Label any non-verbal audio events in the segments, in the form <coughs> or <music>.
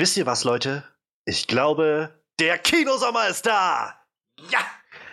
Wisst ihr was, Leute? Ich glaube, der Kinosommer ist da! Ja!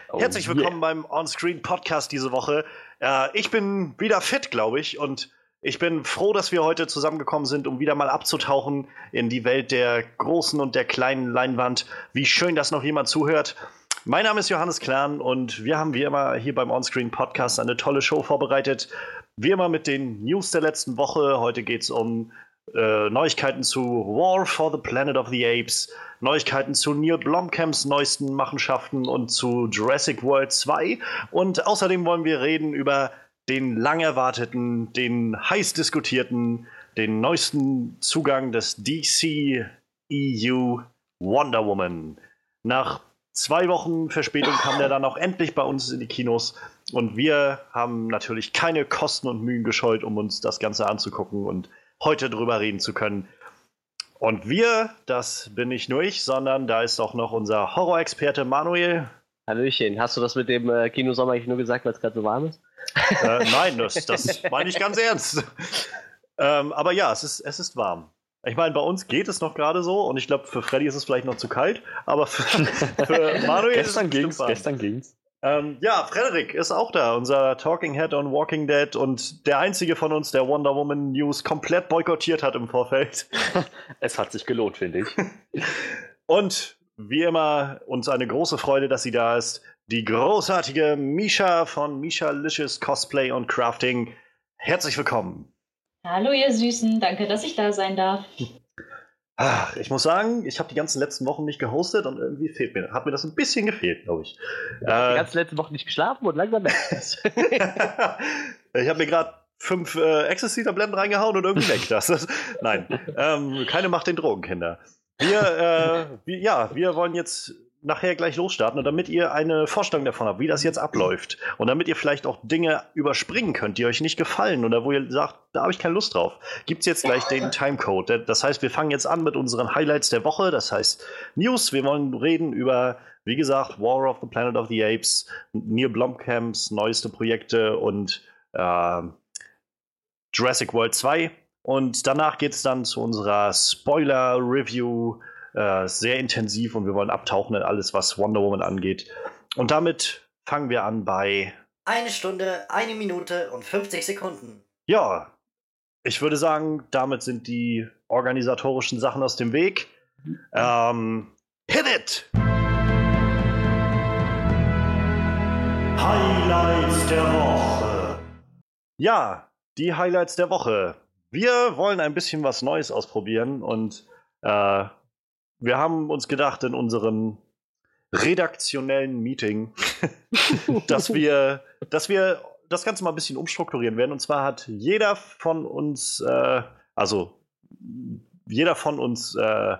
Oh, Herzlich willkommen yeah. beim Onscreen Podcast diese Woche. Äh, ich bin wieder fit, glaube ich, und ich bin froh, dass wir heute zusammengekommen sind, um wieder mal abzutauchen in die Welt der großen und der kleinen Leinwand. Wie schön, dass noch jemand zuhört. Mein Name ist Johannes Klern und wir haben wie immer hier beim Onscreen Podcast eine tolle Show vorbereitet. Wie immer mit den News der letzten Woche. Heute geht es um äh, Neuigkeiten zu War for the Planet of the Apes, Neuigkeiten zu Neil Blomkamps neuesten Machenschaften und zu Jurassic World 2. Und außerdem wollen wir reden über den lang erwarteten, den heiß diskutierten, den neuesten Zugang des DC EU Wonder Woman. Nach zwei Wochen Verspätung kam der dann auch endlich bei uns in die Kinos und wir haben natürlich keine Kosten und Mühen gescheut, um uns das Ganze anzugucken und heute drüber reden zu können. Und wir, das bin nicht nur ich, sondern da ist auch noch unser Horrorexperte Manuel. Hallöchen, hast du das mit dem äh, Kinosommer eigentlich nur gesagt, weil es gerade so warm ist? Äh, nein, das, das meine ich ganz ernst. ähm, aber ja, es ist, es ist warm. Ich meine, bei uns geht es noch gerade so und ich glaube, für Freddy ist es vielleicht noch zu kalt, aber für, für Manuel gestern ist es ging's, Gestern ging's. Ähm, ja, Frederik ist auch da, unser Talking Head on Walking Dead und der einzige von uns, der Wonder Woman News komplett boykottiert hat im Vorfeld. <laughs> es hat sich gelohnt, finde ich. <laughs> und wie immer, uns eine große Freude, dass sie da ist. Die großartige Misha von Misha Licious Cosplay und Crafting. Herzlich willkommen. Hallo, ihr Süßen. Danke, dass ich da sein darf. Ach, ich muss sagen, ich habe die ganzen letzten Wochen nicht gehostet und irgendwie fehlt mir, hat mir das ein bisschen gefehlt, glaube ich. Ich äh, die ganzen letzten Wochen nicht geschlafen und langsam <laughs> ich habe mir gerade fünf äh, Ecstasy-Tabletten reingehauen und irgendwie weg. Das ist, nein, ähm, keine Macht den Drogenkinder. Wir, äh, wir, ja, wir wollen jetzt nachher gleich losstarten und damit ihr eine Vorstellung davon habt, wie das jetzt abläuft und damit ihr vielleicht auch Dinge überspringen könnt, die euch nicht gefallen oder wo ihr sagt, da habe ich keine Lust drauf, gibt es jetzt gleich den Timecode. Das heißt, wir fangen jetzt an mit unseren Highlights der Woche, das heißt News. Wir wollen reden über, wie gesagt, War of the Planet of the Apes, Neil Blomkamps neueste Projekte und äh, Jurassic World 2. Und danach geht es dann zu unserer Spoiler-Review äh, sehr intensiv und wir wollen abtauchen in alles, was Wonder Woman angeht. Und damit fangen wir an bei. Eine Stunde, eine Minute und 50 Sekunden. Ja, ich würde sagen, damit sind die organisatorischen Sachen aus dem Weg. Ähm, hit it! Highlights der Woche. Ja, die Highlights der Woche. Wir wollen ein bisschen was Neues ausprobieren und äh, wir haben uns gedacht in unserem redaktionellen Meeting, <laughs> dass wir, dass wir das Ganze mal ein bisschen umstrukturieren werden. Und zwar hat jeder von uns, äh, also jeder von uns, äh,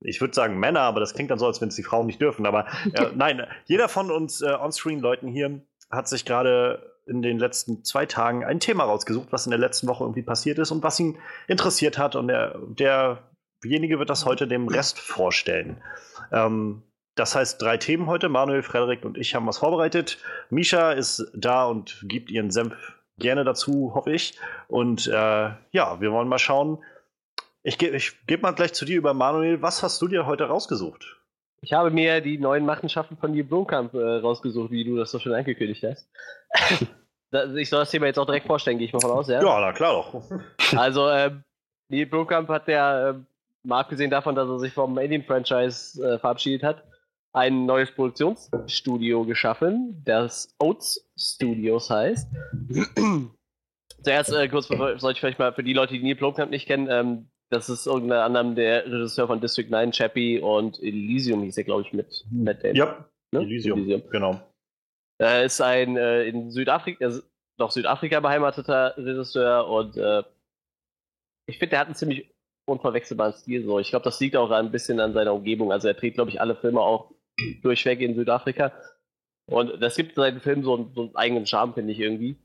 ich würde sagen Männer, aber das klingt dann so, als wenn es die Frauen nicht dürfen. Aber äh, nein, jeder von uns äh, On-Screen-Leuten hier hat sich gerade in den letzten zwei Tagen ein Thema rausgesucht, was in der letzten Woche irgendwie passiert ist und was ihn interessiert hat. Und der, der derjenige wird das heute dem Rest vorstellen. Ähm, das heißt, drei Themen heute. Manuel, Frederik und ich haben was vorbereitet. Misha ist da und gibt ihren Senf gerne dazu, hoffe ich. Und äh, ja, wir wollen mal schauen. Ich, ge ich gebe mal gleich zu dir über Manuel. Was hast du dir heute rausgesucht? Ich habe mir die neuen Machenschaften von Neil Blomkamp äh, rausgesucht, wie du das so schön angekündigt hast. <laughs> ich soll das Thema jetzt auch direkt vorstellen, gehe ich mal von aus, ja? Ja, na klar doch. also, äh, Neil Blomkamp hat ja ähm, mal abgesehen davon, dass er sich vom Alien-Franchise äh, verabschiedet hat, ein neues Produktionsstudio geschaffen, das Oats Studios heißt. <clears throat> Zuerst äh, kurz, soll ich vielleicht mal für die Leute, die Neil Blomkamp nicht kennen, ähm, das ist unter anderem der Regisseur von District 9, Chappie und Elysium hieß er, glaube ich, mit Matt Damon. Ja, ne? Elysium, Elysium, genau. Er ist ein äh, in Südafrika, äh, doch Südafrika beheimateter Regisseur und äh, ich finde, der hat einen ziemlich unverwechselbaren Stil. So. Ich glaube, das liegt auch ein bisschen an seiner Umgebung. Also er dreht, glaube ich, alle Filme auch durchweg in Südafrika. Und das gibt seinen Film so, einen, so einen eigenen Charme, finde ich irgendwie.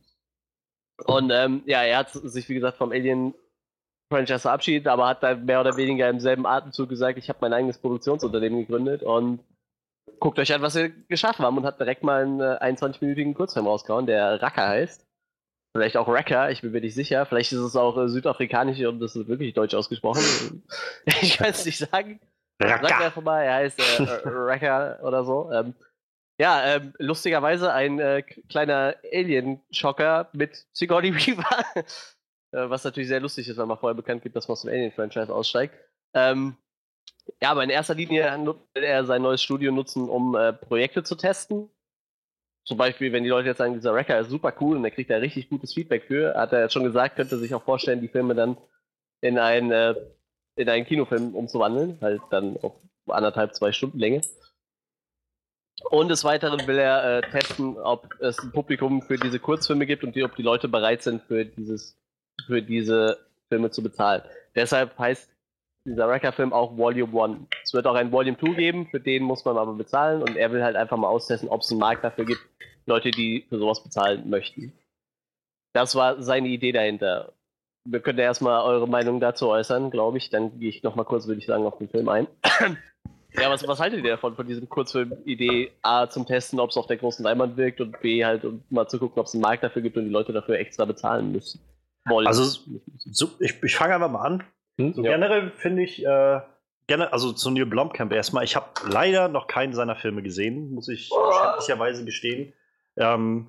Und ähm, ja, er hat sich, wie gesagt, vom Alien Franchise verabschiedet, aber hat dann mehr oder weniger im selben Atemzug gesagt, ich habe mein eigenes Produktionsunternehmen gegründet und guckt euch an, was wir geschaffen haben und hat direkt mal einen äh, 21-minütigen Kurzfilm rausgehauen, der Racker heißt. Vielleicht auch Wrecker, ich bin mir nicht sicher. Vielleicht ist es auch äh, südafrikanisch und das ist wirklich deutsch ausgesprochen. <laughs> ich kann es nicht sagen. Sag einfach mal, er heißt äh, <laughs> Wrecker oder so. Ähm, ja, ähm, lustigerweise ein äh, kleiner Alien-Schocker mit Sigourney Weaver. <laughs> äh, was natürlich sehr lustig ist, wenn man vorher bekannt gibt, dass man aus dem Alien-Franchise aussteigt. Ähm, ja, aber in erster Linie will er sein neues Studio nutzen, um äh, Projekte zu testen zum Beispiel, wenn die Leute jetzt sagen, dieser Wrecker ist super cool und er kriegt da richtig gutes Feedback für, hat er jetzt schon gesagt, könnte sich auch vorstellen, die Filme dann in einen, äh, in einen Kinofilm umzuwandeln, halt dann auf anderthalb, zwei Stunden Länge. Und des Weiteren will er äh, testen, ob es ein Publikum für diese Kurzfilme gibt und die, ob die Leute bereit sind, für, dieses, für diese Filme zu bezahlen. Deshalb heißt dieser Wrecker-Film auch Volume 1. Es wird auch ein Volume 2 geben, für den muss man aber bezahlen und er will halt einfach mal austesten, ob es einen Markt dafür gibt, Leute, die für sowas bezahlen möchten. Das war seine Idee dahinter. Wir können ja erstmal eure Meinung dazu äußern, glaube ich. Dann gehe ich nochmal kurz, würde ich sagen, auf den Film ein. <clears throat> ja, was, was haltet ihr davon, von diesem Kurzfilm-Idee? A, zum Testen, ob es auf der großen Leinwand wirkt und B, halt, um mal zu gucken, ob es einen Markt dafür gibt und die Leute dafür extra bezahlen müssen. Wollen. Also, so, ich, ich fange einfach mal an. Hm? So ja. Generell finde ich, äh, gerne, also zu Neil Blomkamp erstmal, ich habe leider noch keinen seiner Filme gesehen, muss ich ehrlicherweise gestehen. Ähm,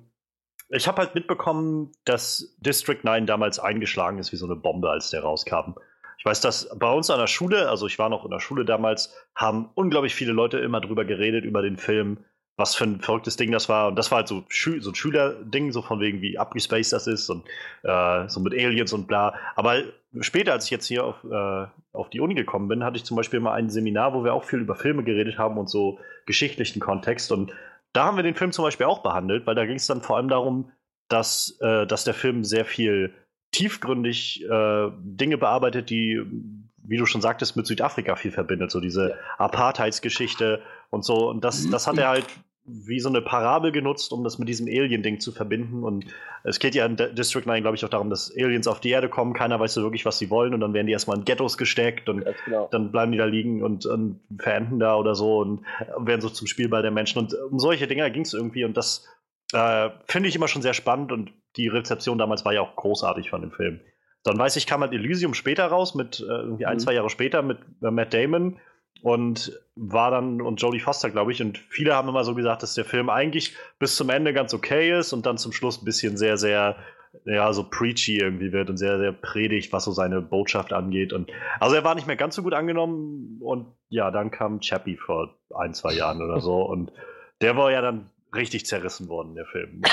ich habe halt mitbekommen, dass District 9 damals eingeschlagen ist wie so eine Bombe, als der rauskam. Ich weiß, dass bei uns an der Schule, also ich war noch in der Schule damals, haben unglaublich viele Leute immer drüber geredet, über den Film, was für ein verrücktes Ding das war. Und das war halt so, Schü so ein Schülerding, so von wegen, wie abgespaced das ist und äh, so mit Aliens und bla. Aber später, als ich jetzt hier auf, äh, auf die Uni gekommen bin, hatte ich zum Beispiel mal ein Seminar, wo wir auch viel über Filme geredet haben und so geschichtlichen Kontext. Und da haben wir den Film zum Beispiel auch behandelt, weil da ging es dann vor allem darum, dass, äh, dass der Film sehr viel tiefgründig äh, Dinge bearbeitet, die, wie du schon sagtest, mit Südafrika viel verbindet. So diese Apartheidsgeschichte und so. Und das, das hat er halt wie so eine Parabel genutzt, um das mit diesem Alien-Ding zu verbinden. Und es geht ja in District 9, glaube ich, auch darum, dass Aliens auf die Erde kommen, keiner weiß so wirklich, was sie wollen, und dann werden die erstmal in Ghettos gesteckt und genau. dann bleiben die da liegen und, und, verenden da oder so und werden so zum Spielball der Menschen. Und um solche Dinge ging es irgendwie und das äh, finde ich immer schon sehr spannend und die Rezeption damals war ja auch großartig von dem Film. Dann weiß ich, kam halt Elysium später raus, mit äh, irgendwie ein, mhm. zwei Jahre später mit äh, Matt Damon und war dann und Jodie Foster, glaube ich. Und viele haben immer so gesagt, dass der Film eigentlich bis zum Ende ganz okay ist und dann zum Schluss ein bisschen sehr, sehr, ja, so preachy irgendwie wird und sehr, sehr predigt, was so seine Botschaft angeht. Und also er war nicht mehr ganz so gut angenommen und ja, dann kam Chappie vor ein, zwei Jahren oder so <laughs> und der war ja dann richtig zerrissen worden, der Film. <laughs>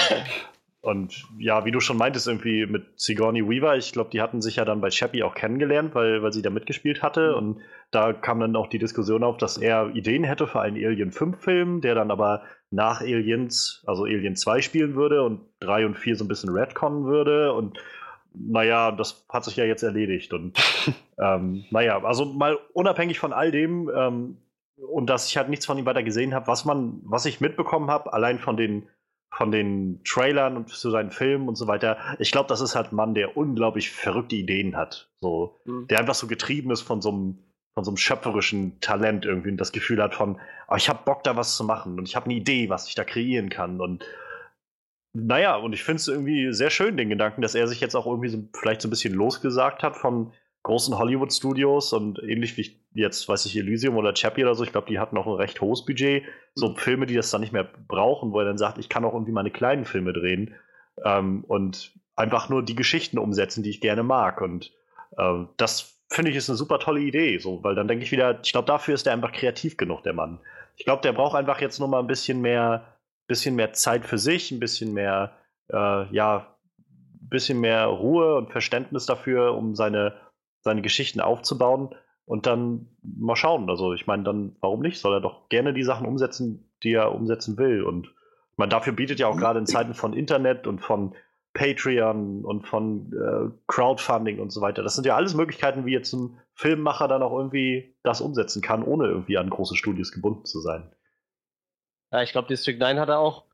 Und ja, wie du schon meintest, irgendwie mit Sigourney Weaver, ich glaube, die hatten sich ja dann bei Chappie auch kennengelernt, weil, weil sie da mitgespielt hatte. Mhm. Und da kam dann auch die Diskussion auf, dass er Ideen hätte für einen Alien 5-Film, der dann aber nach Aliens, also Alien 2 spielen würde und 3 und 4 so ein bisschen retconnen würde. Und naja, das hat sich ja jetzt erledigt. Und <laughs> ähm, naja, also mal unabhängig von all dem ähm, und dass ich halt nichts von ihm weiter gesehen habe, was man, was ich mitbekommen habe, allein von den von den Trailern und zu seinen Filmen und so weiter. Ich glaube, das ist halt ein Mann, der unglaublich verrückte Ideen hat. So, mhm. der einfach so getrieben ist von so einem von so einem schöpferischen Talent irgendwie und das Gefühl hat von, oh, ich habe Bock da was zu machen und ich habe eine Idee, was ich da kreieren kann und naja, und ich finde es irgendwie sehr schön, den Gedanken, dass er sich jetzt auch irgendwie so, vielleicht so ein bisschen losgesagt hat von großen Hollywood-Studios und ähnlich wie jetzt, weiß ich, Elysium oder Chappie oder so, ich glaube, die hatten auch ein recht hohes Budget. So mhm. Filme, die das dann nicht mehr brauchen, wo er dann sagt, ich kann auch irgendwie meine kleinen Filme drehen ähm, und einfach nur die Geschichten umsetzen, die ich gerne mag. Und äh, das finde ich ist eine super tolle Idee, so, weil dann denke ich wieder, ich glaube, dafür ist er einfach kreativ genug, der Mann. Ich glaube, der braucht einfach jetzt nur mal ein bisschen mehr, bisschen mehr Zeit für sich, ein bisschen mehr, äh, ja, ein bisschen mehr Ruhe und Verständnis dafür, um seine seine Geschichten aufzubauen und dann mal schauen. Also ich meine, dann warum nicht? Soll er doch gerne die Sachen umsetzen, die er umsetzen will. Und meine, dafür bietet ja auch gerade in Zeiten von Internet und von Patreon und von äh, Crowdfunding und so weiter. Das sind ja alles Möglichkeiten, wie jetzt ein Filmmacher dann auch irgendwie das umsetzen kann, ohne irgendwie an große Studios gebunden zu sein. Ja, ich glaube, District 9 hat er auch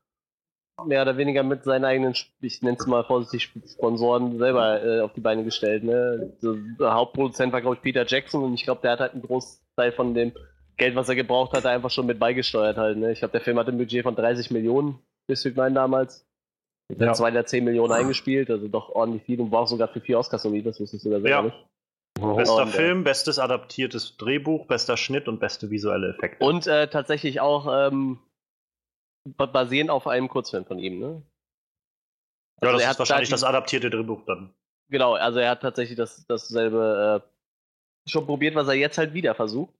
mehr oder weniger mit seinen eigenen, ich nenne es mal vorsichtig, Sponsoren selber äh, auf die Beine gestellt. Ne? Der Hauptproduzent war, glaube ich, Peter Jackson und ich glaube, der hat halt einen Großteil von dem Geld, was er gebraucht hat, einfach schon mit beigesteuert halt. Ne? Ich glaube, der Film hatte ein Budget von 30 Millionen, District 9 damals. Ja. 210 Millionen eingespielt, also doch ordentlich viel und war auch sogar für vier Oscars nominiert, das wusste ich sogar selber Ja. nicht. Bester äh, Film, bestes adaptiertes Drehbuch, bester Schnitt und beste visuelle Effekte. Und äh, tatsächlich auch ähm, basierend auf einem Kurzfilm von ihm, ne? ja, also das er ist hat wahrscheinlich da das adaptierte Drehbuch dann. Genau, also er hat tatsächlich das, dasselbe äh, schon probiert, was er jetzt halt wieder versucht.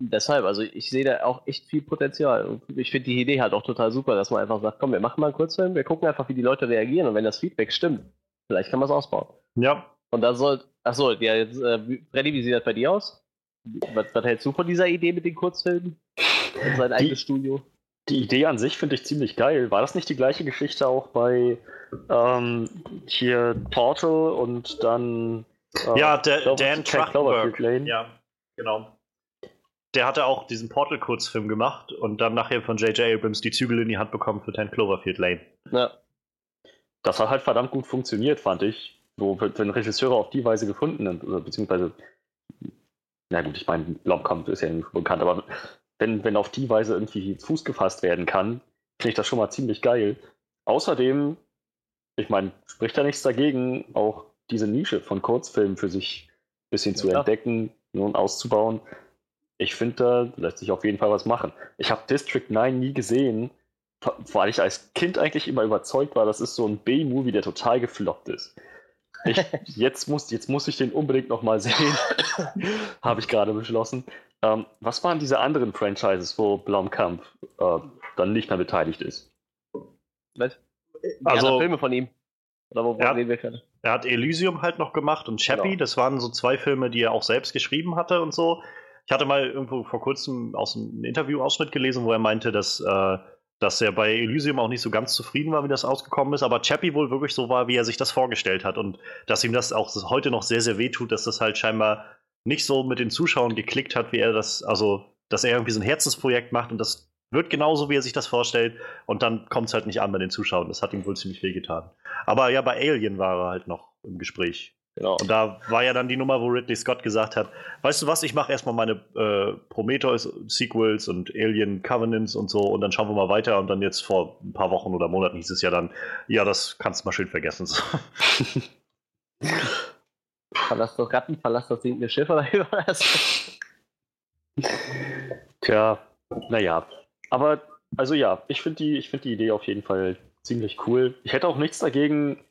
Deshalb, also ich sehe da auch echt viel Potenzial. Und ich finde die Idee halt auch total super, dass man einfach sagt, komm, wir machen mal einen Kurzfilm, wir gucken einfach, wie die Leute reagieren und wenn das Feedback stimmt, vielleicht kann man es ausbauen. Ja, Und da soll, achso, ja, jetzt, äh, Freddy, wie sieht das bei dir aus? Was, was hältst du von dieser Idee mit den Kurzfilmen? Und sein eigenes Studio? Die Idee an sich finde ich ziemlich geil. War das nicht die gleiche Geschichte auch bei ähm, hier Portal und dann äh, ja der, Clover- Dan Cloverfield Trachtenberg. Lane? Ja, genau. Der hatte auch diesen Portal-Kurzfilm gemacht und dann nachher von J.J. Abrams die Zügel in die Hand bekommen für 10 Cloverfield Lane. Ja, Das hat halt verdammt gut funktioniert, fand ich. So, wenn Regisseure auf die Weise gefunden sind, beziehungsweise, na gut, ich meine, Blomkamp ist ja nicht bekannt, aber wenn, wenn auf die Weise irgendwie Fuß gefasst werden kann, finde ich das schon mal ziemlich geil. Außerdem, ich meine, spricht da nichts dagegen, auch diese Nische von Kurzfilmen für sich ein bisschen Ja, zu klar. entdecken und auszubauen. Ich finde, da lässt sich auf jeden Fall was machen. Ich habe District 9 nie gesehen, weil ich als Kind eigentlich immer überzeugt war, das ist so ein B-Movie, der total gefloppt ist. Ich, <laughs> jetzt, muss, jetzt muss ich den unbedingt nochmal sehen, <laughs> habe ich gerade beschlossen. Ähm, was waren diese anderen Franchises, wo Blomkamp äh, dann nicht mehr beteiligt ist? was? Also- Filme von ihm. Oder wo, wo Ja. reden wir gerade? Er hat Elysium halt noch gemacht und Chappie, Genau. das waren so zwei Filme, die er auch selbst geschrieben hatte und so. Ich hatte mal irgendwo vor kurzem aus einem Interview-Ausschnitt gelesen, wo er meinte, dass, äh, dass er bei Elysium auch nicht so ganz zufrieden war, wie das ausgekommen ist, aber Chappie wohl wirklich so war, wie er sich das vorgestellt hat und dass ihm das auch heute noch sehr, sehr weh tut, dass das halt scheinbar nicht so mit den Zuschauern geklickt hat, wie er das, also, dass er irgendwie so ein Herzensprojekt macht und das wird genauso, wie er sich das vorstellt und dann kommt es halt nicht an bei den Zuschauern. Das hat ihm wohl ziemlich weh getan. Aber ja, bei Alien war er halt noch im Gespräch. Genau. Und da war ja dann die Nummer, wo Ridley Scott gesagt hat, weißt du was, ich mache erstmal meine äh, Prometheus-Sequels und Alien Covenants und so und dann schauen wir mal weiter und dann jetzt vor ein paar Wochen oder Monaten hieß es ja dann, ja, das kannst du mal schön vergessen. So. <laughs> Verlass das Ratten, verlass das sinkende Schiff <laughs> oder wie war das? Tja, naja. Aber, also ja, ich finde die, ich find die Idee auf jeden Fall ziemlich cool. Ich hätte auch nichts dagegen,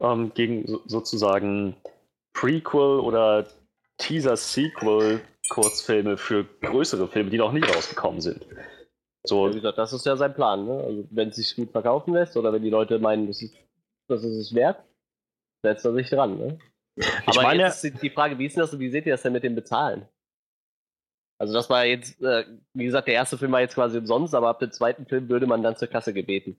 ähm, gegen so, sozusagen Prequel oder Teaser-Sequel-Kurzfilme für größere Filme, die noch nie rausgekommen sind. So, Wie gesagt, das ist ja sein Plan. Ne? Also, wenn es sich gut verkaufen lässt oder wenn die Leute meinen, das ist, das ist es wert, setzt er sich dran. Ne? Aber meine- jetzt ist die Frage, wie ist denn das und wie seht ihr das denn mit dem Bezahlen? Also das war jetzt, äh, wie gesagt, der erste Film war jetzt quasi umsonst, aber ab dem zweiten Film würde man dann zur Kasse gebeten.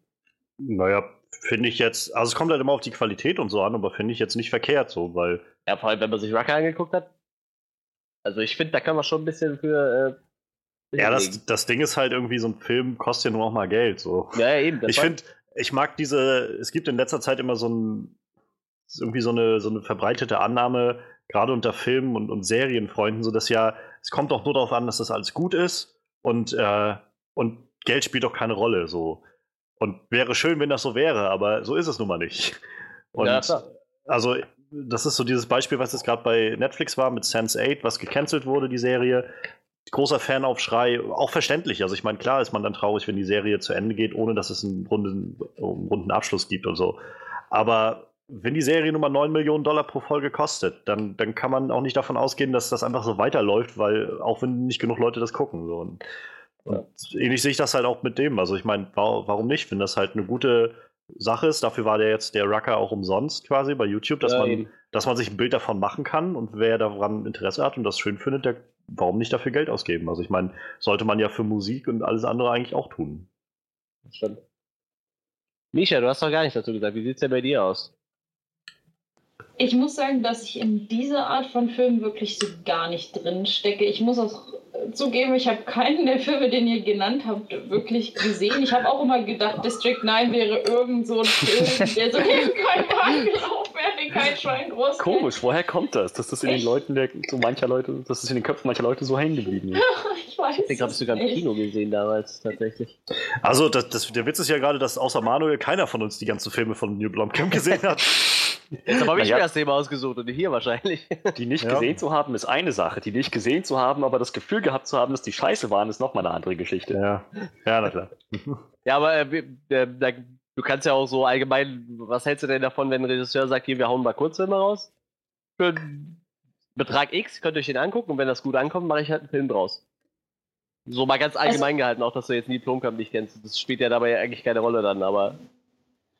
Naja, finde ich jetzt, also es kommt halt immer auf die Qualität und so an, aber finde ich jetzt nicht verkehrt so, weil Ja, vor allem, wenn man sich Rucker angeguckt hat. Also ich finde, da kann man schon ein bisschen für... Äh, ja, das, das Ding ist halt irgendwie, so ein Film kostet ja nur auch mal Geld. So. ja, ja, eben. Ich finde, ich mag diese, es gibt in letzter Zeit immer so ein, irgendwie so eine, so eine verbreitete Annahme, gerade unter Filmen und, und Serienfreunden, so dass ja, es kommt doch nur darauf an, dass das alles gut ist und, äh, und Geld spielt doch keine Rolle, so. Und wäre schön, wenn das so wäre, aber so ist es nun mal nicht. Und Ja, klar. also, das ist so dieses Beispiel, was jetzt gerade bei Netflix war mit Sense8, was gecancelt wurde, die Serie. Großer Fanaufschrei, auch verständlich. Also, ich meine, klar ist man dann traurig, wenn die Serie zu Ende geht, ohne dass es einen runden, einen runden Abschluss gibt und so. Aber wenn die Serie nur mal 9 Millionen Dollar pro Folge kostet, dann, dann kann man auch nicht davon ausgehen, dass das einfach so weiterläuft, weil auch wenn nicht genug Leute das gucken. So. Und, und ähnlich sehe ich das halt auch mit dem. Also ich meine, wa- warum nicht? Wenn das halt eine gute Sache ist, dafür war der jetzt der Rucker auch umsonst quasi bei YouTube, dass, Ja, man, eben. dass man sich ein Bild davon machen kann und wer daran Interesse hat und das schön findet, der warum nicht dafür Geld ausgeben? Also ich meine, sollte man ja für Musik und alles andere eigentlich auch tun. Stimmt. Misha, du hast doch gar nicht dazu gesagt. Wie sieht's denn bei dir aus? Ich muss sagen, dass ich in dieser Art von Film wirklich so gar nicht drin stecke. Ich muss auch äh, zugeben, ich habe keinen der Filme, den ihr genannt habt, wirklich gesehen. Ich habe auch immer gedacht, District 9 wäre irgend so ein Film, <laughs> der so nebenbei mal angelaufen wäre, den kein Schwein groß komisch, woher kommt das? Dass das in den Echt? Leuten, der, so mancher Leute, dass es in den Köpfen mancher Leute so hängen geblieben ist. <laughs> Ich weiß Den habe ich sogar im. Kino gesehen damals, tatsächlich. Also, das, das, der Witz ist ja gerade, dass außer Manuel keiner von uns die ganzen Filme von Neil Blomkamp gesehen hat. <laughs> Jetzt habe ich Naja. mir das Thema ausgesucht und hier wahrscheinlich. Die nicht Ja. gesehen zu haben, ist eine Sache. Die nicht gesehen zu haben, aber das Gefühl gehabt zu haben, dass die scheiße waren, ist nochmal eine andere Geschichte. ja. ja, na klar. Ja, aber äh, äh, da, du kannst ja auch so allgemein, was hältst du denn davon, wenn ein Regisseur sagt, hier, wir hauen mal Kurzfilme raus? Für Betrag X könnt ihr euch den angucken und wenn das gut ankommt, mache ich halt einen Film draus. So mal ganz allgemein gehalten, auch dass du jetzt nie Blomkamp nicht kennst. Das spielt ja dabei eigentlich keine Rolle dann, aber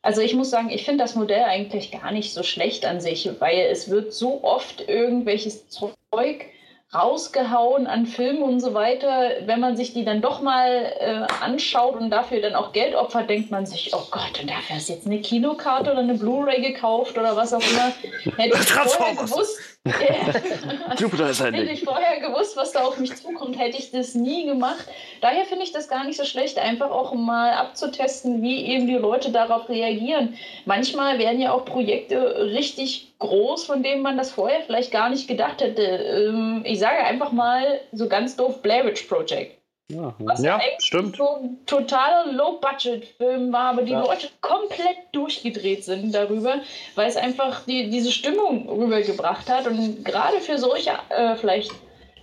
Also ich muss sagen, ich finde das Modell eigentlich gar nicht so schlecht an sich, weil es wird so oft irgendwelches Zeug rausgehauen an Filmen und so weiter. Wenn man sich die dann doch mal äh, anschaut und dafür dann auch Geld opfert, denkt man sich, oh Gott, und dafür hast du jetzt eine Kinokarte oder eine Blu-ray gekauft oder was auch immer. <laughs> Hätte ich vorher gewusst, <laughs> Jupiter ist Hätte ich vorher gewusst, was da auf mich zukommt, hätte ich das nie gemacht. Daher finde ich das gar nicht so schlecht, einfach auch mal abzutesten, wie eben die Leute darauf reagieren. Manchmal werden ja auch Projekte richtig groß, von denen man das vorher vielleicht gar nicht gedacht hätte. Ähm, Ich sage einfach mal so ganz doof Blair Witch Project. Ja, Was Ja, eigentlich stimmt. so ein totaler Low-Budget-Film war, aber die Ja. Leute komplett durchgedreht sind darüber, weil es einfach die, diese Stimmung rübergebracht hat. Und gerade für solche äh, vielleicht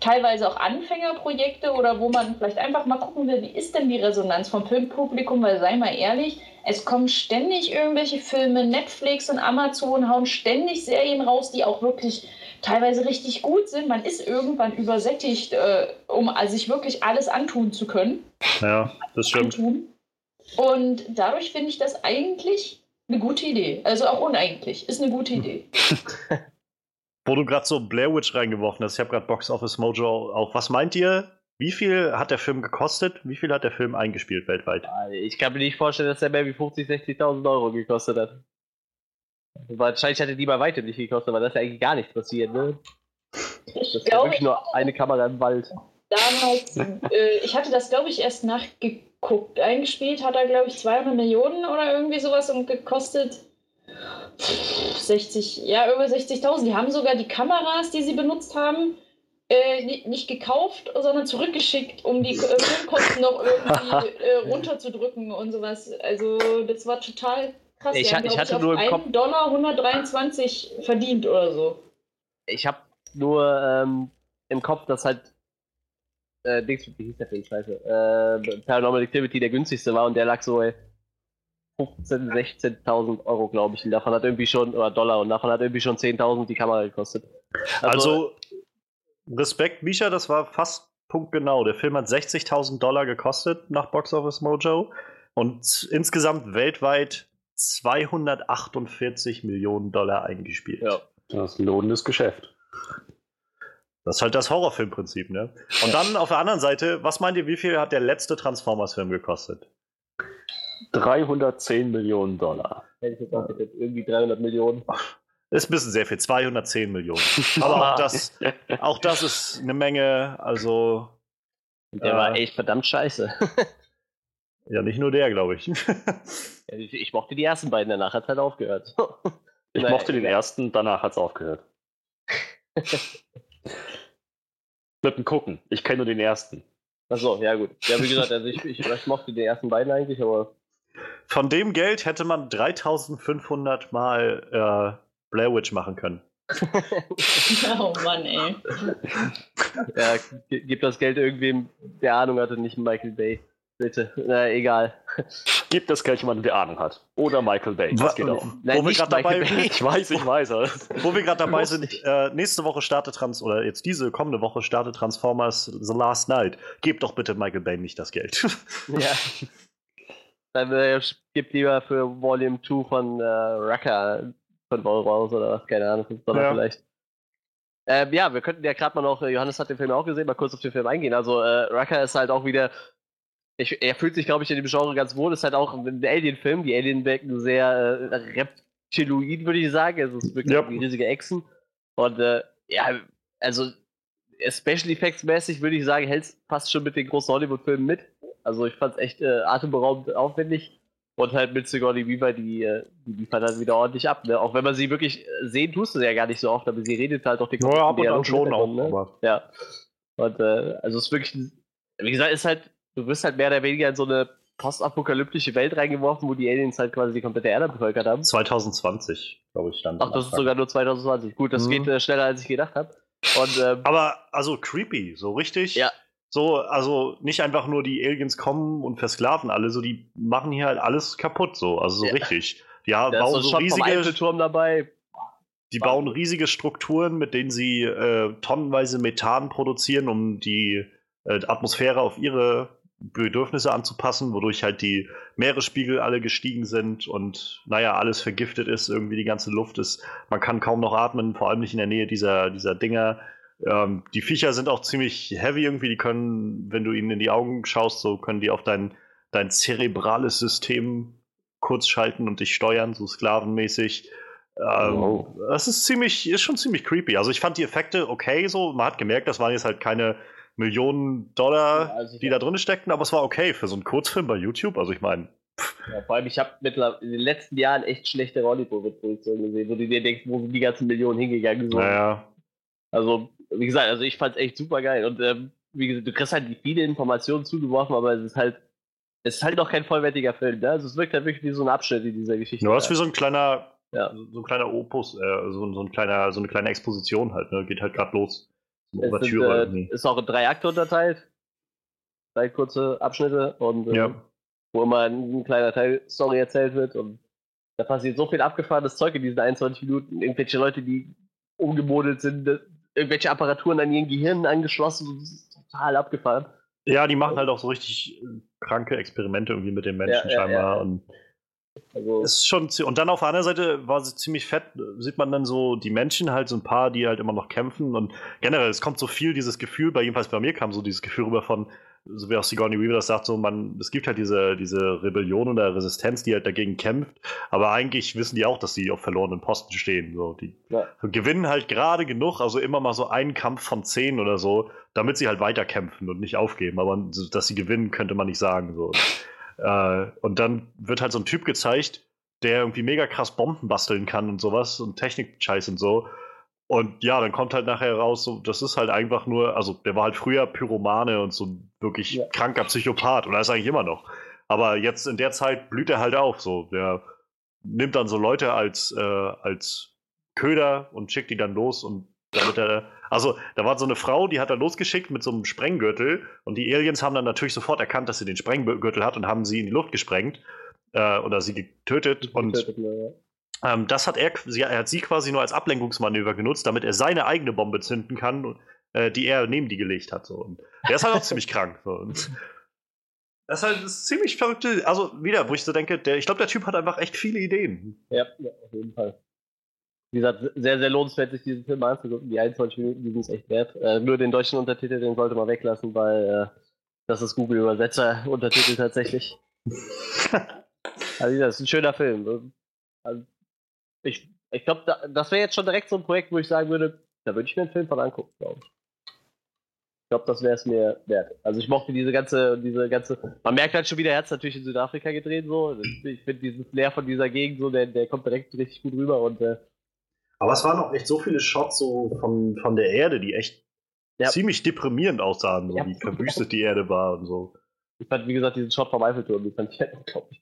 teilweise auch Anfängerprojekte oder wo man vielleicht einfach mal gucken will, wie ist denn die Resonanz vom Filmpublikum, weil sei mal ehrlich, es kommen ständig irgendwelche Filme, Netflix und Amazon hauen ständig Serien raus, die auch wirklich teilweise richtig gut sind. Man ist irgendwann übersättigt, äh, um also sich wirklich alles antun zu können. Ja, das stimmt. Antun. Und dadurch finde ich das eigentlich eine gute Idee. Also auch uneigentlich. Ist eine gute Idee. <laughs> Wo du gerade so Blair Witch reingeworfen hast, ich habe gerade Box Office Mojo auf. Was meint ihr? Wie viel hat der Film gekostet? Wie viel hat der Film eingespielt weltweit? ich kann mir nicht vorstellen, dass der mehr wie 50.000, 60.000 Euro gekostet hat. Wahrscheinlich hätte die bei weitem nicht gekostet, weil das ist ja eigentlich gar nichts passiert, ne? Das ist ja wirklich nur eine Kamera im Wald. damals, <laughs> äh, ich hatte das, glaube ich, erst nachgeguckt. Eingespielt hat er, glaube ich, 200 Millionen oder irgendwie sowas und gekostet 60, ja, über 60.000. Die haben sogar die Kameras, die sie benutzt haben, äh, ni- nicht gekauft, sondern zurückgeschickt, um die äh, Filmkosten noch irgendwie <laughs> äh, runterzudrücken und sowas. Also, das war total krass. Ich haben, ich hatte nur im einen Kopf- Dollar 123 verdient oder so. Ich habe nur ähm, im Kopf, dass halt äh, Dings, wie hieß der Film, scheiße, äh, Paranormal Activity der günstigste war und der lag so bei 15.000, 16.000 Euro, glaube ich. Und davon hat irgendwie schon, oder Dollar, und davon hat irgendwie schon 10.000 die Kamera gekostet. Also, Respekt, Misha, das war fast punktgenau. Der Film hat 60.000 Dollar gekostet nach Box Office Mojo und insgesamt weltweit 248 Millionen Dollar eingespielt. Ja. Das ist ein lohnendes Geschäft. Das ist halt das Horrorfilmprinzip, ne? Und dann auf der anderen Seite, was meint ihr, wie viel hat der letzte Transformers-Film gekostet? 310 Millionen Dollar. Hätte ich jetzt auch getippt, irgendwie 300 Millionen. Ist ein bisschen sehr viel, 210 Millionen. Aber auch das, <laughs> auch das ist eine Menge, also der Äh. war echt verdammt scheiße. <laughs> ja, nicht nur der, glaube ich. <laughs> ich, ich mochte die ersten beiden, danach hat es halt aufgehört. <laughs> Ich mochte den ersten, danach hat es aufgehört. <laughs> Mit dem Gucken. Ich kenne nur den ersten. Achso, ja gut. Ja, wie gesagt, also ich, ich, ich mochte die ersten beiden eigentlich, aber Von dem Geld hätte man 3500 Mal äh, Blair Witch machen können. Oh Mann, ey. ja, gib das Geld irgendwem, der Ahnung hatte, nicht Michael Bay. Bitte. Na, egal. Gib das Geld jemandem, der Ahnung hat. Oder Michael Bay. Das geht auch. Nein, wo wir gerade dabei, Michael Bay. Ich weiß, ich weiß. aber- wo wir grad dabei sind, äh, nächste Woche startet Trans oder jetzt diese kommende Woche startet Transformers The Last Night. Gebt doch bitte Michael Bay nicht das Geld. Ja. <laughs> Dann äh, gib lieber für Volume 2 von äh, Rucker 5 Euro aus oder was, keine Ahnung, 5 Dollar Ja. vielleicht. Ähm, ja, wir könnten ja gerade mal noch, äh, Johannes hat den Film auch gesehen, mal kurz auf den Film eingehen. Also, äh, Rucker ist halt auch wieder, ich, er fühlt sich, glaube ich, in dem Genre ganz wohl, ist halt auch ein Alien-Film. Die Alien wirken sehr äh, reptiloid, würde ich sagen. Also, es ist wirklich wie riesige Echsen. Und äh, ja, also Special Effects mäßig würde ich sagen, hält fast schon mit den großen Hollywood-Filmen mit. Also ich fand es echt äh, atemberaubend aufwendig. Und halt mit Sigourney Weaver, die, äh, die liefert halt wieder ordentlich ab. Ne? Auch wenn man sie wirklich sehen, tust du sie ja gar nicht so oft, aber sie redet halt auch die Ja, ab und an schon auch. Ne? Ja. Und äh, also es ist wirklich Wie gesagt, ist halt, du wirst halt mehr oder weniger in so eine postapokalyptische Welt reingeworfen, wo die Aliens halt quasi die komplette Erde bevölkert haben. 2020, glaube ich, stand. Ach, das ist sogar nur 2020. Gut, das mhm. geht äh, schneller, als ich gedacht habe. ähm, Aber also creepy, so richtig. Ja. So, also nicht einfach nur die Aliens kommen und versklaven alle, so die machen hier halt alles kaputt, so, also so ja. richtig. Ja, da bauen so riesige Turm dabei. Die bauen riesige Strukturen, mit denen sie äh, tonnenweise Methan produzieren, um die äh, Atmosphäre auf ihre Bedürfnisse anzupassen, wodurch halt die Meeresspiegel alle gestiegen sind und naja, alles vergiftet ist, irgendwie die ganze Luft ist, man kann kaum noch atmen, vor allem nicht in der Nähe dieser, dieser Dinger. Ähm, die Viecher sind auch ziemlich heavy irgendwie, die können, wenn du ihnen in die Augen schaust, so können die auf dein, dein zerebrales System kurz schalten und dich steuern, so sklavenmäßig. Ähm, wow. Das ist ziemlich, ist schon ziemlich creepy. Also ich fand die Effekte okay, so. Man hat gemerkt, das waren jetzt halt keine Millionen Dollar, ja, also die da drin steckten, aber es war okay für so einen Kurzfilm bei YouTube. Also ich meine. Ja, vor allem, ich habe in den letzten Jahren echt schlechte Hollywood-Produktionen gesehen, wo du dir denkst, wo sind die ganzen Millionen hingegangen sind. Naja. Also, wie gesagt, also ich fand es echt super geil. Und ähm, wie gesagt, du kriegst halt viele Informationen zugeworfen, aber es ist halt, es ist halt auch kein vollwertiger Film. Ne? Also es wirkt halt wirklich wie so ein Abschnitt in dieser Geschichte. Nur was wie so ein kleiner, ja. so ein kleiner Opus, äh, so, so, ein kleiner, so eine kleine Exposition halt, ne? Geht halt gerade los. Es sind, äh, ist auch in drei Akte unterteilt. Drei kurze Abschnitte und äh, ja. wo immer ein, ein, kleiner Teil Story erzählt wird und da passiert so viel abgefahrenes Zeug in diesen 21 Minuten. Irgendwelche Leute, die umgemodelt sind, irgendwelche Apparaturen an ihren Gehirnen angeschlossen, das ist total abgefahren. Ja, die machen halt auch so richtig äh, kranke Experimente irgendwie mit den Menschen ja, scheinbar ja. und also ist schon und dann auf der anderen Seite war sie ziemlich fett, sieht man dann so die Menschen halt so ein paar, die halt immer noch kämpfen und generell es kommt so viel dieses Gefühl, bei jedenfalls bei mir kam so dieses Gefühl rüber von so wie auch Sigourney Weaver das sagt, so man, es gibt halt diese, diese Rebellion oder Resistenz, die halt dagegen kämpft, aber eigentlich wissen die auch, dass die auf verlorenen Posten stehen. So, die ja. gewinnen halt gerade genug, also immer mal so einen Kampf von zehn oder so, damit sie halt weiterkämpfen und nicht aufgeben. Aber dass sie gewinnen, könnte man nicht sagen. So. Äh, und dann wird halt so ein Typ gezeigt, der irgendwie mega krass Bomben basteln kann und sowas und Technik-Scheiß und so. Und ja, dann kommt halt nachher raus, so, das ist halt einfach nur, also der war halt früher Pyromane und so ein wirklich ja. kranker Psychopath und er ist eigentlich immer noch. Aber jetzt in der Zeit blüht er halt auf, so. Der nimmt dann so Leute als, äh, als Köder und schickt die dann los und damit er, also da war so eine Frau, die hat er losgeschickt mit so einem Sprenggürtel und die Aliens haben dann natürlich sofort erkannt, dass sie den Sprenggürtel hat und haben sie in die Luft gesprengt äh, oder sie getötet und getötet, ja. ähm, das hat er, sie, er hat sie quasi nur als Ablenkungsmanöver genutzt, damit er seine eigene Bombe zünden kann, äh, die er neben die gelegt hat. So. Und der ist halt auch ziemlich krank. So. Und das ist halt das ziemlich verrückte, also wieder, wo ich so denke, der, ich glaube, der Typ hat einfach echt viele Ideen. Ja, ja auf jeden Fall wie gesagt, sehr, sehr lohnenswert, sich diesen Film anzugucken. Die 21 Minuten, die sind es echt wert. Äh, nur den deutschen Untertitel, den sollte man weglassen, weil äh, das ist Google-Übersetzer-Untertitel tatsächlich. <laughs> also, das ist ein schöner Film. Also, ich ich glaube, da, das wäre jetzt schon direkt so ein Projekt, wo ich sagen würde, da würde ich mir einen Film von angucken, glaube ich. Ich glaube, das wäre es mir wert. Also ich mochte diese ganze, diese ganze. Man merkt halt schon wieder, er hat es natürlich in Südafrika gedreht, so. Ich finde dieses Flair von dieser Gegend so, der, der kommt direkt richtig gut rüber und äh, aber es waren auch echt so viele Shots so von, von der Erde, die echt ja. ziemlich deprimierend aussahen, so ja. wie verwüstet die Erde war und so. Ich fand, wie gesagt, diesen Shot vom Eiffelturm, die fand ich halt unglaublich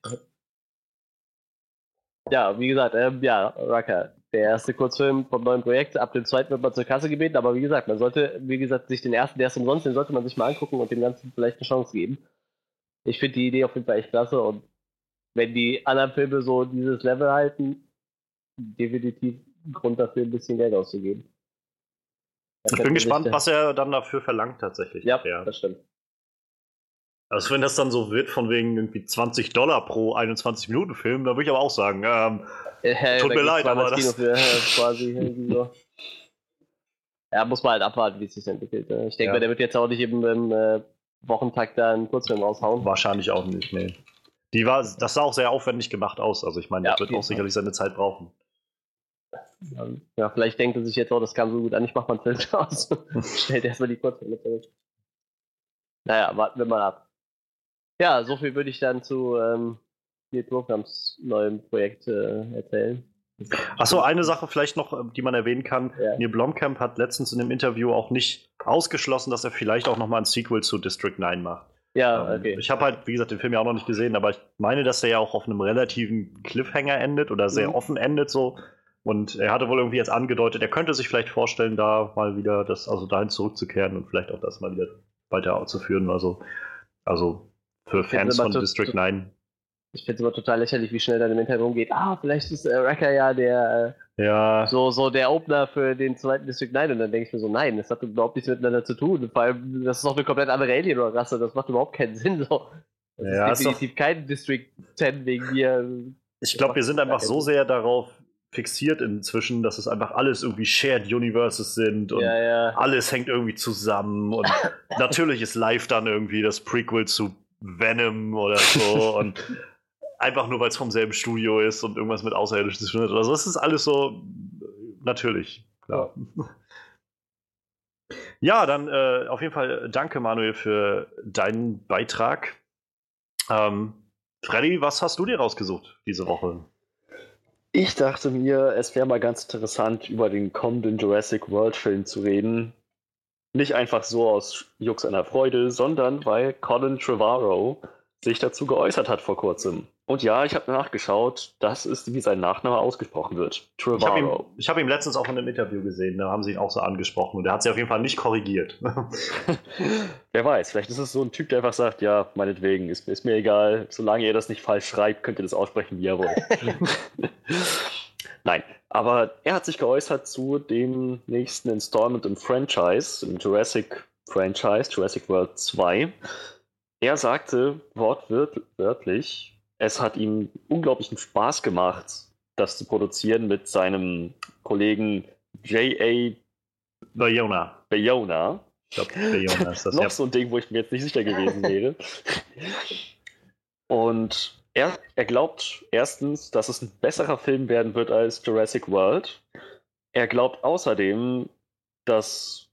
Ja, wie gesagt, ähm, ja, Rucker, der erste Kurzfilm vom neuen Projekt. Ab dem zweiten wird man zur Kasse gebeten, aber wie gesagt, man sollte, wie gesagt, sich den ersten, der ist umsonst, den sollte man sich mal angucken und dem Ganzen vielleicht eine Chance geben. Ich finde die Idee auf jeden Fall echt klasse und wenn die anderen Filme so dieses Level halten, definitiv Grund dafür, ein bisschen Geld auszugeben. ich bin gespannt, was er dann dafür verlangt tatsächlich. Ja, ja, das stimmt. Also wenn das dann so wird, von wegen irgendwie 20 Dollar pro 21 Minuten Film, da würde ich aber auch sagen, ähm, <laughs> ja, tut mir leid, aber das... Für, <laughs> quasi so. Ja, muss man halt abwarten, wie es sich entwickelt. Ne? Ich denke ja. mal, der wird jetzt auch nicht eben im äh, Wochentakt da einen Kurzfilm raushauen. Wahrscheinlich auch nicht, nee. Die war, das sah auch sehr aufwendig gemacht aus. Also ich meine, ja, der wird auch sicherlich seine Zeit brauchen. Ja, vielleicht denkt er sich jetzt, oh, das kam so gut an, ich mach mal einen Film draus. <laughs> Stellt erstmal die Kurzfilme zurück. Naja, warten wir mal ab. Ja, so viel würde ich dann zu ähm, Neil Programs neuem Projekt äh, erzählen. Achso, eine Sache vielleicht noch, die man erwähnen kann. Ja. Neil Blomkamp hat letztens in einem Interview auch nicht ausgeschlossen, dass er vielleicht auch nochmal ein Sequel zu District 9 macht. Ja, ähm, okay. Ich habe halt, wie gesagt, den Film ja auch noch nicht gesehen, aber ich meine, dass der ja auch auf einem relativen Cliffhanger endet oder sehr mhm. offen endet so. Und er hatte wohl irgendwie jetzt angedeutet, er könnte sich vielleicht vorstellen, da mal wieder das, also dahin zurückzukehren und vielleicht auch das mal wieder weiter auszuführen. Also, also für Fans von District 9 ich finde es immer total lächerlich, wie schnell dann im Internet rumgeht. Ah, vielleicht ist äh, Wrecker ja der äh, ja. So, so der Opener für den zweiten District 9 und dann denke ich mir so, nein, das hat überhaupt nichts miteinander zu tun. Vor allem, das ist auch eine komplett andere Alien-Rasse, das macht überhaupt keinen Sinn. So. Das ja, ist definitiv ist doch... kein District 10 wegen mir. Ich glaube, wir sind einfach so sehr darauf fixiert inzwischen, dass es einfach alles irgendwie Shared Universes sind und ja, ja. alles hängt irgendwie zusammen und <laughs> natürlich ist live dann irgendwie das Prequel zu Venom oder so <laughs> und einfach nur, weil es vom selben Studio ist und irgendwas mit Außerirdischen zu tun hat oder so. Das ist alles so natürlich, klar. Ja, dann äh, auf jeden Fall danke, Manuel, für deinen Beitrag. Ähm, Freddy, was hast du dir rausgesucht diese Woche? Ich dachte mir, es wäre mal ganz interessant, über den kommenden Jurassic World Film zu reden. Nicht einfach so aus Jux einer Freude, sondern weil Colin Trevorrow sich dazu geäußert hat vor kurzem. Und ja, ich habe nachgeschaut, das ist, wie sein Nachname ausgesprochen wird. Trevorrow. Ich habe ihn, hab ihn, letztens auch in einem Interview gesehen, da haben sie ihn auch so angesprochen und er hat sie auf jeden Fall nicht korrigiert. <laughs> Wer weiß, vielleicht ist es so ein Typ, der einfach sagt, ja, meinetwegen, ist, ist mir egal, solange ihr das nicht falsch schreibt, könnt ihr das aussprechen, wie ihr wollt. <laughs> Nein, aber er hat sich geäußert zu dem nächsten Installment im Franchise, im Jurassic Franchise, Jurassic World 2. Er sagte wortwörtlich, es hat ihm unglaublichen Spaß gemacht, das zu produzieren mit seinem Kollegen J.A. Bayona. Bayona. Ich glaube, Bayona ist das. <laughs> Noch ja. so ein Ding, wo ich mir jetzt nicht sicher gewesen wäre. <laughs> Und er, er glaubt erstens, dass es ein besserer Film werden wird als Jurassic World. Er glaubt außerdem, dass,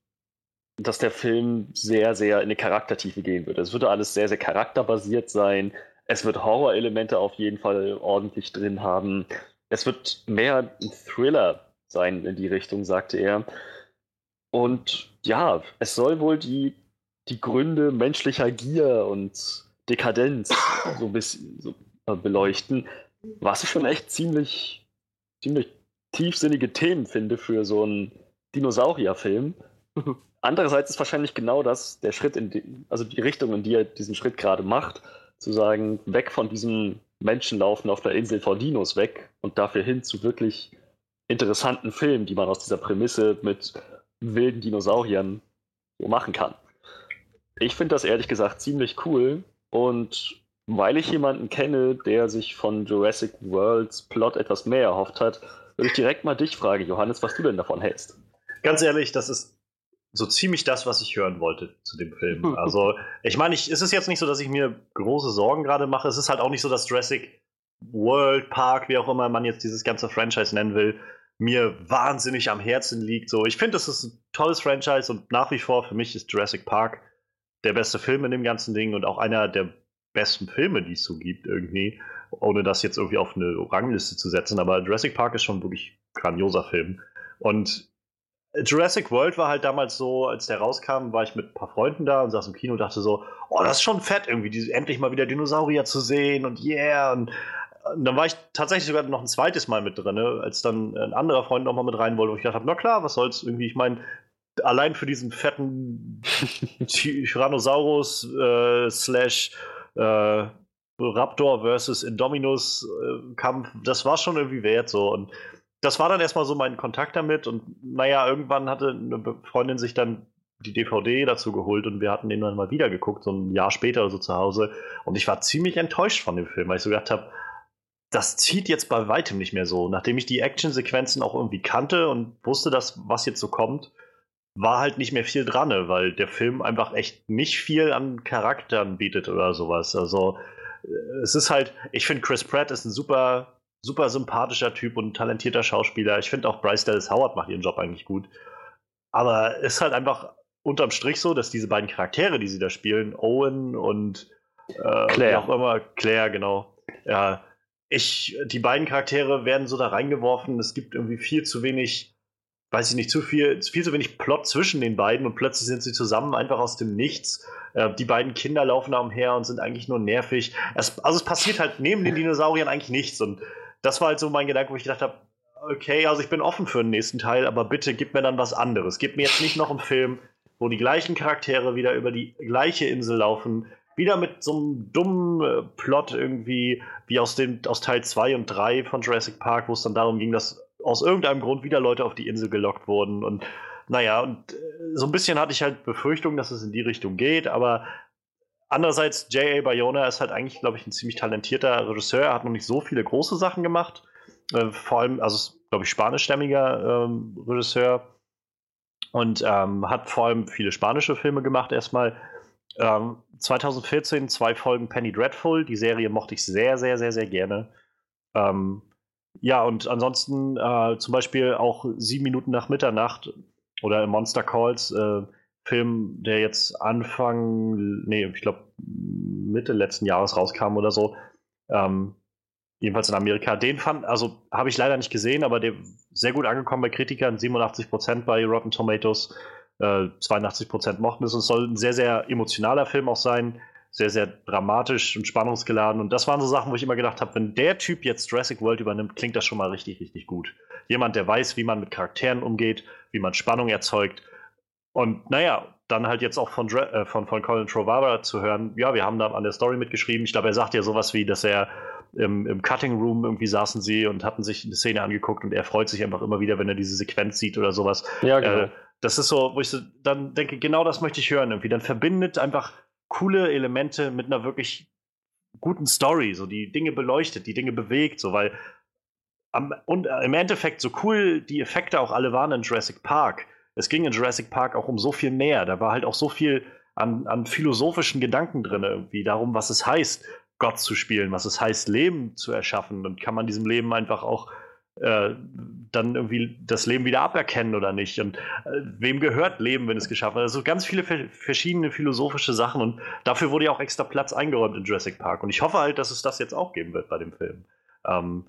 dass der Film sehr, sehr in eine Charaktertiefe gehen wird. Es würde alles sehr, sehr charakterbasiert sein. Es wird Horror-Elemente auf jeden Fall ordentlich drin haben. Es wird mehr ein Thriller sein in die Richtung, sagte er. Und ja, es soll wohl die, die Gründe menschlicher Gier und Dekadenz so ein bisschen so äh, beleuchten, was ich schon echt ziemlich, ziemlich tiefsinnige Themen finde für so einen Dinosaurierfilm. <laughs> Andererseits ist wahrscheinlich genau das der Schritt in die, also die Richtung, in die er diesen Schritt gerade macht zu sagen, weg von diesem Menschenlaufen auf der Insel vor Dinos weg und dafür hin zu wirklich interessanten Filmen, die man aus dieser Prämisse mit wilden Dinosauriern so machen kann. Ich finde das ehrlich gesagt ziemlich cool und weil ich jemanden kenne, der sich von Jurassic Worlds Plot etwas mehr erhofft hat, würde ich direkt mal dich fragen, Johannes, was du denn davon hältst. Ganz ehrlich, das ist so ziemlich das, was ich hören wollte zu dem Film. <laughs> Also, ich meine, ich, es ist jetzt nicht so, dass ich mir große Sorgen gerade mache. Es ist halt auch nicht so, dass Jurassic World Park, wie auch immer man jetzt dieses ganze Franchise nennen will, mir wahnsinnig am Herzen liegt. So, ich finde, das ist ein tolles Franchise und nach wie vor für mich ist Jurassic Park der beste Film in dem ganzen Ding und auch einer der besten Filme, die es so gibt irgendwie, ohne das jetzt irgendwie auf eine Rangliste zu setzen. Aber Jurassic Park ist schon wirklich ein grandioser Film. Und Jurassic World war halt damals so, als der rauskam, war ich mit ein paar Freunden da und saß im Kino und dachte so, oh, das ist schon fett, irgendwie die, endlich mal wieder Dinosaurier zu sehen und yeah. Und, und, dann war ich tatsächlich sogar noch ein zweites Mal mit drin, ne, als dann ein anderer Freund noch mal mit rein wollte, wo ich gedacht habe, na klar, was soll's irgendwie, ich meine, allein für diesen fetten <laughs> Tyrannosaurus äh, slash äh, Raptor versus Indominus äh, Kampf, das war schon irgendwie wert so und das war dann erstmal so mein Kontakt damit und naja, irgendwann hatte eine Freundin sich dann die DVD dazu geholt und wir hatten den dann mal wieder geguckt, so ein Jahr später oder so zu Hause. Und ich war ziemlich enttäuscht von dem Film, weil ich so gedacht habe, das zieht jetzt bei weitem nicht mehr so. Nachdem ich die Actionsequenzen auch irgendwie kannte und wusste, dass was jetzt so kommt, war halt nicht mehr viel dran, ne, weil der Film einfach echt nicht viel an Charakteren bietet oder sowas. Also äh, es ist halt, ich finde Chris Pratt ist ein super super sympathischer Typ und talentierter Schauspieler. Ich finde auch Bryce Dallas Howard macht ihren Job eigentlich gut. Aber es ist halt einfach unterm Strich so, dass diese beiden Charaktere, die sie da spielen, Owen und äh, Claire. auch immer, Claire, genau, ja, ich, die beiden Charaktere werden so da reingeworfen. Es gibt irgendwie viel zu wenig, weiß ich nicht, zu viel, viel zu wenig Plot zwischen den beiden und plötzlich sind sie zusammen einfach aus dem Nichts. Äh, die beiden Kinder laufen da umher und sind eigentlich nur nervig. Es, also es passiert halt neben den Dinosauriern eigentlich nichts und das war halt so mein Gedanke, wo ich gedacht habe, okay, also ich bin offen für den nächsten Teil, aber bitte gib mir dann was anderes. Gib mir jetzt nicht noch einen Film, wo die gleichen Charaktere wieder über die gleiche Insel laufen, wieder mit so einem dummen äh, Plot irgendwie, wie aus, dem, aus Teil 2 und 3 von Jurassic Park, wo es dann darum ging, dass aus irgendeinem Grund wieder Leute auf die Insel gelockt wurden. Und naja, und äh, so ein bisschen hatte ich halt Befürchtung, dass es in die Richtung geht, aber andererseits, J.A. Bayona ist halt eigentlich, glaube ich, ein ziemlich talentierter Regisseur. Er hat noch nicht so viele große Sachen gemacht. Äh, vor allem, also glaube ich, spanischstämmiger ähm, Regisseur und ähm, hat vor allem viele spanische Filme gemacht erstmal. Ähm, 2014 zwei Folgen Penny Dreadful. Die Serie mochte ich sehr, sehr, sehr, sehr gerne. Ähm, ja, und ansonsten äh, zum Beispiel auch Sieben Minuten nach Mitternacht oder Monster Calls, äh, Film, der jetzt Anfang, nee, ich glaube Mitte letzten Jahres rauskam oder so. Ähm, jedenfalls in Amerika. Den fand, also habe ich leider nicht gesehen, aber der sehr gut angekommen bei Kritikern, 87% bei Rotten Tomatoes, äh, 82% mochten es. Und es soll ein sehr, sehr emotionaler Film auch sein, sehr, sehr dramatisch und spannungsgeladen. Und das waren so Sachen, wo ich immer gedacht habe, wenn der Typ jetzt Jurassic World übernimmt, klingt das schon mal richtig, richtig gut. Jemand, der weiß, wie man mit Charakteren umgeht, wie man Spannung erzeugt. Und naja, dann halt jetzt auch von, äh, von, von Colin Trovara zu hören, ja, wir haben da an der Story mitgeschrieben. Ich glaube, er sagt ja sowas wie, dass er im, im Cutting Room irgendwie saßen sie und hatten sich eine Szene angeguckt und er freut sich einfach immer wieder, wenn er diese Sequenz sieht oder sowas. Ja, genau. Äh, das ist so, wo ich so dann denke, genau das möchte ich hören irgendwie. Dann verbindet einfach coole Elemente mit einer wirklich guten Story, so die Dinge beleuchtet, die Dinge bewegt, so weil am, und äh, im Endeffekt so cool die Effekte auch alle waren in Jurassic Park. Es ging in Jurassic Park auch um so viel mehr. Da war halt auch so viel an, an philosophischen Gedanken drin irgendwie, darum, was es heißt, Gott zu spielen, was es heißt, Leben zu erschaffen. Und kann man diesem Leben einfach auch äh, dann irgendwie das Leben wieder aberkennen oder nicht? Und äh, wem gehört Leben, wenn es geschaffen wird? Also ganz viele verschiedene philosophische Sachen und dafür wurde ja auch extra Platz eingeräumt in Jurassic Park. Und ich hoffe halt, dass es das jetzt auch geben wird bei dem Film. Ähm,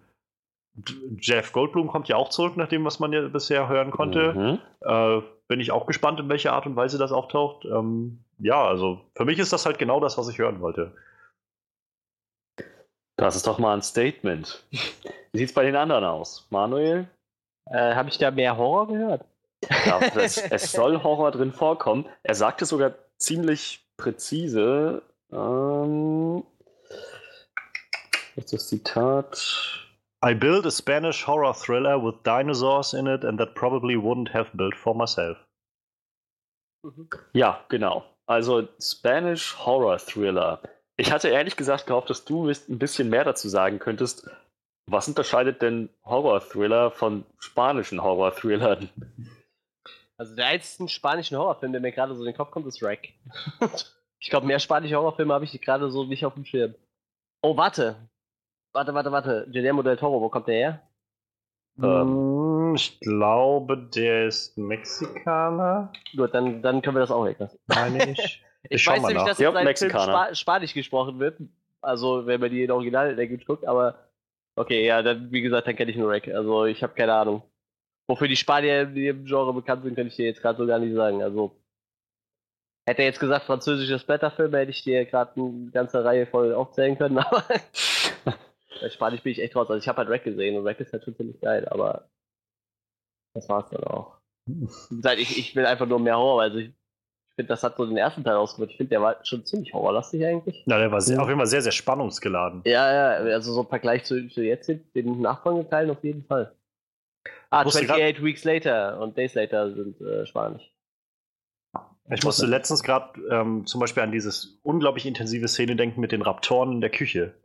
Jeff Goldblum kommt ja auch zurück, nach dem, was man ja bisher hören konnte. Mhm. Äh, bin ich auch gespannt, in welcher Art und Weise das auftaucht. Ähm, ja, also für mich ist das halt genau das, was ich hören wollte. Das ist doch mal ein Statement. Wie sieht es bei den anderen aus? Manuel? Äh, Habe ich da mehr Horror gehört? Ja, es, <laughs> es, soll Horror drin vorkommen. Er sagte sogar ziemlich präzise. Ähm, was ist das Zitat? I built a Spanish horror thriller with dinosaurs in it and that probably wouldn't have built for myself. Ja, genau. Also Spanish Horror Thriller. Ich hatte ehrlich gesagt gehofft, dass du ein bisschen mehr dazu sagen könntest. Was unterscheidet denn Horror-Thriller von spanischen Horror-Thrillern? Also der einzige spanischen Horrorfilm, der mir gerade so in den Kopf kommt, ist Wreck. <laughs> ich glaube, mehr spanische Horrorfilme habe ich gerade so nicht auf dem Schirm. Oh, warte. Warte, warte, warte. Guillermo del Toro, wo kommt der her? Ähm, ich glaube, der ist Mexikaner. Gut, dann, dann können wir das auch weglassen. Meine ich. <laughs> Ich, ich weiß nämlich, dass ja, in Film Spa Spanisch gesprochen wird. Also, wenn man die in Original-Language guckt, aber okay, ja, dann, wie gesagt, dann kenne ich nur Rack. Also, ich habe keine Ahnung. Wofür die Spanier in dem Genre bekannt sind, kann ich dir jetzt gerade so gar nicht sagen. Also, hätte er jetzt gesagt, französische Splatterfilme, hätte ich dir gerade eine ganze Reihe voll aufzählen können, <laughs> aber bei Spanisch bin ich echt raus. Also, ich habe halt Rack gesehen und Rack ist halt schon ziemlich geil, aber das war's dann auch. Ich, ich will einfach nur mehr Horror, also ich finde, das hat so den ersten Teil ausgemacht. Ich finde, der war schon ziemlich horrorlastig eigentlich. Ja, der war sehr, auf jeden Fall sehr, sehr spannungsgeladen. Ja, ja, also so im Vergleich zu, zu jetzt, den nachfolgenden Teilen auf jeden Fall. Ah, 28 Weeks Later und Days Later sind äh, spanisch. Ich musste letztens gerade ähm, zum Beispiel an dieses unglaublich intensive Szene denken mit den Raptoren in der Küche.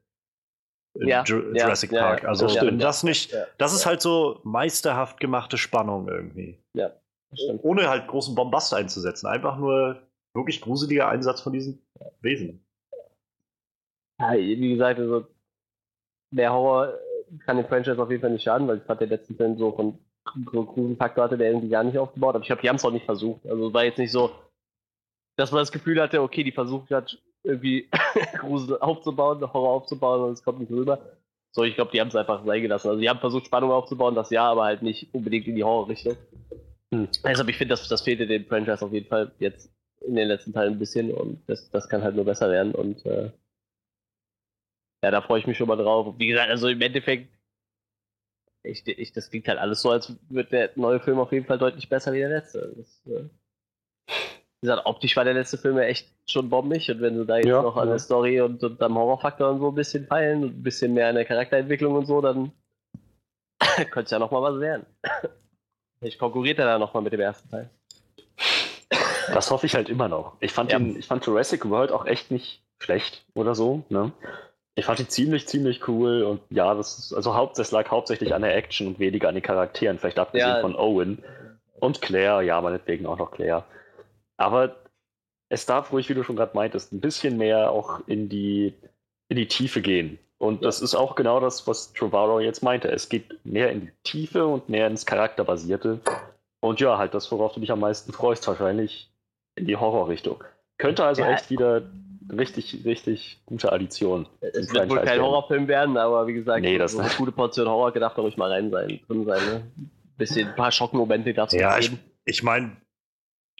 In ja, Jurassic ja, Park. Also, ja, wenn das nicht, das ist halt so meisterhaft gemachte Spannung irgendwie. Ja. Ohne halt großen Bombast einzusetzen. Einfach nur wirklich gruseliger Einsatz von diesen Wesen. Ja, wie gesagt, also der Horror kann dem Franchise auf jeden Fall nicht schaden, weil ich fand der letzten Film so von so Gruselfaktor hatte der irgendwie gar nicht aufgebaut. Aber ich glaube, die haben es auch nicht versucht. Also es war jetzt nicht so, dass man das Gefühl hatte, okay, die versuchen gerade irgendwie <laughs> Grusel aufzubauen, Horror aufzubauen und es kommt nicht rüber. So, ich glaube, die haben es einfach sein gelassen. Also, die haben versucht, Spannung aufzubauen, das ja, aber halt nicht unbedingt in die Horrorrichtung. Hm. Deshalb, ich finde, das, das fehlte dem Franchise auf jeden Fall jetzt in den letzten Teilen ein bisschen und das, das kann halt nur besser werden und äh, ja, da freue ich mich schon mal drauf. Wie gesagt, also im Endeffekt, ich, ich, das klingt halt alles so, als würde der neue Film auf jeden Fall deutlich besser wie der letzte. Das, äh, wie gesagt, optisch war der letzte Film ja echt schon bombig und wenn du da jetzt ja, noch an der Story und, und am Horrorfaktor und so ein bisschen feilen und ein bisschen mehr an der Charakterentwicklung und so, dann <laughs> könnte es ja nochmal was werden. <laughs> Ich konkurriert er da nochmal mit dem ersten Teil. Das hoffe ich halt immer noch. Ich fand, ja. den, ich fand Jurassic World auch echt nicht schlecht oder so. Ne? Ich fand die ziemlich, ziemlich cool und ja, das ist, also haupt, das lag hauptsächlich an der Action und weniger an den Charakteren, vielleicht abgesehen ja. von Owen und Claire, ja, meinetwegen auch noch Claire. Aber es darf ruhig, wie du schon gerade meintest, ein bisschen mehr auch in die, in die Tiefe gehen. Und ja. das ist auch genau das, was Trevorrow jetzt meinte. Es geht mehr in die Tiefe und mehr ins Charakterbasierte. Und ja, halt das, worauf du dich am meisten freust, wahrscheinlich in die Horrorrichtung. Könnte also ja. echt wieder richtig, richtig gute Addition. Es wird wohl kein Horrorfilm werden, aber wie gesagt, nee, das so eine gute Portion Horror gedacht, ruhig mal rein sein, drin sein. Ne? Bisschen, ein paar Schockmomente gab es. Ja, ich, ich meine,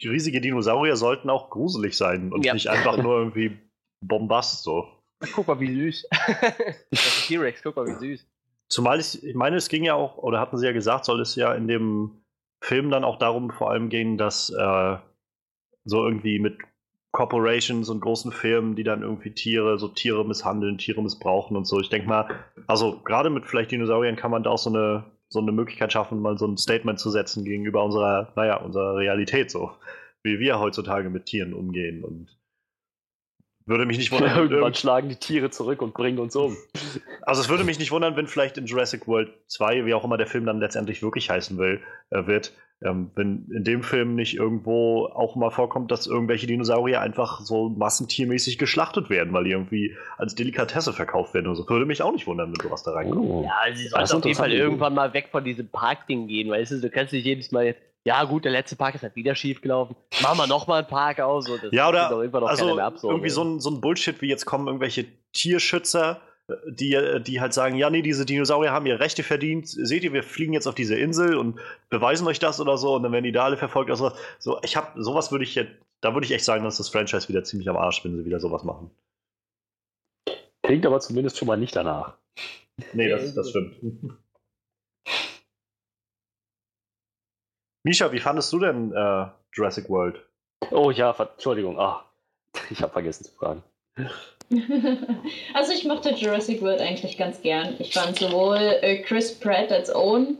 riesige Dinosaurier sollten auch gruselig sein und ja. nicht einfach nur irgendwie Bombast so. Guck mal, wie süß. <laughs> das T-Rex, guck mal, wie süß. Zumal ich, ich meine, es ging ja auch, oder hatten sie ja gesagt, soll es ja in dem Film dann auch darum vor allem gehen, dass äh, so irgendwie mit Corporations und großen Firmen, die dann irgendwie Tiere, so Tiere misshandeln, Tiere missbrauchen und so. Ich denke mal, also gerade mit vielleicht Dinosauriern kann man da auch so eine, so eine Möglichkeit schaffen, mal so ein Statement zu setzen gegenüber unserer, naja, unserer Realität so. Wie wir heutzutage mit Tieren umgehen und würde mich nicht wundern. <laughs> Irgendwann schlagen die Tiere zurück und bringen uns um. <laughs> Also es würde mich nicht wundern, wenn vielleicht in Jurassic World 2, wie auch immer der Film dann letztendlich wirklich heißen will, äh, wird, ähm, wenn in dem Film nicht irgendwo auch mal vorkommt, dass irgendwelche Dinosaurier einfach so massentiermäßig geschlachtet werden, weil die irgendwie als Delikatesse verkauft werden oder so. Würde mich auch nicht wundern, wenn sowas da reinkommt. Oh. Ja, sie sollten auf jeden Fall irgendwann mal weg von diesem Parkding gehen, weil du, du kannst nicht jedes Mal jetzt ja gut, der letzte Park ist halt wieder schief gelaufen. Machen wir nochmal einen Park aus. Und ja, oder also ab, so, irgendwie so ein, so ein Bullshit, wie jetzt kommen irgendwelche Tierschützer, die, die halt sagen, ja, nee, diese Dinosaurier haben ihre Rechte verdient. Seht ihr, wir fliegen jetzt auf diese Insel und beweisen euch das oder so und dann werden die da alle verfolgt oder sowas. So, ich hab, sowas würde ich jetzt, da würde ich echt sagen, dass das Franchise wieder ziemlich am Arsch, wenn sie wieder sowas machen. Klingt aber zumindest schon mal nicht danach. Nee, das, das stimmt. <laughs> Misha, wie fandest du denn äh, Jurassic World? Oh ja, Entschuldigung. Ah, <laughs> ich habe vergessen zu fragen. <laughs> also ich mochte Jurassic World eigentlich ganz gern. Ich fand sowohl äh, Chris Pratt als Owen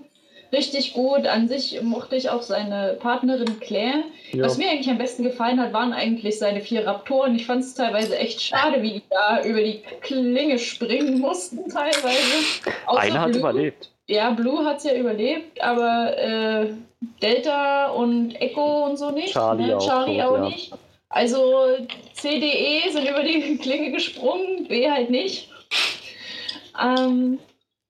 richtig gut. An sich mochte ich auch seine Partnerin Claire. Ja. Was mir eigentlich am besten gefallen hat, waren eigentlich seine vier Raptoren. Ich fand es teilweise echt schade, wie die da über die Klinge springen mussten teilweise. Einer hat überlebt. Ja, Blue hat es ja überlebt, aber äh, Delta und Echo und so nicht. Charlie, ne? auch, Charlie auch, ja. nicht. Also CDE sind über die <laughs> Klinge gesprungen, B halt nicht. Ähm,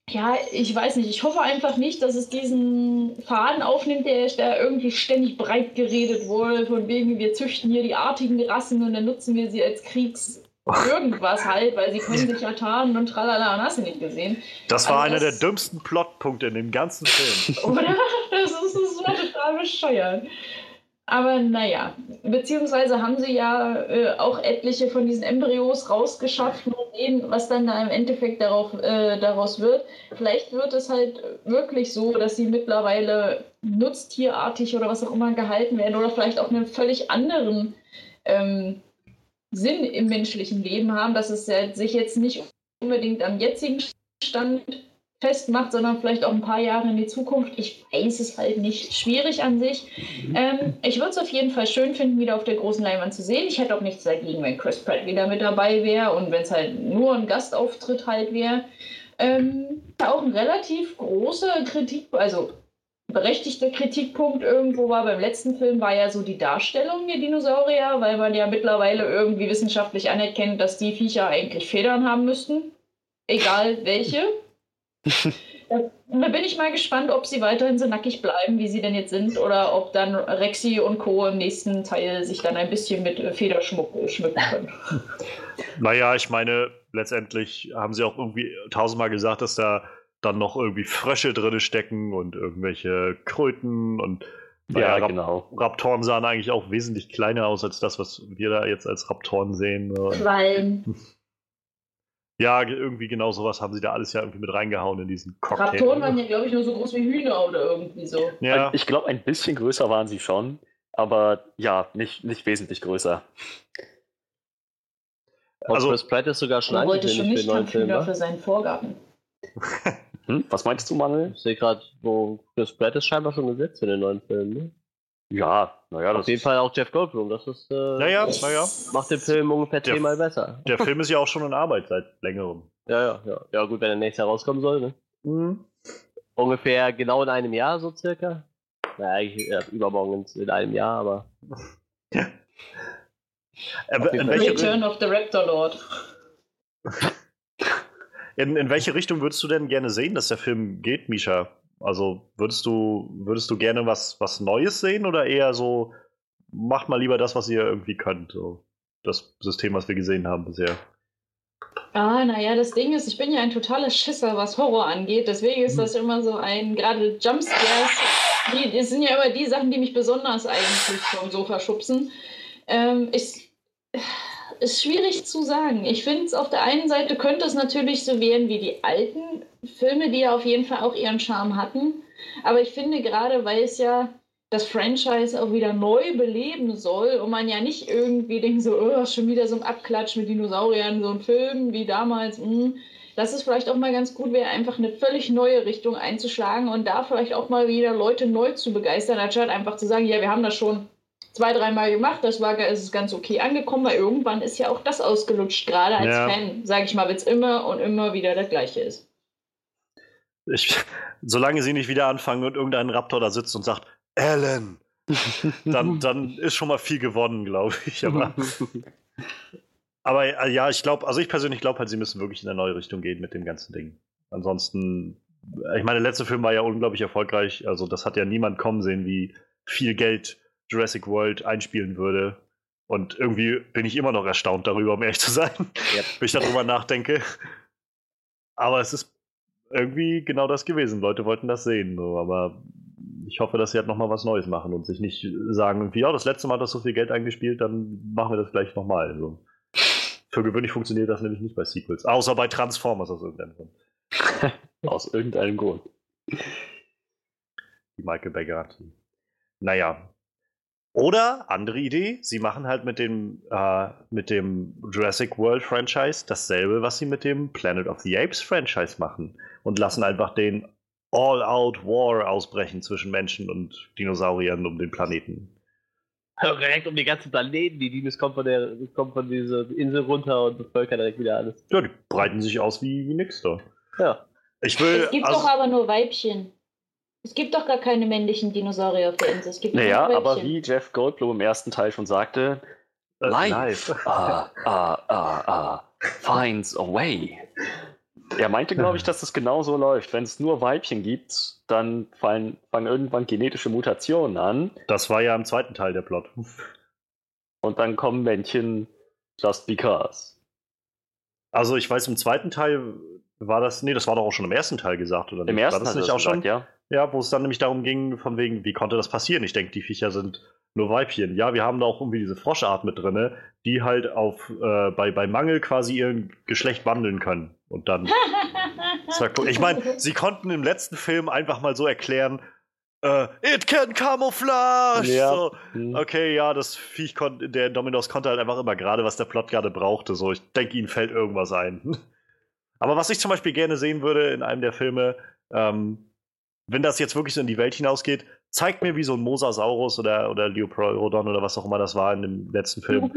ja, ich weiß nicht. Ich hoffe einfach nicht, dass es diesen Faden aufnimmt, der, der irgendwie ständig breit geredet wurde, von wegen, wir züchten hier die artigen Rassen und dann nutzen wir sie als Kriegs <laughs> irgendwas halt, weil sie können sich ja tarnen und tralala und hast du nicht gesehen. Das war also einer das, der dümmsten Plotpunkte in dem ganzen Film. <laughs> Oder? Das ist, das war total bescheuert. Aber naja, beziehungsweise haben sie ja äh, auch etliche von diesen Embryos rausgeschafft und sehen, was dann da im Endeffekt darauf, äh, daraus wird. Vielleicht wird es halt wirklich so, dass sie mittlerweile nutztierartig oder was auch immer gehalten werden oder vielleicht auch einen völlig anderen ähm, Sinn im menschlichen Leben haben, dass es sich jetzt nicht unbedingt am jetzigen Stand festmacht, sondern vielleicht auch ein paar Jahre in die Zukunft. Ich weiß es halt nicht. Schwierig an sich. Mhm. Ähm, ich würde es auf jeden Fall schön finden, wieder auf der großen Leinwand zu sehen. Ich hätte auch nichts dagegen, wenn Chris Pratt wieder mit dabei wäre und wenn es halt nur ein Gastauftritt halt wäre. Ähm, auch ein relativ großer Kritik, also berechtigter Kritikpunkt irgendwo war beim letzten Film, war ja so die Darstellung der Dinosaurier, weil man ja mittlerweile irgendwie wissenschaftlich anerkennt, dass die Viecher eigentlich Federn haben müssten. Egal welche. Da bin ich mal gespannt, ob sie weiterhin so nackig bleiben, wie sie denn jetzt sind, oder ob dann Rexy und Co. im nächsten Teil sich dann ein bisschen mit Federschmuck schmücken können. Naja, ich meine, letztendlich haben sie auch irgendwie tausendmal gesagt, dass da dann noch irgendwie Frösche drin stecken und irgendwelche Kröten und ja, Rap genau. Raptoren sahen eigentlich auch wesentlich kleiner aus als das, was wir da jetzt als Raptoren sehen. Quallen. Ja, irgendwie genau sowas haben sie da alles ja irgendwie mit reingehauen in diesen Cocktail. Raptoren waren ja, glaube ich, nur so groß wie Hühner oder irgendwie so. Ja. Ich glaube, ein bisschen größer waren sie schon, aber ja, nicht, nicht wesentlich größer. Also, Chris Pratt ist sogar schon angekündigt für den neuen Film. für seinen Vorgaben. hm? Was meinst du, Manuel? Ich sehe gerade, wo Chris Pratt ist scheinbar schon gesetzt für den neuen Film, ne? Ja, naja, das Auf jeden Fall auch Jeff Goldblum, das ist. Äh, naja, naja. Macht den Film ungefähr zehnmal besser. Der Film ist ja auch <laughs> schon in Arbeit seit längerem. Ja, ja, ja. Ja, gut, wenn er nächstes Jahr rauskommen soll, ne? Mhm. Ungefähr genau in einem Jahr, so circa. Naja, eigentlich ja, übermorgen in einem Jahr, aber. Ja. <laughs> Äh, in welche Return of the Raptor Lord. <laughs> In, in welche Richtung würdest du denn gerne sehen, dass der Film geht, Misha? Also würdest du, würdest du gerne was, was Neues sehen oder eher so, macht mal lieber das, was ihr irgendwie könnt? So, das System, was wir gesehen haben bisher. Ah, naja, das Ding ist, ich bin ja ein totaler Schisser, was Horror angeht. Deswegen ist das immer so ein, gerade Jumpscares, die, die sind ja immer die Sachen, die mich besonders eigentlich vom Sofa schubsen. Ähm, ich, ist schwierig zu sagen. Ich finde es auf der einen Seite könnte es natürlich so werden wie die alten Filme, die ja auf jeden Fall auch ihren Charme hatten. Aber ich finde gerade, weil es ja das Franchise auch wieder neu beleben soll und man ja nicht irgendwie denkt so, oh, schon wieder so ein Abklatsch mit Dinosauriern, so ein Film wie damals. Mh. Hm, dass es vielleicht auch mal ganz gut wäre, einfach eine völlig neue Richtung einzuschlagen und da vielleicht auch mal wieder Leute neu zu begeistern, anstatt einfach zu sagen, ja, wir haben das schon zwei, dreimal gemacht, das war ist es ganz okay angekommen, weil irgendwann ist ja auch das ausgelutscht, gerade als ja. Fan, sage ich mal, wenn es immer und immer wieder das gleiche ist. Ich, solange sie nicht wieder anfangen und irgendein Raptor da sitzt und sagt, Alan, <laughs> dann, dann ist schon mal viel gewonnen, glaube ich. Aber, <laughs> aber äh, ja, ich glaube, also ich persönlich glaube halt, sie müssen wirklich in eine neue Richtung gehen mit dem ganzen Ding. Ansonsten, ich meine, der letzte Film war ja unglaublich erfolgreich. Also, das hat ja niemand kommen sehen, wie viel Geld Jurassic World einspielen würde. Und irgendwie bin ich immer noch erstaunt darüber, um ehrlich zu sein, yep. <laughs> wenn ich darüber nachdenke. Aber es ist irgendwie genau das gewesen. Leute wollten das sehen. So. Aber ich hoffe, dass sie halt nochmal was Neues machen und sich nicht sagen, irgendwie, ja, das letzte Mal hat das so viel Geld eingespielt, dann machen wir das gleich nochmal. So. Für gewöhnlich funktioniert das nämlich nicht bei Sequels. Außer bei Transformers aus irgendeinem Grund. <laughs> aus irgendeinem Grund. Die Michael Bay Garantie. Naja, oder, andere Idee, sie machen halt mit dem, äh, mit dem Jurassic World Franchise dasselbe, was sie mit dem Planet of the Apes Franchise machen. Und lassen einfach den All-Out War ausbrechen zwischen Menschen und Dinosauriern um den Planeten. Direkt um die ganzen Planeten. Die Dinos kommen von, der, kommen von dieser Insel runter und bevölkern direkt wieder alles. Ja, die breiten sich aus wie, wie nix da. Ja. Ich will, es gibt also, doch aber nur Weibchen. Es gibt doch gar keine männlichen Dinosaurier auf der Insel. Es gibt naja, aber wie Jeff Goldblum im ersten Teil schon sagte, uh, life, uh, uh, uh, finds a way. Er meinte, glaube ich, dass das genau so läuft. Wenn es nur Weibchen gibt, dann fallen, fangen irgendwann genetische Mutationen an. Das war ja im zweiten Teil der Plot. Und dann kommen Männchen just because. Also ich weiß, im zweiten Teil war das, nee, das war doch auch schon im ersten Teil gesagt, oder? Im ersten war das nicht auch gesagt, schon? Ja. Ja, wo es dann nämlich darum ging, von wegen, wie konnte das passieren? Ich denke, die Viecher sind nur Weibchen. Ja, wir haben da auch irgendwie diese Froschart mit drin, die halt auf, äh, bei, bei Mangel quasi ihr Geschlecht wandeln können. Und dann. <laughs> ich meine, sie konnten im letzten Film einfach mal so erklären, Uh, it can camouflage! Ja. So, mhm. okay, ja, das Viech konnte, der Dominos konnte halt einfach immer gerade, was der Plot gerade brauchte. So, ich denke, ihnen fällt irgendwas ein. <laughs> Aber was ich zum Beispiel gerne sehen würde in einem der Filme, ähm, wenn das jetzt wirklich so in die Welt hinausgeht, zeigt mir, wie so ein Mosasaurus oder, oder Leopolodon oder was auch immer das war in dem letzten Film.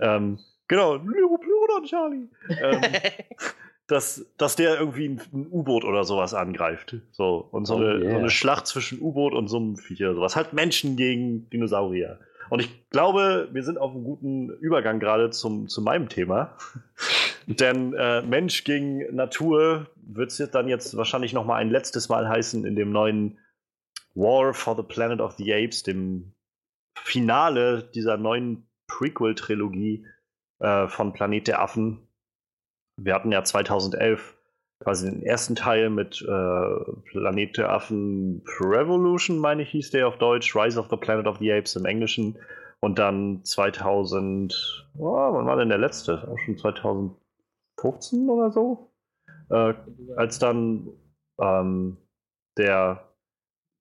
Ähm, genau, Leopolodon, Charlie. ähm, <laughs> dass, dass der irgendwie ein, ein U-Boot oder sowas angreift. So, und so, oh, eine, yeah. so eine Schlacht zwischen U-Boot und so einem Viech oder sowas. Halt Menschen gegen Dinosaurier. Und ich glaube, wir sind auf einem guten Übergang gerade zum, zu meinem Thema. <laughs> Denn äh, Mensch gegen Natur wird es dann jetzt wahrscheinlich noch mal ein letztes Mal heißen in dem neuen War for the Planet of the Apes, dem Finale dieser neuen Prequel-Trilogie äh, von Planet der Affen. Wir hatten ja 2011 quasi den ersten Teil mit äh, Planet der Affen Revolution, meine ich, hieß der auf Deutsch, Rise of the Planet of the Apes im Englischen. Und dann 2000, oh, wann war denn der letzte? Auch schon 2015 oder so? Äh, als dann ähm, der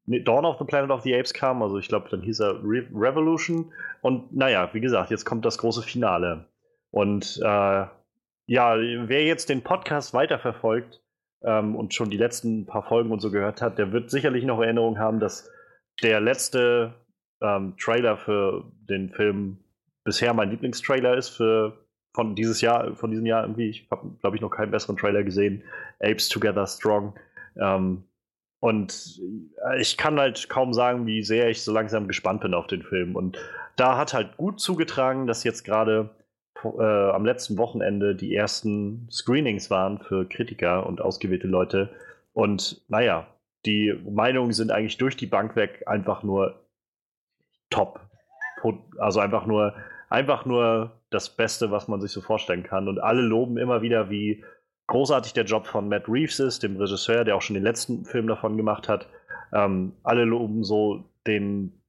Dawn of the Planet of the Apes kam, also ich glaube, dann hieß er Re Revolution. Und naja, wie gesagt, jetzt kommt das große Finale. Und äh, ja, wer jetzt den Podcast weiterverfolgt ähm, und schon die letzten paar Folgen und so gehört hat, der wird sicherlich noch Erinnerung haben, dass der letzte ähm, Trailer für den Film bisher mein Lieblingstrailer ist für von dieses Jahr, von diesem Jahr irgendwie. Ich habe, glaube ich, noch keinen besseren Trailer gesehen. Apes Together Strong. Ähm, und ich kann halt kaum sagen, wie sehr ich so langsam gespannt bin auf den Film. Und da hat halt gut zugetragen, dass jetzt gerade äh, am letzten Wochenende die ersten Screenings waren für Kritiker und ausgewählte Leute. Und naja, die Meinungen sind eigentlich durch die Bank weg einfach nur top. Also einfach nur, einfach nur das Beste, was man sich so vorstellen kann. Und alle loben immer wieder, wie großartig der Job von Matt Reeves ist, dem Regisseur, der auch schon den letzten Film davon gemacht hat. Ähm, alle loben so den,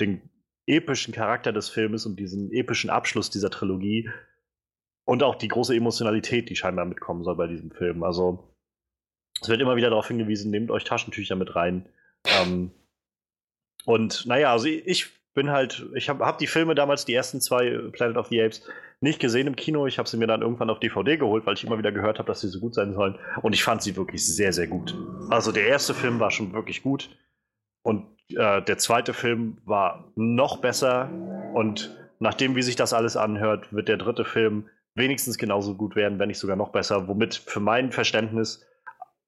den epischen Charakter des Filmes und diesen epischen Abschluss dieser Trilogie und auch die große Emotionalität, die scheinbar mitkommen soll bei diesem Film. Also es wird immer wieder darauf hingewiesen, nehmt euch Taschentücher mit rein. Ähm, und naja, also ich bin halt, ich habe hab die Filme damals, die ersten zwei Planet of the Apes, nicht gesehen im Kino. Ich habe sie mir dann irgendwann auf DVD geholt, weil ich immer wieder gehört habe, dass sie so gut sein sollen. Und ich fand sie wirklich sehr, sehr gut. Also der erste Film war schon wirklich gut. Und äh, der zweite Film war noch besser. Und nachdem, wie sich das alles anhört, wird der dritte Film wenigstens genauso gut werden, wenn nicht sogar noch besser. Womit für mein Verständnis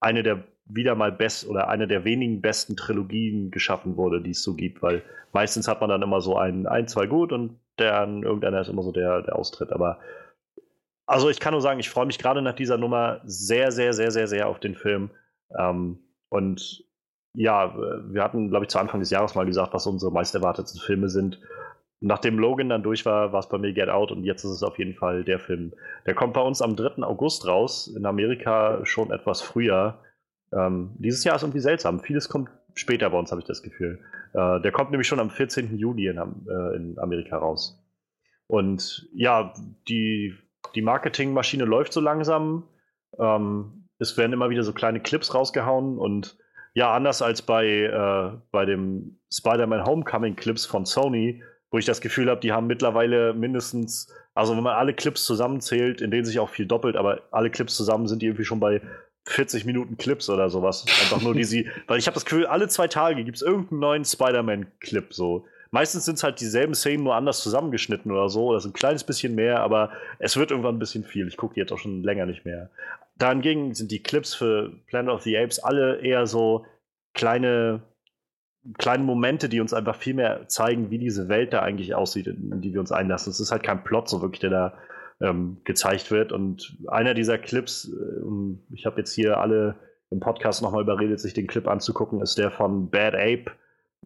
eine der wieder mal best oder eine der wenigen besten Trilogien geschaffen wurde, die es so gibt, weil meistens hat man dann immer so ein, ein zwei gut und dann irgendeiner ist immer so der, der Austritt. Aber also ich kann nur sagen, ich freue mich gerade nach dieser Nummer sehr, sehr, sehr, sehr, sehr auf den Film. Ähm, und ja, wir hatten, glaube ich, zu Anfang des Jahres mal gesagt, was unsere meist erwartetsten Filme sind. Nachdem Logan dann durch war, war es bei mir Get Out und jetzt ist es auf jeden Fall der Film. Der kommt bei uns am 3. August raus, in Amerika schon etwas früher. Ähm, dieses Jahr ist irgendwie seltsam. Vieles kommt später bei uns, habe ich das Gefühl. Äh, der kommt nämlich schon am 14. Juli in, äh, in Amerika raus. Und ja, die, die Marketingmaschine läuft so langsam. Ähm, es werden immer wieder so kleine Clips rausgehauen und ja, anders als bei, äh, bei dem Spider-Man Homecoming Clips von Sony, wo ich das Gefühl habe, die haben mittlerweile mindestens, also wenn man alle Clips zusammenzählt, in denen sich auch viel doppelt, aber alle Clips zusammen sind die irgendwie schon bei 40 Minuten Clips oder sowas. Einfach nur die sie, <laughs> weil ich habe das Gefühl, alle zwei Tage gibt es irgendeinen neuen Spider-Man-Clip so. Meistens sind es halt dieselben Szenen, nur anders zusammengeschnitten oder so. Oder so ein kleines bisschen mehr, aber es wird irgendwann ein bisschen viel. Ich gucke die jetzt auch schon länger nicht mehr. Dahingegen sind die Clips für Planet of the Apes alle eher so kleine, kleine Momente, die uns einfach viel mehr zeigen, wie diese Welt da eigentlich aussieht, in die wir uns einlassen. Es ist halt kein Plot so wirklich, der da ähm, gezeigt wird. Und einer dieser Clips, äh, ich habe jetzt hier alle im Podcast nochmal überredet, sich den Clip anzugucken, ist der von Bad Ape.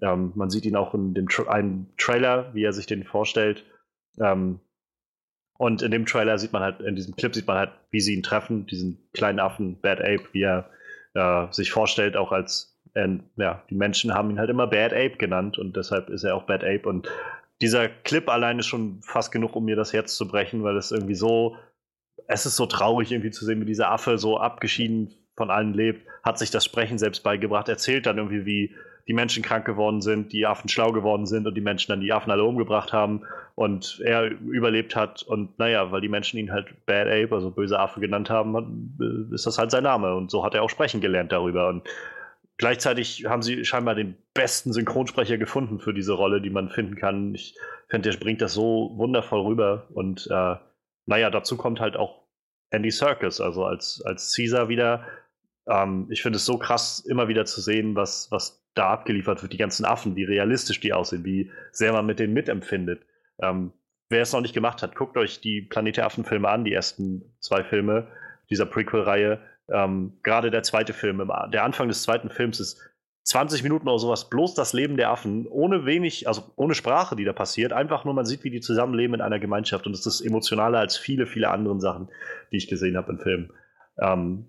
Ähm, man sieht ihn auch in dem Tra einem Trailer, wie er sich den vorstellt. Ähm, und in dem Trailer sieht man halt, in diesem Clip sieht man halt, wie sie ihn treffen, diesen kleinen Affen, Bad Ape, wie er äh, sich vorstellt, auch als, äh, ja, die Menschen haben ihn halt immer Bad Ape genannt und deshalb ist er auch Bad Ape. Und dieser Clip allein ist schon fast genug, um mir das Herz zu brechen, weil es irgendwie so, es ist so traurig irgendwie zu sehen, wie dieser Affe so abgeschieden von allen lebt, hat sich das Sprechen selbst beigebracht, erzählt dann irgendwie, wie die Menschen krank geworden sind, die Affen schlau geworden sind und die Menschen dann die Affen alle umgebracht haben und er überlebt hat und naja, weil die Menschen ihn halt Bad Ape, also böse Affe genannt haben, ist das halt sein Name und so hat er auch sprechen gelernt darüber und Gleichzeitig haben sie scheinbar den besten Synchronsprecher gefunden für diese Rolle, die man finden kann. Ich finde, der bringt das so wundervoll rüber. Und äh, naja, dazu kommt halt auch Andy Serkis, also als, als Caesar wieder. Ähm, ich finde es so krass, immer wieder zu sehen, was, was da abgeliefert wird, die ganzen Affen, wie realistisch die aussehen, wie sehr man mit denen mitempfindet. Ähm, wer es noch nicht gemacht hat, guckt euch die Planet der Affen-Filme an, die ersten zwei Filme dieser Prequel-Reihe. Ähm, Gerade der zweite Film, der Anfang des zweiten Films ist 20 Minuten oder sowas, bloß das Leben der Affen, ohne wenig, also ohne Sprache, die da passiert. Einfach nur, man sieht, wie die zusammenleben in einer Gemeinschaft. Und es ist emotionaler als viele, viele andere Sachen, die ich gesehen habe in Filmen. Ähm,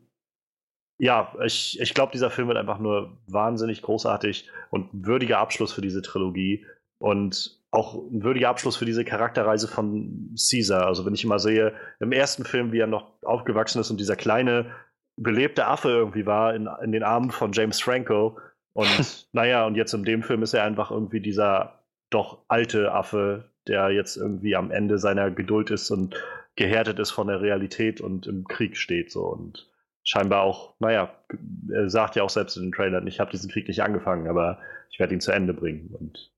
ja, ich, ich glaube, dieser Film wird einfach nur wahnsinnig großartig und würdiger Abschluss für diese Trilogie. Und auch ein würdiger Abschluss für diese Charakterreise von Caesar. Also wenn ich immer sehe, im ersten Film, wie er noch aufgewachsen ist und dieser kleine, belebte Affe irgendwie war in, in den Armen von James Franco und <laughs> naja, und jetzt in dem Film ist er einfach irgendwie dieser doch alte Affe, der jetzt irgendwie am Ende seiner Geduld ist und gehärtet ist von der Realität und im Krieg steht so und scheinbar auch, naja, er sagt ja auch selbst in den Trailern, ich habe diesen Krieg nicht angefangen, aber ich werde ihn zu Ende bringen und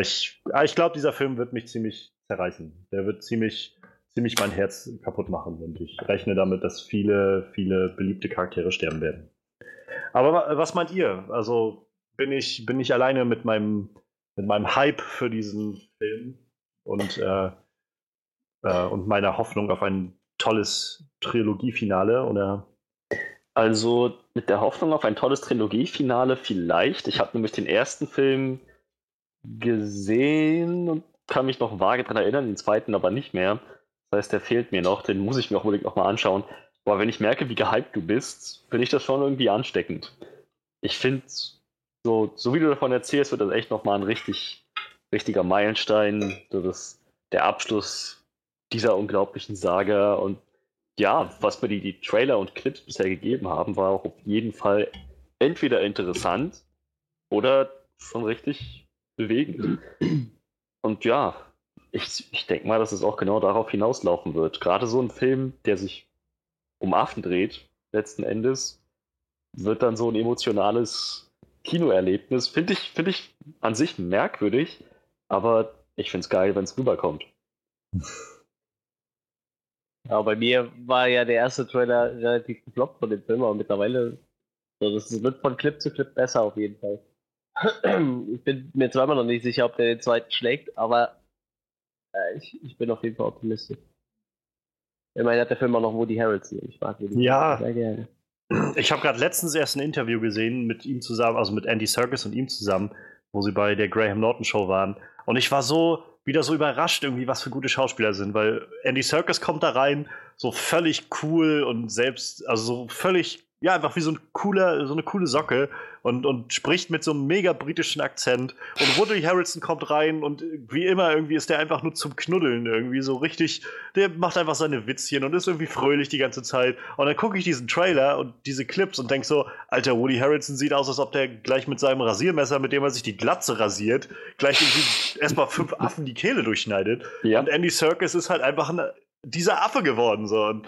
ich, ich glaube, dieser Film wird mich ziemlich zerreißen. Der wird ziemlich, ziemlich mein Herz kaputt machen und ich rechne damit, dass viele, viele beliebte Charaktere sterben werden. Aber was meint ihr? Also bin ich, bin ich alleine mit meinem, mit meinem Hype für diesen Film und, äh, äh, und meiner Hoffnung auf ein tolles Trilogiefinale oder? Also mit der Hoffnung auf ein tolles Trilogiefinale vielleicht. Ich habe nämlich den ersten Film gesehen und kann mich noch vage daran erinnern, den zweiten aber nicht mehr. Das heißt, der fehlt mir noch, den muss ich mir auch unbedingt nochmal anschauen. Aber wenn ich merke, wie gehypt du bist, finde ich das schon irgendwie ansteckend. Ich finde, so, so wie du davon erzählst, wird das echt nochmal ein richtig, richtiger Meilenstein. Das ist der Abschluss dieser unglaublichen Saga. Und ja, was mir die, die Trailer und Clips bisher gegeben haben, war auch auf jeden Fall entweder interessant oder schon richtig bewegend. <clears throat> Und ja, ich, ich denke mal, dass es auch genau darauf hinauslaufen wird. Gerade so ein Film, der sich um Affen dreht, letzten Endes, wird dann so ein emotionales Kinoerlebnis. Finde ich, find ich an sich merkwürdig, aber ich finde es geil, wenn es rüberkommt. Ja, bei mir war ja der erste Trailer relativ gefloppt von dem Film, aber mittlerweile so, das wird von Clip zu Clip besser auf jeden Fall. <clears throat> Ich bin mir zweimal noch nicht sicher, ob der den zweiten schlägt, aber äh, ich, ich bin auf jeden Fall optimistisch. Immerhin hat der Film auch noch Woody Harrelson. Ich mag Woody ja. sehr gerne. Ich habe gerade letztens erst ein Interview gesehen mit ihm zusammen, also mit Andy Serkis und ihm zusammen, wo sie bei der Graham Norton Show waren. Und ich war so wieder so überrascht irgendwie, was für gute Schauspieler sind, weil Andy Serkis kommt da rein, so völlig cool und selbst, also so völlig ja, einfach wie so ein cooler, so eine coole Socke und, und spricht mit so einem mega britischen Akzent. Und Woody Harrelson kommt rein und wie immer irgendwie ist der einfach nur zum Knuddeln irgendwie so richtig. Der macht einfach seine Witzchen und ist irgendwie fröhlich die ganze Zeit. Und dann gucke ich diesen Trailer und diese Clips und denke so, alter, Woody Harrelson sieht aus, als ob der gleich mit seinem Rasiermesser, mit dem er sich die Glatze rasiert, gleich irgendwie erstmal fünf Affen die Kehle durchschneidet. Ja. Und Andy Serkis ist halt einfach ein, dieser Affe geworden so. Und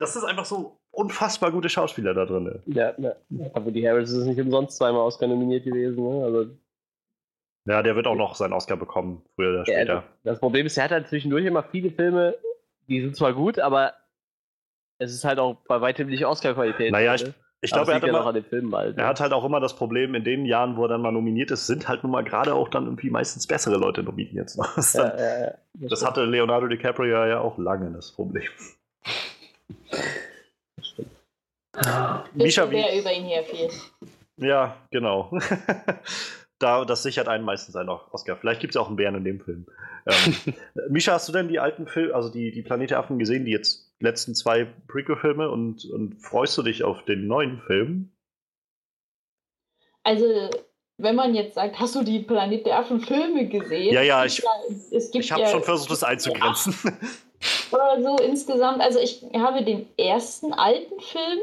das ist einfach so unfassbar gute Schauspieler da drin. Ja, ja. aber die Harris ist nicht umsonst zweimal Oscar nominiert gewesen. Ne? Also, ja, der wird auch noch seinen Oscar bekommen, früher oder später. Ja, das Problem ist, er hat halt zwischendurch immer viele Filme, die sind zwar gut, aber es ist halt auch bei weitem nicht Oscar-Qualität. Naja, ich, ich glaube, er, hat immer, halt, er hat halt auch immer das Problem, in den Jahren, wo er dann mal nominiert ist, sind halt nun mal gerade auch dann irgendwie meistens bessere Leute nominiert. Das, ja, ja, das, das hatte Leonardo DiCaprio ja auch lange das Problem. <laughs> Misha, wie, über ihn herfiel. Ja, genau. <laughs> da, das sichert einen meistens einen Oscar. Vielleicht gibt es ja auch einen Bären in dem Film. Ähm, <laughs> Misha, hast du denn die alten Filme, also die, die Planet Affen gesehen, die jetzt letzten zwei Prequel-Filme und, und freust du dich auf den neuen Film? Also, wenn man jetzt sagt, hast du die Planet der Affen Filme gesehen? Ja, ja, ich, ich habe ja, schon versucht, das einzugrenzen. Ja, <laughs> oder so insgesamt. Also, ich habe den ersten alten Film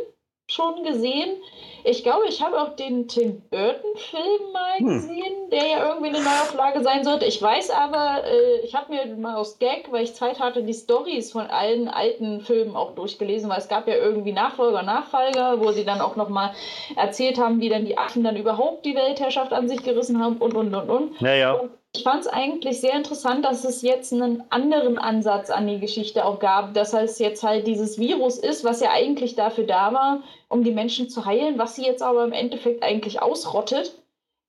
schon gesehen. Ich glaube, ich habe auch den Tim Burton-Film mal hm. gesehen, der ja irgendwie eine Neuauflage sein sollte. Ich weiß aber, äh, ich habe mir mal aus Gag, weil ich Zeit hatte, die Stories von allen alten Filmen auch durchgelesen, weil es gab ja irgendwie Nachfolger, Nachfolger, wo sie dann auch nochmal erzählt haben, wie dann die Affen dann überhaupt die Weltherrschaft an sich gerissen haben und, und, und, und. Ja, Und ich fand es eigentlich sehr interessant, dass es jetzt einen anderen Ansatz an die Geschichte auch gab. Dass es jetzt halt dieses Virus ist, was ja eigentlich dafür da war, um die Menschen zu heilen, was sie jetzt aber im Endeffekt eigentlich ausrottet.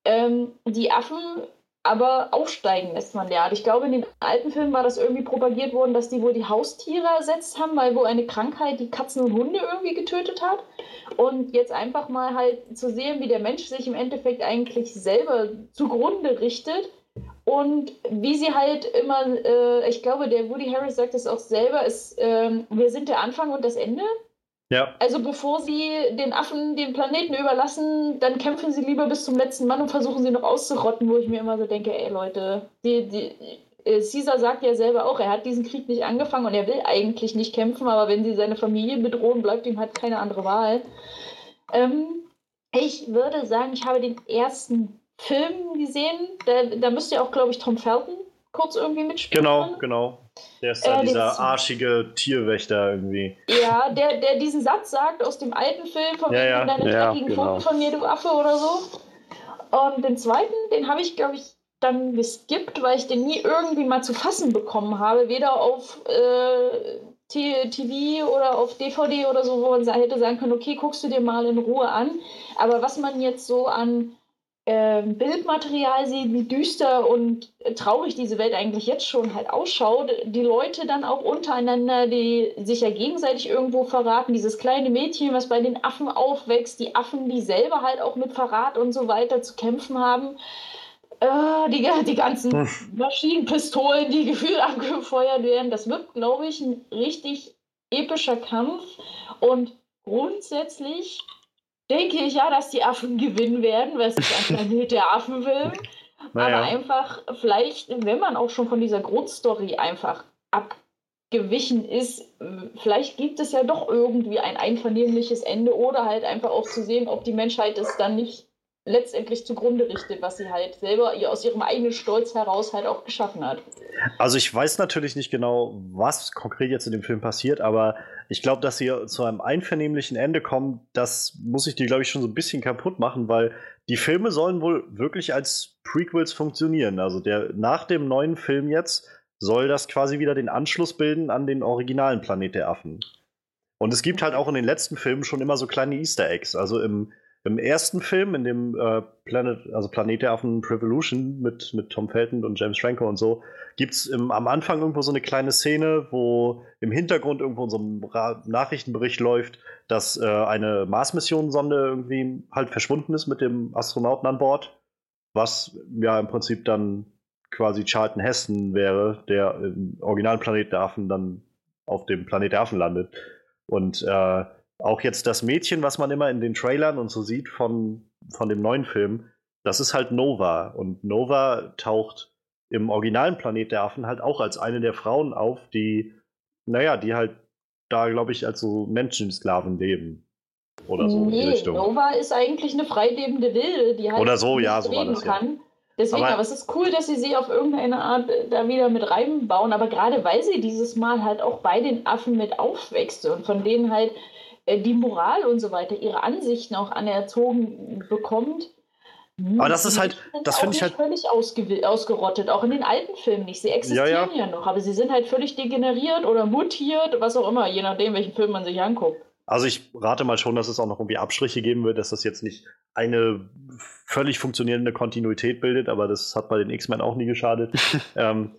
Ähm, die Affen aber aufsteigen lässt man Art. Ich glaube, in den alten Filmen war das irgendwie propagiert worden, dass die wohl die Haustiere ersetzt haben, weil wohl eine Krankheit die Katzen und Hunde irgendwie getötet hat. Und jetzt einfach mal halt zu sehen, wie der Mensch sich im Endeffekt eigentlich selber zugrunde richtet und wie sie halt immer, äh, ich glaube, der Woody Harris sagt es auch selber, ist, äh, wir sind der Anfang und das Ende. Ja. Also bevor sie den Affen den Planeten überlassen, dann kämpfen sie lieber bis zum letzten Mann und versuchen sie noch auszurotten, wo ich mir immer so denke, ey Leute, die, die, äh, Caesar sagt ja selber auch, er hat diesen Krieg nicht angefangen und er will eigentlich nicht kämpfen, aber wenn sie seine Familie bedrohen, bleibt ihm halt keine andere Wahl. Ähm, ich würde sagen, ich habe den ersten Film gesehen. Da, da müsste ja auch, glaube ich, Tom Felton kurz irgendwie mitspielen. Genau, genau. Der ist ja äh, dieser arschige Tierwächter irgendwie. Ja, der, der diesen Satz sagt aus dem alten Film von ja, ja. deine ja, dreckigen genau. Pfoten von mir, du Affe oder so. Und den zweiten, den habe ich, glaube ich, dann geskippt, weil ich den nie irgendwie mal zu fassen bekommen habe. Weder auf äh, TV oder auf DVD oder so, wo man hätte sagen können, okay, guckst du dir mal in Ruhe an. Aber was man jetzt so an ähm, Bildmaterial sieht, wie düster und traurig diese Welt eigentlich jetzt schon halt ausschaut, die Leute dann auch untereinander, die sich ja gegenseitig irgendwo verraten, dieses kleine Mädchen, was bei den Affen aufwächst, die Affen, die selber halt auch mit Verrat und so weiter zu kämpfen haben, äh, die, die ganzen Hm. Maschinenpistolen, die <laughs> gefühlt abgefeuert werden, das wird, glaube ich, ein richtig epischer Kampf. Und grundsätzlich denke ich ja, dass die Affen gewinnen werden, weil es ist ein Planet der Affenfilm. <laughs> Naja. Aber einfach, vielleicht, wenn man auch schon von dieser Grundstory einfach abgewichen ist, vielleicht gibt es ja doch irgendwie ein einvernehmliches Ende oder halt einfach auch zu sehen, ob die Menschheit es dann nicht letztendlich zugrunde richtet, was sie halt selber aus ihrem eigenen Stolz heraus halt auch geschaffen hat. Also ich weiß natürlich nicht genau, was konkret jetzt in dem Film passiert, aber ich glaube, dass sie zu einem einvernehmlichen Ende kommen, das muss ich dir, glaube ich, schon so ein bisschen kaputt machen, weil die Filme sollen wohl wirklich als Prequels funktionieren. Also der nach dem neuen Film jetzt soll das quasi wieder den Anschluss bilden an den originalen Planet der Affen. Und es gibt halt auch in den letzten Filmen schon immer so kleine Easter Eggs. Also im, im ersten Film, in dem äh, Planet, also Planet der Affen Revolution mit, mit Tom Felton und James Franco und so, gibt es am Anfang irgendwo so eine kleine Szene, wo im Hintergrund irgendwo so einem Ra Nachrichtenbericht läuft, dass äh, eine Mars-Mission-Sonde irgendwie halt verschwunden ist mit dem Astronauten an Bord. Was ja im Prinzip dann quasi Charlton Heston wäre, der im originalen Planet der Affen dann auf dem Planet der Affen landet. Und äh, auch jetzt das Mädchen, was man immer in den Trailern und so sieht von, von dem neuen Film, das ist halt Nova. Und Nova taucht im originalen Planet der Affen halt auch als eine der Frauen auf, die, naja, die halt da, glaube ich, als so Menschensklaven leben. Oder so in die nee, Richtung. Nova ist eigentlich eine freilebende Wilde, die halt Oder so, ja, so war reden das, ja. kann. Deswegen, Aber- aber, es ist cool, dass sie sie auf irgendeine Art äh, da wieder mit reinbauen, aber gerade weil sie dieses Mal halt auch bei den Affen mit aufwächst und von denen halt die Moral und so weiter, ihre Ansichten auch anerzogen bekommt. Aber das ist halt- das finde ich halt- völlig ausgerottet, auch in den alten Filmen nicht. Sie existieren ja, noch, aber sie sind halt völlig degeneriert oder mutiert, was auch immer, je nachdem, welchen Film man sich anguckt. Also ich rate mal schon, dass es auch noch irgendwie Abstriche geben wird, dass das jetzt nicht eine völlig funktionierende Kontinuität bildet, aber das hat bei den X-Men auch nie geschadet. <laughs> ähm,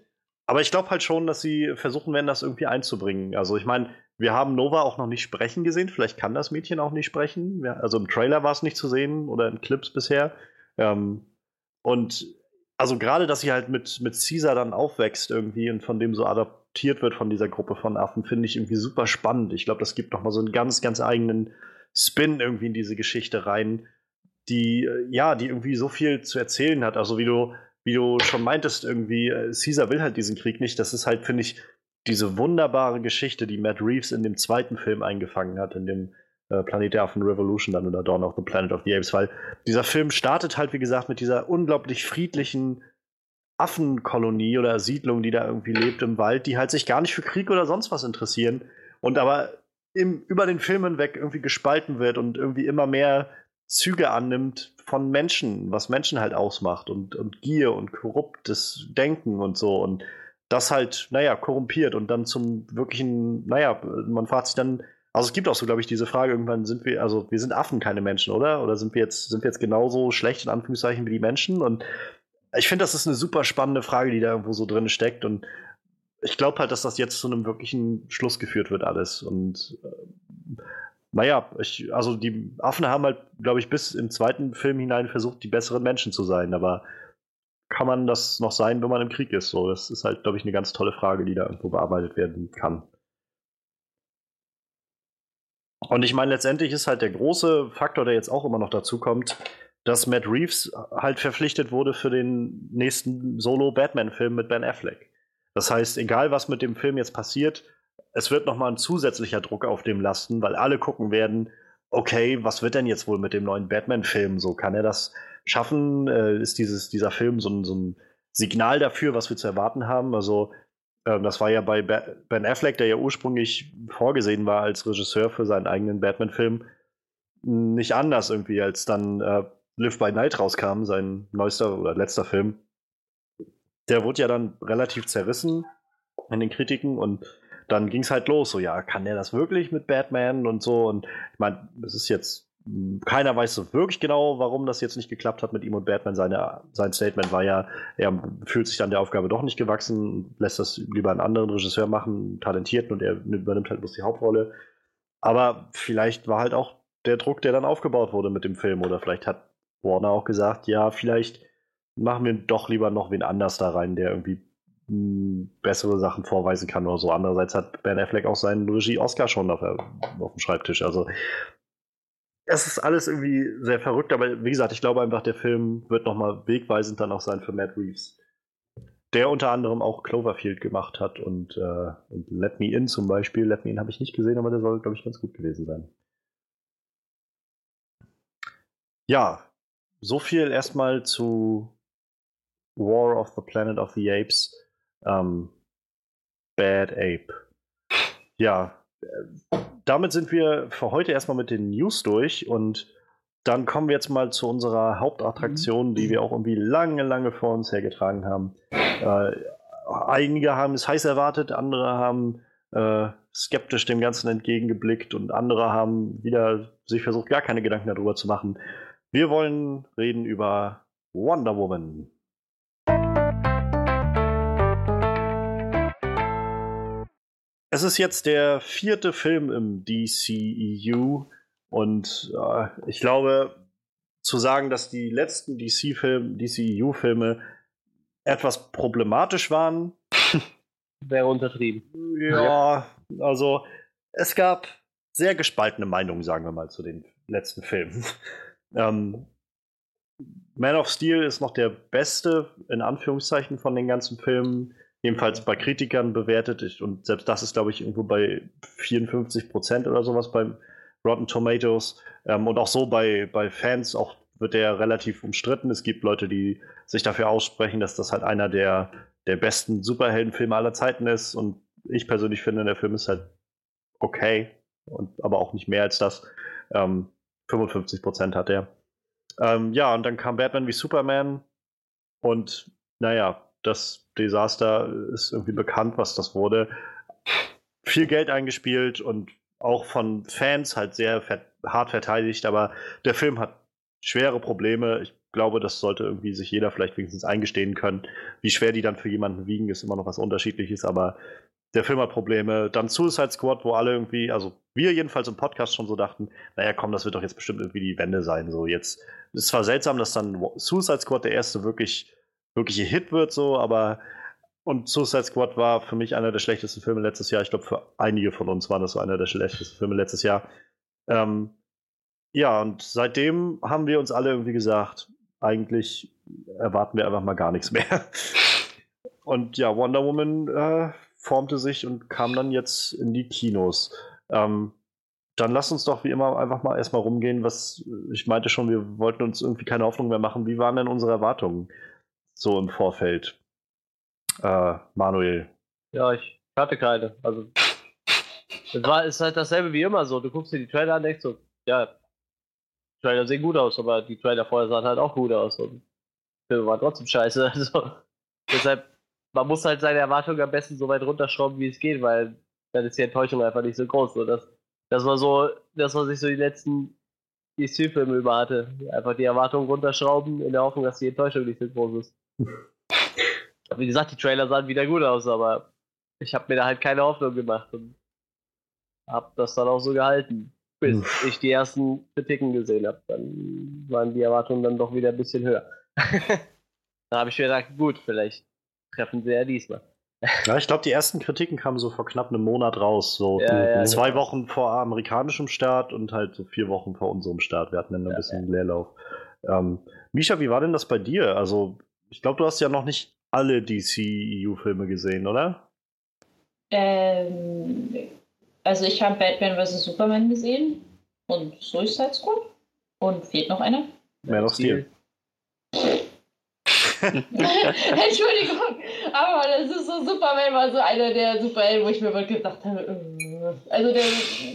aber ich glaube halt schon, dass sie versuchen werden, das irgendwie einzubringen. Also ich meine, wir haben Nova auch noch nicht sprechen gesehen, vielleicht kann das Mädchen auch nicht sprechen. Also im Trailer war es nicht zu sehen oder in Clips bisher. Ähm, und also gerade, dass sie halt mit, mit Caesar dann aufwächst irgendwie und von dem so adaptiert wird von dieser Gruppe von Affen, finde ich irgendwie super spannend. Ich glaube, das gibt nochmal so einen ganz, ganz eigenen Spin irgendwie in diese Geschichte rein, die, äh, ja, die irgendwie so viel zu erzählen hat. Also wie du, wie du schon meintest, irgendwie, äh, Caesar will halt diesen Krieg nicht. Das ist halt, finde ich, diese wunderbare Geschichte, die Matt Reeves in dem zweiten Film eingefangen hat, in dem äh, Planet der Affen Revolution dann oder Dawn of the Planet of the Apes, weil dieser Film startet halt, wie gesagt, mit dieser unglaublich friedlichen Affenkolonie oder Siedlung, die da irgendwie lebt im Wald, die halt sich gar nicht für Krieg oder sonst was interessieren und aber im, über den Film hinweg irgendwie gespalten wird und irgendwie immer mehr Züge annimmt von Menschen, was Menschen halt ausmacht und, und Gier und korruptes Denken und so und das halt, naja, korrumpiert und dann zum wirklichen, naja, man fragt sich dann, also es gibt auch so, glaube ich, diese Frage, irgendwann sind wir, also wir sind Affen, keine Menschen, oder? Oder sind wir jetzt, sind wir jetzt genauso schlecht in Anführungszeichen wie die Menschen? Und ich finde, das ist eine super spannende Frage, die da irgendwo so drin steckt. Und ich glaube halt, dass das jetzt zu einem wirklichen Schluss geführt wird, alles. Und äh, naja, ich, also die Affen haben halt, glaube ich, bis im zweiten Film hinein versucht, die besseren Menschen zu sein. Aber kann man das noch sein, wenn man im Krieg ist? So, das ist halt, glaube ich, eine ganz tolle Frage, die da irgendwo bearbeitet werden kann. Und ich meine, letztendlich ist halt der große Faktor, der jetzt auch immer noch dazu kommt, dass Matt Reeves halt verpflichtet wurde für den nächsten Solo-Batman-Film mit Ben Affleck. Das heißt, egal was mit dem Film jetzt passiert, es wird nochmal ein zusätzlicher Druck auf dem lasten, weil alle gucken werden, okay, was wird denn jetzt wohl mit dem neuen Batman-Film? So kann er das schaffen? Äh, ist dieses, dieser Film so ein, so ein Signal dafür, was wir zu erwarten haben? Also, äh, das war ja bei Ben Affleck, der ja ursprünglich vorgesehen war als Regisseur für seinen eigenen Batman-Film, nicht anders irgendwie, als dann äh, Live by Night rauskam, sein neuester oder letzter Film. Der wurde ja dann relativ zerrissen in den Kritiken und dann ging es halt los, so ja, kann der das wirklich mit Batman und so und ich meine, es ist jetzt keiner weiß so wirklich genau, warum das jetzt nicht geklappt hat mit ihm und Batman. Seine, sein Statement war ja, er fühlt sich dann der Aufgabe doch nicht gewachsen, lässt das lieber einen anderen Regisseur machen, talentierten und er übernimmt halt bloß die Hauptrolle. Aber vielleicht war halt auch der Druck, der dann aufgebaut wurde mit dem Film oder vielleicht hat Warner auch gesagt, ja, vielleicht machen wir doch lieber noch wen anders da rein, der irgendwie hm, bessere Sachen vorweisen kann oder so. Andererseits hat Ben Affleck auch seinen Regie-Oscar schon auf, auf dem Schreibtisch. Also es ist alles irgendwie sehr verrückt, aber wie gesagt, ich glaube einfach, der Film wird nochmal wegweisend dann auch sein für Matt Reeves. Der unter anderem auch Cloverfield gemacht hat und, äh, und Let Me In zum Beispiel. Let Me In habe ich nicht gesehen, aber der soll, glaube ich, ganz gut gewesen sein. Ja, so viel erstmal zu War of the Planet of the Apes. Ähm, Bad Ape. Ja, damit sind wir für heute erstmal mit den News durch und dann kommen wir jetzt mal zu unserer Hauptattraktion, die wir auch irgendwie lange, lange vor uns hergetragen haben. Äh, einige haben es heiß erwartet, andere haben äh, skeptisch dem Ganzen entgegengeblickt und andere haben wieder sich versucht, gar keine Gedanken darüber zu machen. Wir wollen reden über Wonder Woman. Es ist jetzt der vierte Film im DCEU und äh, ich glaube, zu sagen, dass die letzten DC-Filme, DCEU-Filme etwas problematisch waren, <laughs> wäre untertrieben. Ja, also es gab sehr gespaltene Meinungen, sagen wir mal, zu den letzten Filmen. <laughs> Ähm, Man of Steel ist noch der beste, in Anführungszeichen, von den ganzen Filmen. Jedenfalls bei Kritikern bewertet. Und selbst das ist, glaube ich, irgendwo bei 54 Prozent oder sowas beim Rotten Tomatoes. Ähm, und auch so bei, bei Fans auch wird der relativ umstritten. Es gibt Leute, die sich dafür aussprechen, dass das halt einer der, der besten Superheldenfilme aller Zeiten ist. Und ich persönlich finde, der Film ist halt okay, und, aber auch nicht mehr als das. Ähm, 55 Prozent hat er. Ähm, ja, und dann kam Batman wie Superman und naja, das Desaster ist irgendwie bekannt, was das wurde. Viel Geld eingespielt und auch von Fans halt sehr hart verteidigt, aber der Film hat schwere Probleme. Ich glaube, das sollte irgendwie sich jeder vielleicht wenigstens eingestehen können. Wie schwer die dann für jemanden wiegen, ist immer noch was Unterschiedliches, aber der Film hat Probleme. Dann Suicide Squad, wo alle irgendwie, also wir jedenfalls im Podcast schon so dachten, naja, komm, das wird doch jetzt bestimmt irgendwie die Wende sein. So jetzt, es war seltsam, dass dann Suicide Squad der erste wirklich, wirkliche Hit wird, so, aber und Suicide Squad war für mich einer der schlechtesten Filme letztes Jahr. Ich glaube, für einige von uns war das so einer der schlechtesten Filme letztes Jahr. Ähm, ja, und seitdem haben wir uns alle irgendwie gesagt, eigentlich erwarten wir einfach mal gar nichts mehr. <laughs> Und ja, Wonder Woman äh, formte sich und kam dann jetzt in die Kinos. Ähm, dann lass uns doch wie immer einfach mal erstmal rumgehen, was ich meinte schon, wir wollten uns irgendwie keine Hoffnung mehr machen. Wie waren denn unsere Erwartungen so im Vorfeld? Äh, Manuel. Ja, ich hatte keine. Also, es war, ist halt dasselbe wie immer so. Du guckst dir die Trailer an denkst so, ja, Trailer sehen gut aus, aber die Trailer vorher sahen halt auch gut aus und Filme waren trotzdem scheiße. <laughs> Also, deshalb man muss halt seine Erwartungen am besten so weit runterschrauben, wie es geht, weil dann ist die Enttäuschung einfach nicht so groß. So, dass, das war so, das, was ich so die letzten DC-Filme über hatte. Einfach die Erwartungen runterschrauben, in der Hoffnung, dass die Enttäuschung nicht so groß ist. <laughs> Wie gesagt, die Trailer sahen wieder gut aus, aber ich habe mir da halt keine Hoffnung gemacht und habe das dann auch so gehalten. Bis hm. ich die ersten Kritiken gesehen habe. Dann waren die Erwartungen dann doch wieder ein bisschen höher. <laughs> da habe ich mir gedacht, gut, vielleicht treffen sie ja diesmal. <laughs> Ja, ich glaube, die ersten Kritiken kamen so vor knapp einem Monat raus. So ja, ja, zwei genau. Wochen vor amerikanischem Start und halt so vier Wochen vor unserem Start. Wir hatten dann ein bisschen Leerlauf. Ähm, Misha, wie war denn das bei dir? Also, ich glaube, du hast ja noch nicht alle DC-EU-Filme gesehen, oder? Ähm, also ich habe Batman vs. Superman gesehen und Suicide Squad und fehlt noch einer. Man of Steel. <laughs> Entschuldigung, aber das ist so, Superman war so einer der Superhelden, wo ich mir wirklich gedacht habe, äh, also der,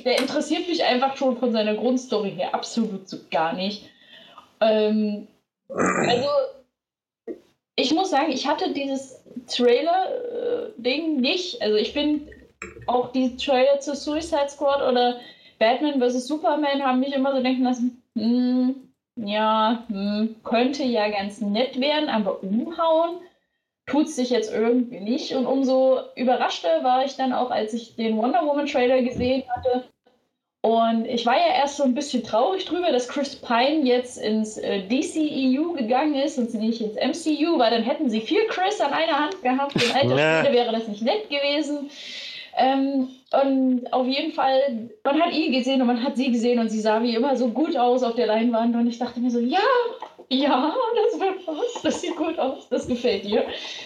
der interessiert mich einfach schon von seiner Grundstory her absolut so gar nicht. Ähm, also, ich muss sagen, ich hatte dieses Trailer-Ding nicht. Also, ich bin auch die Trailer zu Suicide Squad oder Batman vs. Superman haben mich immer so denken lassen, hm, ja, hm, könnte ja ganz nett werden, aber umhauen tut sich jetzt irgendwie nicht. Und umso überraschter war ich dann auch, als ich den Wonder Woman Trailer gesehen hatte. Und ich war ja erst so ein bisschen traurig drüber, dass Chris Pine jetzt ins äh, DCEU gegangen ist und nicht ins MCU, weil dann hätten sie vier Chris an einer Hand gehabt. In alter Spiele wäre das nicht nett gewesen. Ähm, und auf jeden Fall, man hat ihn gesehen und man hat sie gesehen und sie sah wie immer so gut aus auf der Leinwand und ich dachte mir so, ja, ja, das was, das sieht gut aus, das gefällt dir.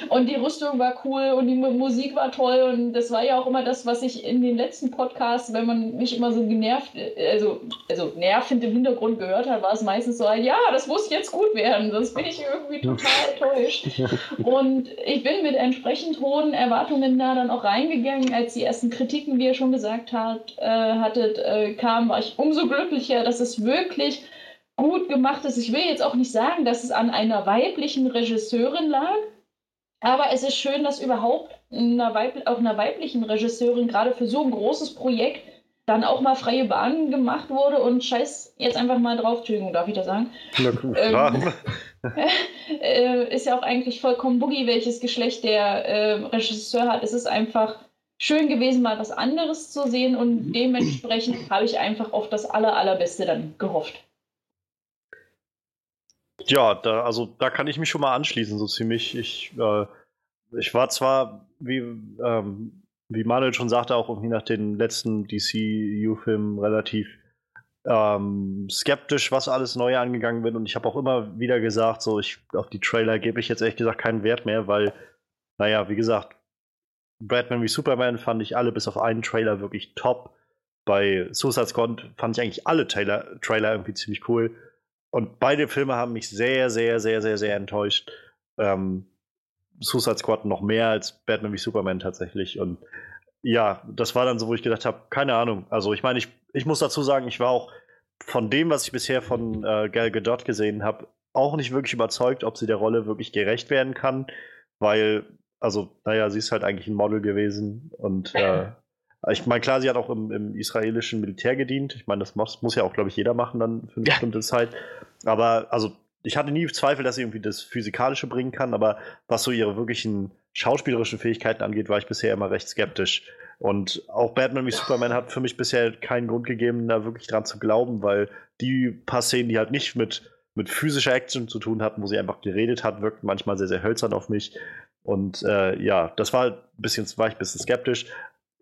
Und die Rüstung war cool und die Musik war toll und das war ja auch immer das, was ich in den letzten Podcasts, wenn man mich immer so genervt, also, also nervend im Hintergrund gehört hat, war es meistens so, ja, das muss jetzt gut werden, das bin ich irgendwie total enttäuscht. Und ich bin mit entsprechend hohen Erwartungen da dann auch reingegangen, als die ersten Kritiken, wie ihr schon gesagt hat, äh, hattet, äh, kamen, war ich umso glücklicher, dass es wirklich gut gemacht ist. Ich will jetzt auch nicht sagen, dass es an einer weiblichen Regisseurin lag, aber es ist schön, dass überhaupt einer Weib auch einer weiblichen Regisseurin gerade für so ein großes Projekt dann auch mal freie Bahnen gemacht wurde und scheiß jetzt einfach mal drauf, Entschuldigung, darf ich das sagen? Na, ähm, <laughs> äh, ist ja auch eigentlich vollkommen boogie, welches Geschlecht der äh, Regisseur hat. Es ist einfach schön gewesen, mal was anderes zu sehen und dementsprechend habe ich einfach auf das aller, allerbeste dann gehofft. Ja, da, also da kann ich mich schon mal anschließen, so ziemlich. Ich, äh, ich war zwar, wie, ähm, wie Manuel schon sagte, auch irgendwie nach den letzten DCU-Filmen relativ ähm, skeptisch, was alles neu angegangen wird. Und ich habe auch immer wieder gesagt, so ich auf die Trailer gebe ich jetzt ehrlich gesagt keinen Wert mehr, weil, naja, wie gesagt, Batman wie Superman fand ich alle bis auf einen Trailer wirklich top. Bei Suicide Squad fand ich eigentlich alle Trailer, Trailer irgendwie ziemlich cool. Und beide Filme haben mich sehr, sehr, sehr, sehr, sehr enttäuscht. Ähm, Suicide Squad noch mehr als Batman wie Superman tatsächlich. Und ja, das war dann so, wo ich gedacht habe, keine Ahnung. Also ich meine, ich, ich muss dazu sagen, ich war auch von dem, was ich bisher von äh, Gal Gadot gesehen habe, auch nicht wirklich überzeugt, ob sie der Rolle wirklich gerecht werden kann, weil, also, naja, sie ist halt eigentlich ein Model gewesen und äh, <laughs> ich meine, klar, sie hat auch im, im, israelischen Militär gedient. Ich meine, das muss, muss ja auch, glaube ich, jeder machen dann für eine ja. bestimmte Zeit. Aber also, ich hatte nie Zweifel, dass sie irgendwie das Physikalische bringen kann, aber was so ihre wirklichen schauspielerischen Fähigkeiten angeht, war ich bisher immer recht skeptisch. Und auch Batman wie Superman hat für mich bisher keinen Grund gegeben, da wirklich dran zu glauben, weil die paar Szenen, die halt nicht mit, mit physischer Action zu tun hatten, wo sie einfach geredet hat, wirkten manchmal sehr, sehr hölzern auf mich. Und äh, ja, das war ein bisschen, war ich ein bisschen skeptisch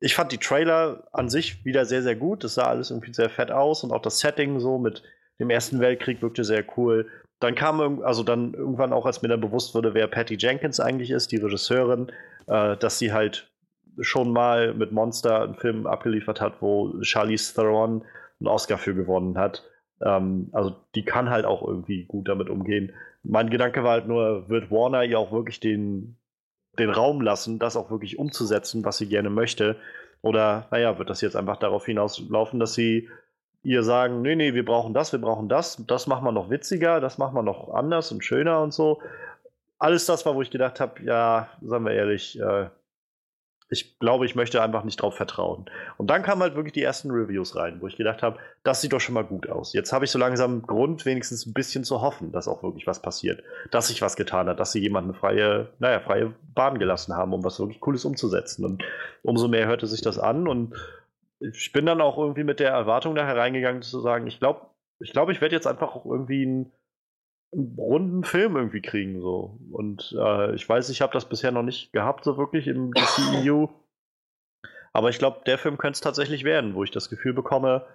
ich fand die Trailer an sich wieder sehr, sehr gut. Das sah alles irgendwie sehr fett aus und auch das Setting so mit dem Ersten Weltkrieg wirkte sehr cool. Dann kam also dann irgendwann auch, als mir dann bewusst wurde, wer Patty Jenkins eigentlich ist, die Regisseurin, äh, dass sie halt schon mal mit Monster einen Film abgeliefert hat, wo Charlize Theron einen Oscar für gewonnen hat. Ähm, also die kann halt auch irgendwie gut damit umgehen. Mein Gedanke war halt nur, wird Warner ihr auch wirklich den, den Raum lassen, das auch wirklich umzusetzen, was sie gerne möchte? Oder, naja, wird das jetzt einfach darauf hinauslaufen, dass sie ihr sagen, nee, nee, wir brauchen das, wir brauchen das, das machen wir noch witziger, das machen wir noch anders und schöner und so. Alles das war, wo ich gedacht habe, ja, sagen wir ehrlich, äh, ich glaube, ich möchte einfach nicht drauf vertrauen. Und dann kamen halt wirklich die ersten Reviews rein, wo ich gedacht habe, das sieht doch schon mal gut aus. Jetzt habe ich so langsam Grund, wenigstens ein bisschen zu hoffen, dass auch wirklich was passiert, dass sich was getan hat, dass sie jemanden freie, naja, freie Bahn gelassen haben, um was wirklich Cooles umzusetzen. Und umso mehr hörte sich das an und ich bin dann auch irgendwie mit der Erwartung da hereingegangen, zu sagen, ich glaube, ich glaube, ich werde jetzt einfach auch irgendwie einen, runden Film irgendwie kriegen. So. Und äh, ich weiß, ich habe das bisher noch nicht gehabt, so wirklich im <laughs> DCEU. Aber ich glaube, der Film könnte es tatsächlich werden, wo ich das Gefühl bekomme,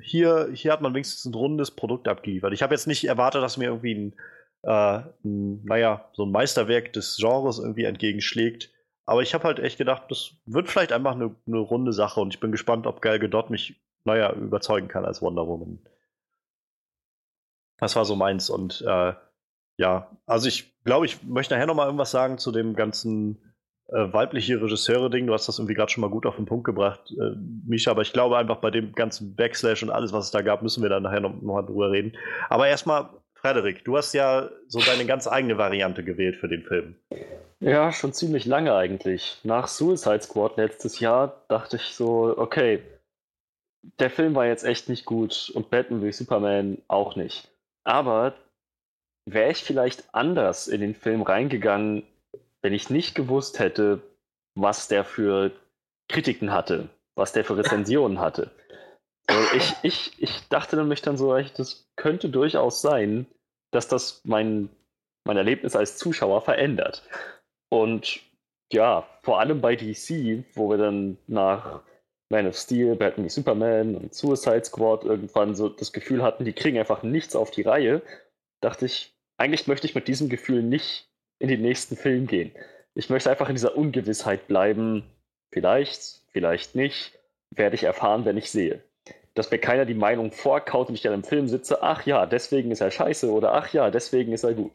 hier, hier hat man wenigstens ein rundes Produkt abgeliefert. Ich habe jetzt nicht erwartet, dass mir irgendwie ein, äh, ein, naja, so ein Meisterwerk des Genres irgendwie entgegenschlägt. Aber ich habe halt echt gedacht, das wird vielleicht einfach eine, eine runde Sache und ich bin gespannt, ob Gal Gadot mich, naja, überzeugen kann als Wonder Woman. Das war so meins. Und äh, ja, also ich glaube, ich möchte nachher noch mal irgendwas sagen zu dem ganzen äh, weibliche Regisseure-Ding. Du hast das irgendwie gerade schon mal gut auf den Punkt gebracht, äh, Misha. Aber ich glaube einfach bei dem ganzen Backslash und alles, was es da gab, müssen wir dann nachher noch, noch drüber reden. Aber erstmal, Frederik, du hast ja so deine ganz eigene Variante gewählt für den Film. Ja, schon ziemlich lange eigentlich. Nach Suicide Squad letztes Jahr dachte ich so, okay, der Film war jetzt echt nicht gut und Batman wie Superman auch nicht. Aber wäre ich vielleicht anders in den Film reingegangen, wenn ich nicht gewusst hätte, was der für Kritiken hatte, was der für Rezensionen hatte. Also ich, ich, ich dachte nämlich dann so, das könnte durchaus sein, dass das mein, mein Erlebnis als Zuschauer verändert. Und ja, vor allem bei DC, wo wir dann nach man of Steel, Batman Superman und Suicide Squad irgendwann so das Gefühl hatten, die kriegen einfach nichts auf die Reihe, dachte ich, eigentlich möchte ich mit diesem Gefühl nicht in den nächsten Film gehen. Ich möchte einfach in dieser Ungewissheit bleiben. Vielleicht, vielleicht nicht, werde ich erfahren, wenn ich sehe. Dass mir keiner die Meinung vorkaut und ich dann im Film sitze, ach ja, deswegen ist er scheiße oder ach ja, deswegen ist er gut.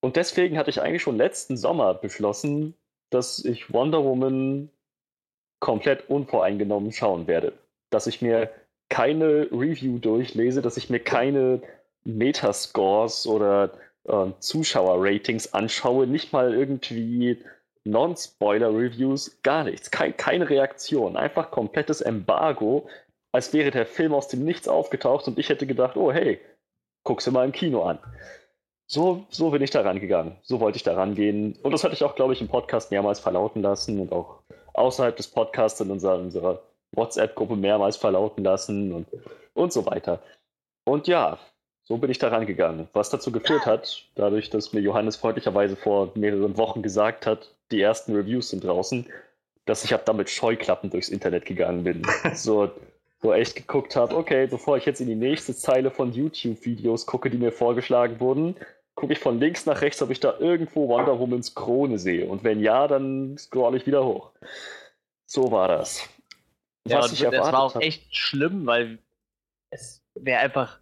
Und deswegen hatte ich eigentlich schon letzten Sommer beschlossen, dass ich Wonder Woman komplett unvoreingenommen schauen werde. Dass ich mir keine Review durchlese, dass ich mir keine Metascores oder äh, Zuschauer-Ratings anschaue, nicht mal irgendwie Non-Spoiler-Reviews, gar nichts, kein, keine Reaktion, einfach komplettes Embargo, als wäre der Film aus dem Nichts aufgetaucht und ich hätte gedacht, oh hey, guck's dir mal im Kino an. So, so bin ich da rangegangen. So wollte ich da rangehen. Und das hatte ich auch, glaube ich, im Podcast mehrmals verlauten lassen und auch außerhalb des Podcasts in unserer, unserer WhatsApp-Gruppe mehrmals verlauten lassen und, und so weiter. Und ja, so bin ich da rangegangen. Was dazu geführt hat, dadurch, dass mir Johannes freundlicherweise vor mehreren Wochen gesagt hat, die ersten Reviews sind draußen, dass ich ab damit Scheuklappen durchs Internet gegangen bin. <laughs> So, so echt geguckt habe, okay, bevor ich jetzt in die nächste Zeile von YouTube-Videos gucke, die mir vorgeschlagen wurden, gucke ich von links nach rechts, ob ich da irgendwo Wonder Womans Krone sehe. Und wenn ja, dann scroll ich wieder hoch. So war das. Ja, Was ich das war auch echt schlimm, weil es wäre einfach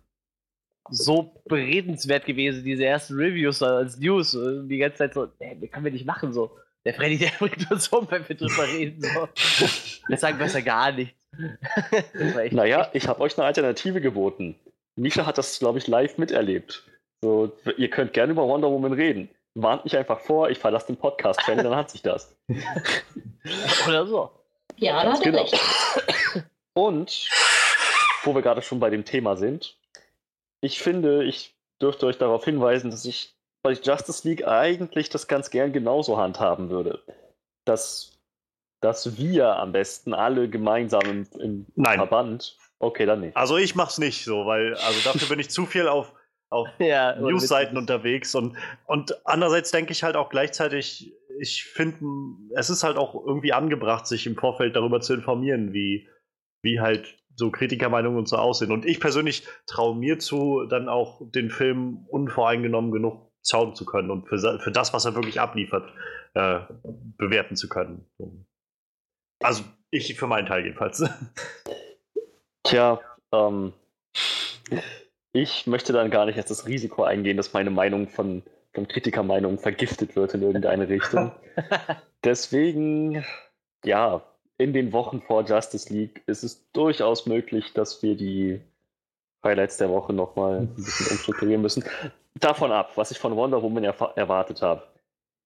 so beredenswert gewesen, diese ersten Reviews als News. Die ganze Zeit so, ey, können wir nicht machen so. Der Freddy, der <laughs> bringt uns um, wenn wir drüber reden. So. <laughs> Wir sagen besser gar nichts. naja, ich habe euch eine Alternative geboten. Misha hat das, glaube ich, live miterlebt. So, ihr könnt gerne über Wonder Woman reden. Warnt mich einfach vor, ich verlasse den Podcast-Channel, dann hat sich das. <laughs> Oder so. Ja, da hat genau. recht. <coughs> Und, wo wir gerade schon bei dem Thema sind, ich finde, ich dürfte euch darauf hinweisen, dass ich bei Justice League eigentlich das ganz gern genauso handhaben würde. Dass, dass wir am besten alle gemeinsam im, im Nein. Verband. Okay, dann nicht. Also ich mach's nicht so, weil also dafür bin ich zu viel auf auf <laughs> ja, Newsseiten unterwegs und, und andererseits denke ich halt auch gleichzeitig, ich finde, es ist halt auch irgendwie angebracht, sich im Vorfeld darüber zu informieren, wie, wie halt so Kritikermeinungen und so aussehen. Und ich persönlich traue mir zu, dann auch den Film unvoreingenommen genug schauen zu können und für, für das, was er wirklich abliefert, äh, bewerten zu können. Also ich für meinen Teil jedenfalls. <laughs> Tja, ähm, ich möchte dann gar nicht erst das Risiko eingehen, dass meine Meinung von, von Kritikermeinungen vergiftet wird in irgendeine Richtung. <laughs> Deswegen, ja, in den Wochen vor Justice League ist es durchaus möglich, dass wir die Highlights der Woche nochmal ein bisschen <laughs> umstrukturieren müssen. Davon ab, was ich von Wonder Woman erwartet habe.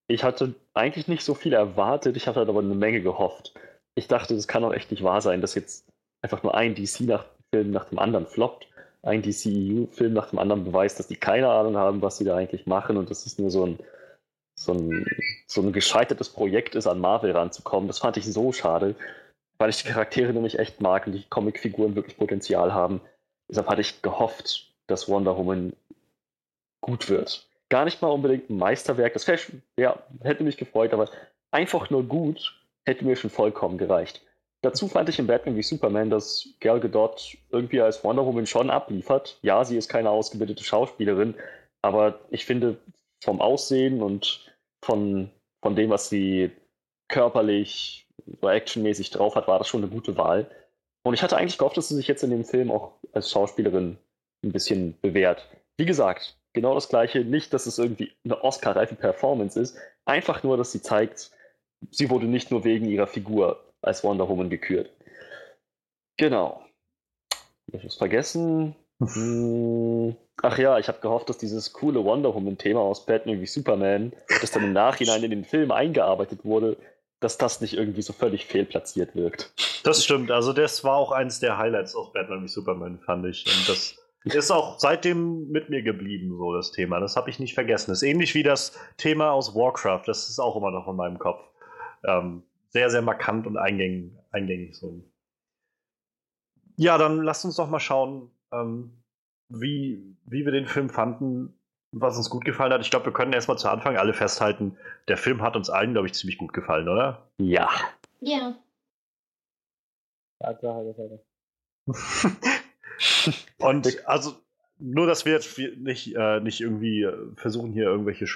ich hatte eigentlich nicht so viel erwartet, ich hatte halt aber eine Menge gehofft. Ich dachte, das kann doch echt nicht wahr sein, dass jetzt einfach nur ein DC-Film nach dem anderen floppt, ein DCEU-Film nach dem anderen beweist, dass die keine Ahnung haben, was sie da eigentlich machen und das ist nur so ein, so ein, so ein gescheitertes Projekt ist, an Marvel ranzukommen. Das fand ich so schade, weil ich die Charaktere nämlich echt mag und die Comicfiguren wirklich Potenzial haben. Deshalb hatte ich gehofft, dass Wonder Woman gut wird. Gar nicht mal unbedingt ein Meisterwerk, das ja, hätte mich gefreut, aber einfach nur gut hätte mir schon vollkommen gereicht. Dazu fand ich in Batman wie Superman, dass Gal Gadot irgendwie als Wonder Woman schon abliefert. Ja, sie ist keine ausgebildete Schauspielerin, aber ich finde vom Aussehen und von, von dem, was sie körperlich, so actionmäßig drauf hat, war das schon eine gute Wahl. Und ich hatte eigentlich gehofft, dass sie sich jetzt in dem Film auch als Schauspielerin ein bisschen bewährt. Wie gesagt, genau das Gleiche. Nicht, dass es irgendwie eine Oscar-reife Performance ist, einfach nur, dass sie zeigt, sie wurde nicht nur wegen ihrer Figur als Wonder Woman gekürt. Genau. Ich was vergessen? Hm. Ach ja, ich habe gehofft, dass dieses coole Wonder Woman-Thema aus Batman wie Superman, das dann im Nachhinein in den Film eingearbeitet wurde, dass das nicht irgendwie so völlig fehlplatziert wirkt. Das stimmt. Also das war auch eines der Highlights aus Batman wie Superman, fand ich. Und das ist auch seitdem mit mir geblieben, so das Thema. Das habe ich nicht vergessen. Das ist ähnlich wie das Thema aus Warcraft. Das ist auch immer noch in meinem Kopf. Ähm, sehr, sehr markant und eingängig. eingängig so. Ja, dann lasst uns doch mal schauen, ähm, wie, wie wir den Film fanden, was uns gut gefallen hat. Ich glaube, wir können erstmal zu Anfang alle festhalten, der Film hat uns allen, glaube ich, ziemlich gut gefallen, oder? Ja. Ja. Ja, klar, das <laughs> Und also, nur, dass wir jetzt nicht, äh, nicht irgendwie versuchen, hier irgendwelche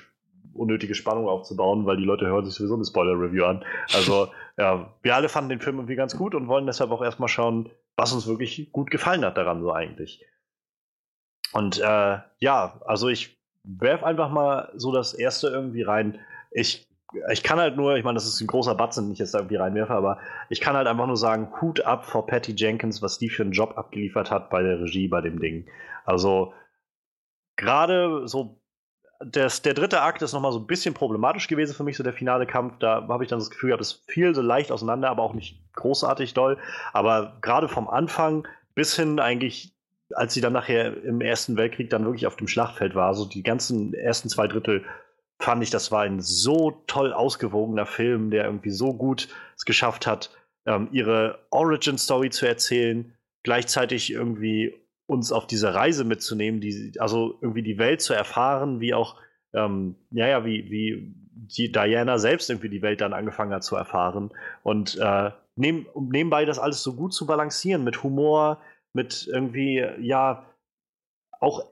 unnötige Spannung aufzubauen, weil die Leute hören sich sowieso eine Spoiler-Review an. Also, <laughs> ja, wir alle fanden den Film irgendwie ganz gut und wollen deshalb auch erstmal schauen, was uns wirklich gut gefallen hat daran so eigentlich. Und äh, ja, also ich werf einfach mal so das erste irgendwie rein. Ich ich kann halt nur, ich meine, das ist ein großer Batzen, den ich jetzt irgendwie reinwerfe, aber ich kann halt einfach nur sagen, Hut ab vor Patty Jenkins, was die für einen Job abgeliefert hat bei der Regie bei dem Ding. Also gerade so das, der dritte Akt ist nochmal so ein bisschen problematisch gewesen für mich, so der finale Kampf. Da habe ich dann das Gefühl gehabt, es fiel so leicht auseinander, aber auch nicht großartig doll. Aber gerade vom Anfang bis hin eigentlich, als sie dann nachher im Ersten Weltkrieg dann wirklich auf dem Schlachtfeld war, so die ganzen ersten zwei Drittel fand ich, das war ein so toll ausgewogener Film, der irgendwie so gut es geschafft hat, ähm, ihre Origin-Story zu erzählen, gleichzeitig irgendwie uns auf diese Reise mitzunehmen, die, also irgendwie die Welt zu erfahren, wie auch, ähm, ja, ja, wie, wie die Diana selbst irgendwie die Welt dann angefangen hat zu erfahren. Und äh, neben, nebenbei das alles so gut zu balancieren mit Humor, mit irgendwie, ja, auch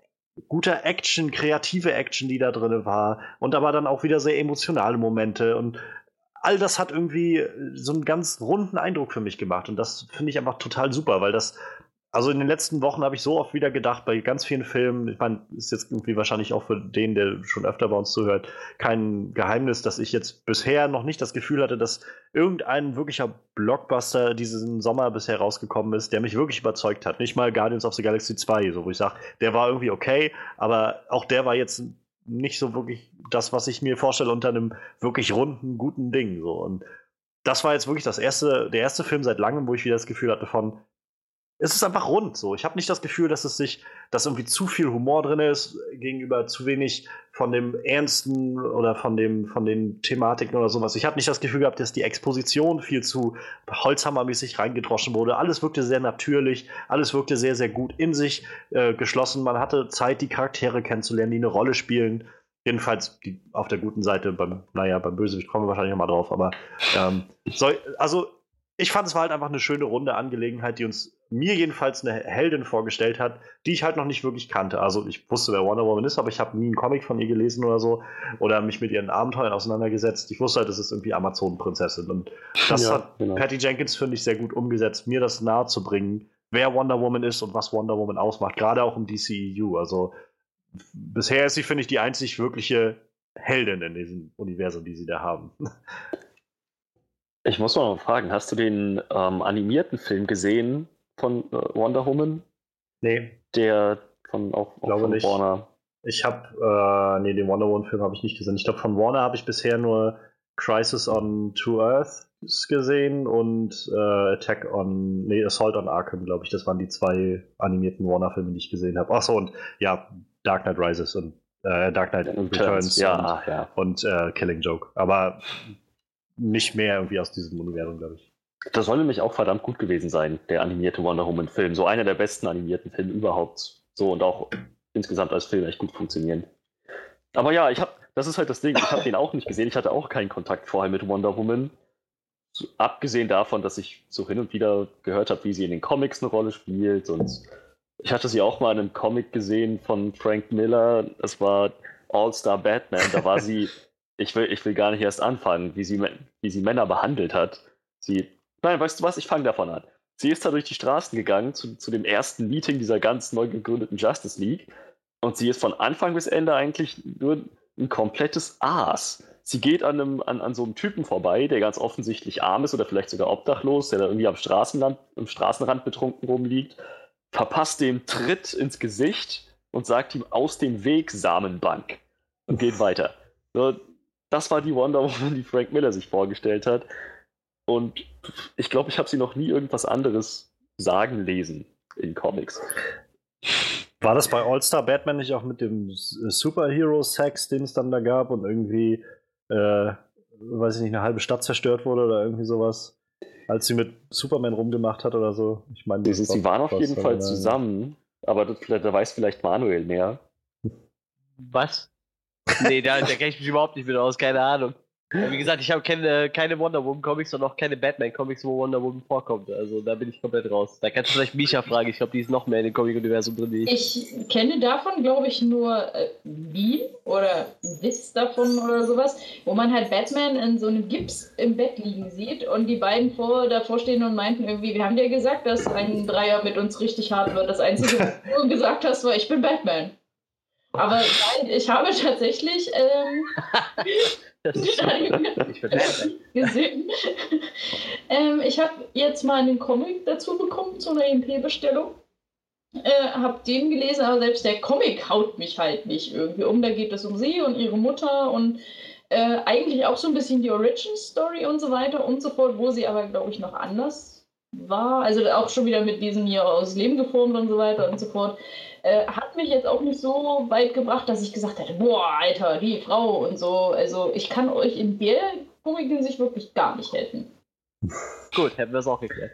guter Action, kreative Action, die da drin war. Und aber dann auch wieder sehr emotionale Momente. Und all das hat irgendwie so einen ganz runden Eindruck für mich gemacht. Und das finde ich einfach total super, weil das also in den letzten Wochen habe ich so oft wieder gedacht, bei ganz vielen Filmen, ich meine, ist jetzt irgendwie wahrscheinlich auch für den, der schon öfter bei uns zuhört, kein Geheimnis, dass ich jetzt bisher noch nicht das Gefühl hatte, dass irgendein wirklicher Blockbuster diesen Sommer bisher rausgekommen ist, der mich wirklich überzeugt hat. Nicht mal Guardians of the Galaxy 2, so wo ich sage, der war irgendwie okay, aber auch der war jetzt nicht so wirklich das, was ich mir vorstelle unter einem wirklich runden, guten Ding. So. Und das war jetzt wirklich das erste, der erste Film seit langem, wo ich wieder das Gefühl hatte von, es ist einfach rund so. Ich habe nicht das Gefühl, dass es sich, dass irgendwie zu viel Humor drin ist gegenüber zu wenig von dem Ernsten oder von dem, von den Thematiken oder sowas. Ich habe nicht das Gefühl gehabt, dass die Exposition viel zu Holzhammermäßig reingedroschen wurde. Alles wirkte sehr natürlich, alles wirkte sehr, sehr gut in sich äh, geschlossen. Man hatte Zeit, die Charaktere kennenzulernen, die eine Rolle spielen. Jedenfalls die, auf der guten Seite, beim, naja, beim Bösewicht kommen wir wahrscheinlich nochmal drauf, aber ähm, soll, also ich fand es war halt einfach eine schöne runde Angelegenheit, die uns mir jedenfalls eine Heldin vorgestellt hat, die ich halt noch nicht wirklich kannte. Also ich wusste, wer Wonder Woman ist, aber ich habe nie einen Comic von ihr gelesen oder so oder mich mit ihren Abenteuern auseinandergesetzt. Ich wusste halt, das ist irgendwie Amazonenprinzessin und das ja, hat genau. Patty Jenkins finde ich sehr gut umgesetzt, mir das nahe zu bringen, wer Wonder Woman ist und was Wonder Woman ausmacht, gerade auch im DCEU. Also bisher ist sie finde ich die einzig wirkliche Heldin in diesem Universum, die sie da haben. Ich muss mal fragen, hast du den ähm, animierten Film gesehen von äh, Wonder Woman? Nee. Der von auch, auch Glaube von nicht. Warner. Ich habe, äh, nee, den Wonder Woman-Film habe ich nicht gesehen. Ich glaube, von Warner habe ich bisher nur Crisis on Two Earth gesehen und äh, Attack on, nee, Assault on Arkham, glaube ich. Das waren die zwei animierten Warner-Filme, die ich gesehen habe. Achso, und ja, Dark Knight Rises und äh, Dark Knight Returns ja, und, ja. und äh, Killing Joke. Aber nicht mehr irgendwie aus diesem Universum, glaube ich. Das soll nämlich auch verdammt gut gewesen sein, der animierte Wonder Woman-Film. So einer der besten animierten Filme überhaupt. So und auch insgesamt als Film echt gut funktionieren. Aber ja, ich habe, das ist halt das Ding, ich habe den auch nicht gesehen. Ich hatte auch keinen Kontakt vorher mit Wonder Woman. So, abgesehen davon, dass ich so hin und wieder gehört habe, wie sie in den Comics eine Rolle spielt. Und ich hatte sie auch mal in einem Comic gesehen von Frank Miller. Das war All-Star Batman. Da war sie, <laughs> ich will, ich will gar nicht erst anfangen, wie sie, wie sie Männer behandelt hat. Sie, nein, weißt du was, ich fange davon an. Sie ist da durch die Straßen gegangen zu, zu dem ersten Meeting dieser ganz neu gegründeten Justice League. Und sie ist von Anfang bis Ende eigentlich nur ein komplettes Aas. Sie geht an, einem, an, an so einem Typen vorbei, der ganz offensichtlich arm ist oder vielleicht sogar obdachlos, der da irgendwie am Straßenrand, am Straßenrand betrunken rumliegt, verpasst dem Tritt ins Gesicht und sagt ihm aus dem Weg Samenbank und geht weiter. So, das war die Wonder Woman, die Frank Miller sich vorgestellt hat. Und ich glaube, ich habe sie noch nie irgendwas anderes sagen lesen in Comics. War das bei All-Star Batman nicht auch mit dem Superhero-Sex, den es dann da gab und irgendwie, äh, weiß ich nicht, eine halbe Stadt zerstört wurde oder irgendwie sowas? Als sie mit Superman rumgemacht hat oder so. Ich meine, sie waren auf jeden Fall zusammen, aber das, da weiß vielleicht Manuel mehr. Was? Nee, da, da kenne ich mich überhaupt nicht mit aus, keine Ahnung. Wie gesagt, ich habe keine, keine Wonder Woman Comics und auch keine Batman Comics, wo Wonder Woman vorkommt. Also da bin ich komplett raus. Da kannst du vielleicht Misha fragen. Ich glaube, die ist noch mehr in dem Comic-Universum drin ich. Ich kenne davon, glaube ich, nur äh, oder Witz davon oder sowas, wo man halt Batman in so einem Gips im Bett liegen sieht und die beiden vor, davor stehen und meinten irgendwie, wir haben dir gesagt, dass ein Dreier mit uns richtig hart wird. Das Einzige, was du gesagt hast, war, ich bin Batman. Aber nein, ich habe tatsächlich ähm, <laughs> ich <laughs> gesehen. ähm, ich habe jetzt mal einen Comic dazu bekommen zu einer MP-Bestellung. Äh, hab den gelesen, aber selbst der Comic haut mich halt nicht irgendwie um. Da geht es um sie und ihre Mutter und äh, eigentlich auch so ein bisschen die Origin-Story und so weiter und so fort, wo sie aber, glaube ich, noch anders war. Also auch schon wieder mit diesem hier aus Leben geformt und so weiter und so fort. Äh, hat mich jetzt auch nicht so weit gebracht, dass ich gesagt hätte, boah, Alter, die Frau und so. Also ich kann euch in der Komik-Hinsicht wirklich gar nicht helfen. <laughs> Gut, hätten wir es auch geklärt.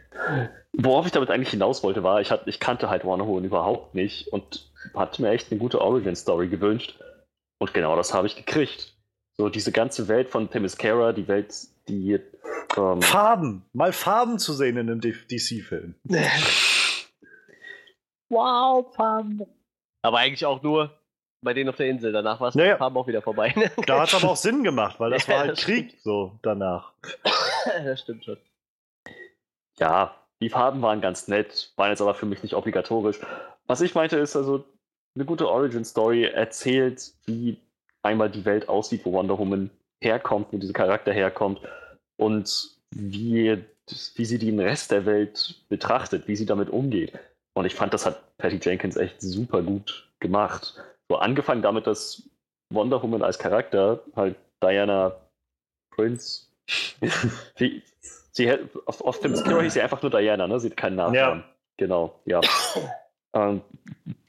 Worauf ich damit eigentlich hinaus wollte, war, ich, hat, ich kannte halt Woman überhaupt nicht und hatte mir echt eine gute Origin-Story gewünscht. Und genau das habe ich gekriegt. So diese ganze Welt von Themyscira, die Welt, die. Ähm, Farben! Mal Farben zu sehen in einem DC-Film. <laughs> Wow, Farben. Aber eigentlich auch nur bei denen auf der Insel. Danach war es naja. Farben auch wieder vorbei. <laughs> da hat es aber auch Sinn gemacht, weil das ja, war halt das Krieg stimmt. so danach. <laughs> das stimmt schon. Ja, die Farben waren ganz nett, waren jetzt aber für mich nicht obligatorisch. Was ich meinte, ist also, eine gute Origin-Story erzählt, wie einmal die Welt aussieht, wo Wonder Woman herkommt, wo dieser Charakter herkommt und wie, wie sie den Rest der Welt betrachtet, wie sie damit umgeht. Und ich fand, das hat Patty Jenkins echt super gut gemacht. So angefangen damit, dass Wonder Woman als Charakter halt Diana Prince. <laughs> sie, sie auf, auf dem Skiro hieß sie einfach nur Diana, ne? Sie hat keinen Namen. Ja. Genau, ja. ähm,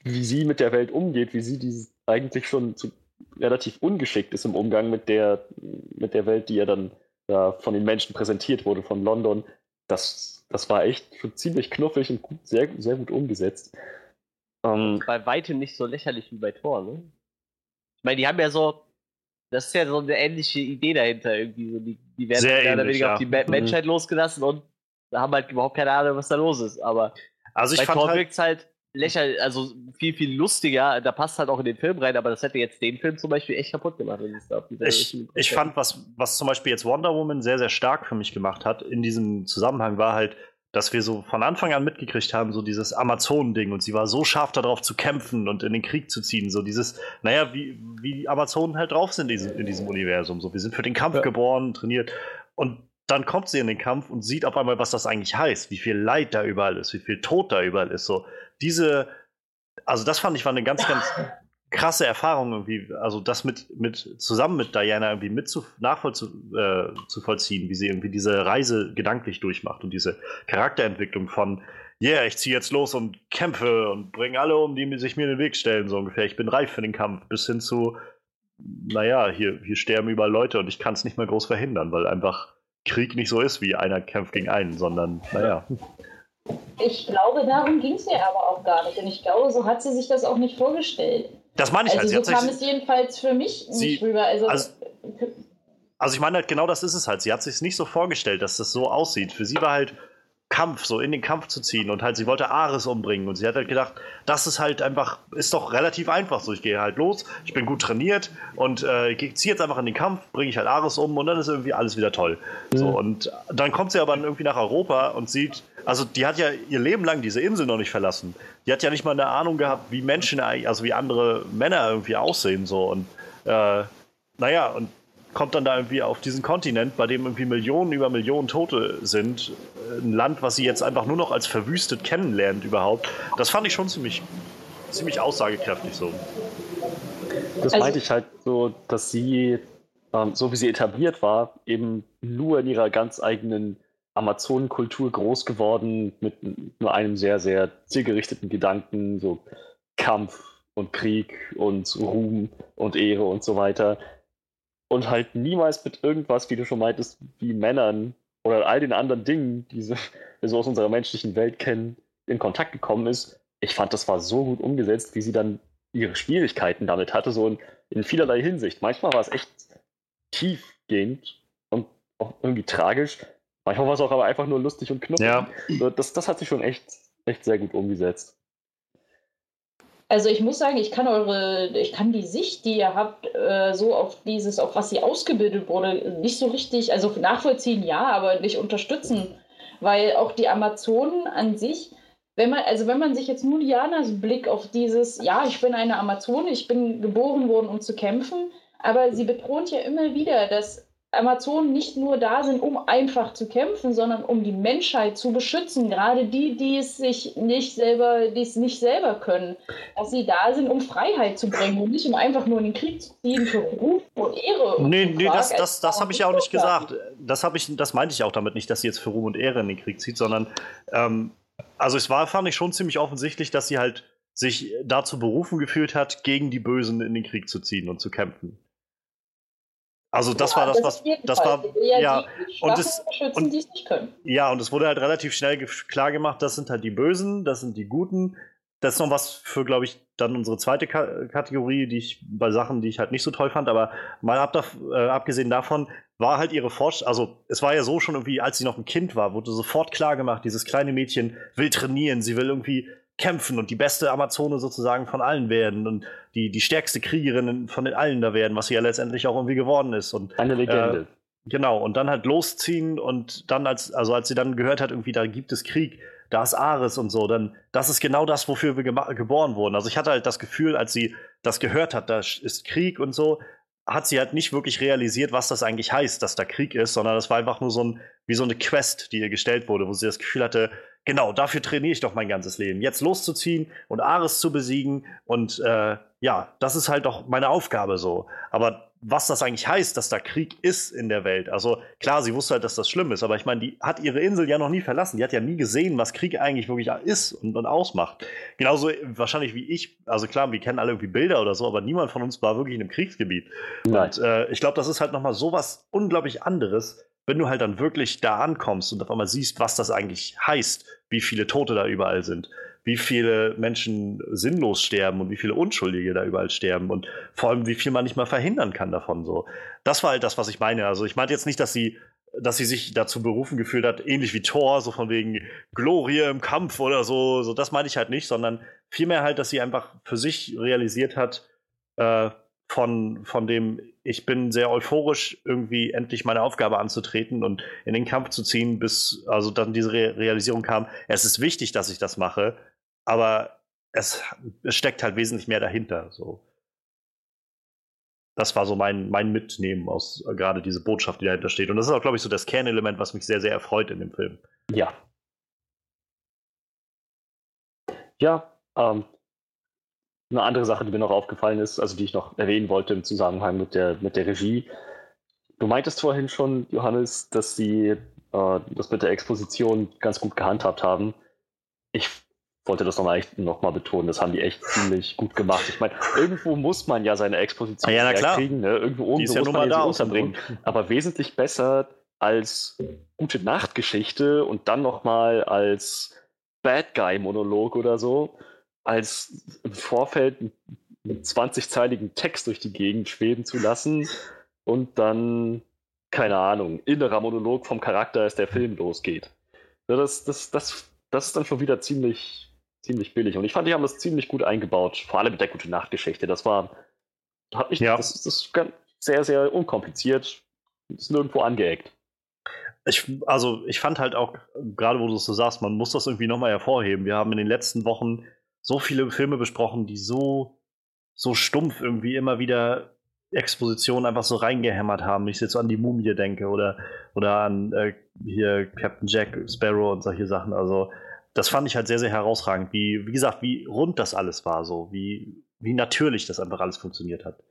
wie sie mit der Welt umgeht, wie sie die eigentlich schon zu, relativ ungeschickt ist im Umgang mit der, mit der Welt, die ja dann da von den Menschen präsentiert wurde, von London. Das das war echt schon ziemlich knuffig und gut, sehr, sehr gut umgesetzt. Ähm, bei weitem nicht so lächerlich wie bei Thor, ne? Ich meine, die haben ja so, das ist ja so eine ähnliche Idee dahinter irgendwie. So die, die werden sehr mehr oder weniger ja. auf die mhm. Menschheit mhm. losgelassen und da haben halt überhaupt keine Ahnung, was da los ist. Aber also ich bei fand Thor halt, wirkt halt lächerlich, also viel, viel lustiger. Da passt halt auch in den Film rein, aber das hätte jetzt den Film zum Beispiel echt kaputt gemacht. ich, ich fand, was, was zum Beispiel jetzt Wonder Woman sehr, sehr stark für mich gemacht hat in diesem Zusammenhang, war halt, dass wir so von Anfang an mitgekriegt haben, so dieses Amazonen-Ding und sie war so scharf darauf zu kämpfen und in den Krieg zu ziehen, so dieses, naja, wie, wie die Amazonen halt drauf sind in diesem, in diesem Universum, so wir sind für den Kampf ja. geboren, trainiert und dann kommt sie in den Kampf und sieht auf einmal, was das eigentlich heißt, wie viel Leid da überall ist, wie viel Tod da überall ist, so diese, also das fand ich war eine ganz, ganz krasse Erfahrung irgendwie, also das mit, mit zusammen mit Diana irgendwie mit zu, nachvollzu, äh, zu vollziehen, wie sie irgendwie diese Reise gedanklich durchmacht und diese Charakterentwicklung von, yeah, ich ziehe jetzt los und kämpfe und bringe alle um, die sich mir in den Weg stellen, so ungefähr. Ich bin reif für den Kampf, bis hin zu, naja, hier, hier sterben überall Leute und ich kann es nicht mehr groß verhindern, weil einfach Krieg nicht so ist, wie einer kämpft gegen einen, sondern, naja. <laughs> Ich glaube, darum ging es ihr aber auch gar nicht. Und ich glaube, so hat sie sich das auch nicht vorgestellt. Das meine ich also halt. So kam es jedenfalls für mich sie, nicht rüber. Also, also, also, ich meine halt, genau das ist es halt. Sie hat sich nicht so vorgestellt, dass das so aussieht. Für sie war halt Kampf, so in den Kampf zu ziehen und halt, sie wollte Ares umbringen und sie hat halt gedacht, das ist halt einfach, ist doch relativ einfach so. Ich gehe halt los, ich bin gut trainiert und äh, ziehe jetzt einfach in den Kampf, bringe ich halt Ares um und dann ist irgendwie alles wieder toll. Mhm. So, und dann kommt sie aber irgendwie nach Europa und sieht, also die hat ja ihr Leben lang diese Insel noch nicht verlassen. Die hat ja nicht mal eine Ahnung gehabt, wie Menschen, also wie andere Männer irgendwie aussehen so und äh, naja, und kommt dann da irgendwie auf diesen Kontinent, bei dem irgendwie Millionen über Millionen Tote sind. Ein Land, was sie jetzt einfach nur noch als verwüstet kennenlernt überhaupt. Das fand ich schon ziemlich, ziemlich aussagekräftig so. Das also, meinte ich halt so, dass sie, ähm, so wie sie etabliert war, eben nur in ihrer ganz eigenen Amazonenkultur groß geworden, mit nur einem sehr, sehr zielgerichteten Gedanken, so Kampf und Krieg und Ruhm und Ehre und so weiter und halt niemals mit irgendwas, wie du schon meintest, wie Männern oder all den anderen Dingen, die wir so aus unserer menschlichen Welt kennen, in Kontakt gekommen ist. Ich fand, das war so gut umgesetzt, wie sie dann ihre Schwierigkeiten damit hatte, so in, in vielerlei Hinsicht. Manchmal war es echt tiefgehend und auch irgendwie tragisch. Manchmal war es auch aber einfach nur lustig und knuffig. Ja. Das, das hat sich schon echt, echt sehr gut umgesetzt. Also ich muss sagen, ich kann eure, ich kann die Sicht, die ihr habt, äh, so auf dieses, auf was sie ausgebildet wurde, nicht so richtig, also nachvollziehen ja, aber nicht unterstützen. Weil auch die Amazonen an sich, wenn man, also wenn man sich jetzt nur Dianas Blick auf dieses, ja, ich bin eine Amazone, ich bin geboren worden, um zu kämpfen, aber sie betont ja immer wieder, dass Amazonen nicht nur da sind, um einfach zu kämpfen, sondern um die Menschheit zu beschützen. Gerade die, die es sich nicht selber, die es nicht selber können. Dass sie da sind, um Freiheit zu bringen und nicht um einfach nur in den Krieg zu ziehen für Ruf und Ehre. Und nee, nee, das, das, das habe ich ja auch nicht gesagt. Das habe ich, das meinte ich auch damit nicht, dass sie jetzt für Ruhm und Ehre in den Krieg zieht, sondern ähm, also es war, fand ich schon ziemlich offensichtlich, dass sie halt sich dazu berufen gefühlt hat, gegen die Bösen in den Krieg zu ziehen und zu kämpfen. Also das ja, war das, das was das war ja, ja und es und, ja und es wurde halt relativ schnell klar gemacht, das sind halt die Bösen, das sind die Guten. Das ist noch was für, glaube ich, dann unsere zweite Ka Kategorie, die ich bei Sachen, die ich halt nicht so toll fand. Aber mal ab, äh, abgesehen davon war halt ihre Fortschritt, also es war ja so schon irgendwie, als sie noch ein Kind war, wurde sofort klar gemacht, dieses kleine Mädchen will trainieren, sie will irgendwie kämpfen und die beste Amazone sozusagen von allen werden und die, die stärkste Kriegerin von den allen da werden, was sie ja letztendlich auch irgendwie geworden ist. Und, Eine Legende. Äh, genau, und dann halt losziehen und dann, als, also als sie dann gehört hat, irgendwie, da gibt es Krieg, da ist Ares und so, dann, das ist genau das, wofür wir geboren wurden. Also ich hatte halt das Gefühl, als sie das gehört hat, da ist Krieg und so, hat sie halt nicht wirklich realisiert, was das eigentlich heißt, dass da Krieg ist, sondern das war einfach nur so ein, wie so eine Quest, die ihr gestellt wurde, wo sie das Gefühl hatte, genau, dafür trainiere ich doch mein ganzes Leben. Jetzt loszuziehen und Ares zu besiegen und äh, ja, das ist halt doch meine Aufgabe so. Aber was das eigentlich heißt, dass da Krieg ist in der Welt. Also klar, sie wusste halt, dass das schlimm ist, aber ich meine, die hat ihre Insel ja noch nie verlassen. Die hat ja nie gesehen, was Krieg eigentlich wirklich ist und, und ausmacht. Genauso wahrscheinlich wie ich. Also klar, wir kennen alle irgendwie Bilder oder so, aber niemand von uns war wirklich in einem Kriegsgebiet. Nein. Und äh, ich glaube, das ist halt noch mal so was unglaublich anderes, wenn du halt dann wirklich da ankommst und auf einmal siehst, was das eigentlich heißt, wie viele Tote da überall sind, wie viele Menschen sinnlos sterben und wie viele Unschuldige da überall sterben und vor allem, wie viel man nicht mal verhindern kann davon so. Das war halt das, was ich meine. Also ich meinte jetzt nicht, dass sie dass sie sich dazu berufen gefühlt hat, ähnlich wie Thor, so von wegen Glorie im Kampf oder so, so das meine ich halt nicht, sondern vielmehr halt, dass sie einfach für sich realisiert hat, äh, von, von dem, ich bin sehr euphorisch, irgendwie endlich meine Aufgabe anzutreten und in den Kampf zu ziehen, bis also dann diese Re Realisierung kam, es ist wichtig, dass ich das mache, aber es, es steckt halt wesentlich mehr dahinter. So. Das war so mein, mein Mitnehmen aus äh, gerade diese Botschaft, die dahinter steht. Und das ist auch, glaube ich, so das Kernelement, was mich sehr, sehr erfreut in dem Film. Ja. Ja, ähm, eine andere Sache, die mir noch aufgefallen ist, also die ich noch erwähnen wollte im Zusammenhang mit der, mit der Regie. Du meintest vorhin schon, Johannes, dass sie äh, das mit der Exposition ganz gut gehandhabt haben. Ich wollte das nochmal noch mal betonen, das haben die echt ziemlich gut gemacht. Ich meine, irgendwo muss man ja seine Exposition ja, na kriegen, ne? irgendwo, ja muss man da unterbringen, aber wesentlich besser als gute Nachtgeschichte und dann nochmal als Bad Guy-Monolog oder so, als im Vorfeld einen 20-zeiligen Text durch die Gegend schweben zu lassen und dann, keine Ahnung, innerer Monolog vom Charakter, als der Film losgeht. Das, das, das, das ist dann schon wieder ziemlich, ziemlich billig. Und ich fand, die haben das ziemlich gut eingebaut, vor allem mit der gute Nachtgeschichte. Das war, hat mich, ja. das, das ist sehr, sehr unkompliziert, ist nirgendwo angeeckt. Ich, also ich fand halt auch, gerade wo du es so sagst, man muss das irgendwie nochmal hervorheben. Wir haben in den letzten Wochen so viele Filme besprochen, die so, so stumpf irgendwie immer wieder Expositionen einfach so reingehämmert haben. Ich jetzt an die Mumie denke oder, oder an äh, hier Captain Jack Sparrow und solche Sachen. Also das fand ich halt sehr, sehr herausragend, wie, wie gesagt, wie rund das alles war, so, wie, wie natürlich das einfach alles funktioniert hat.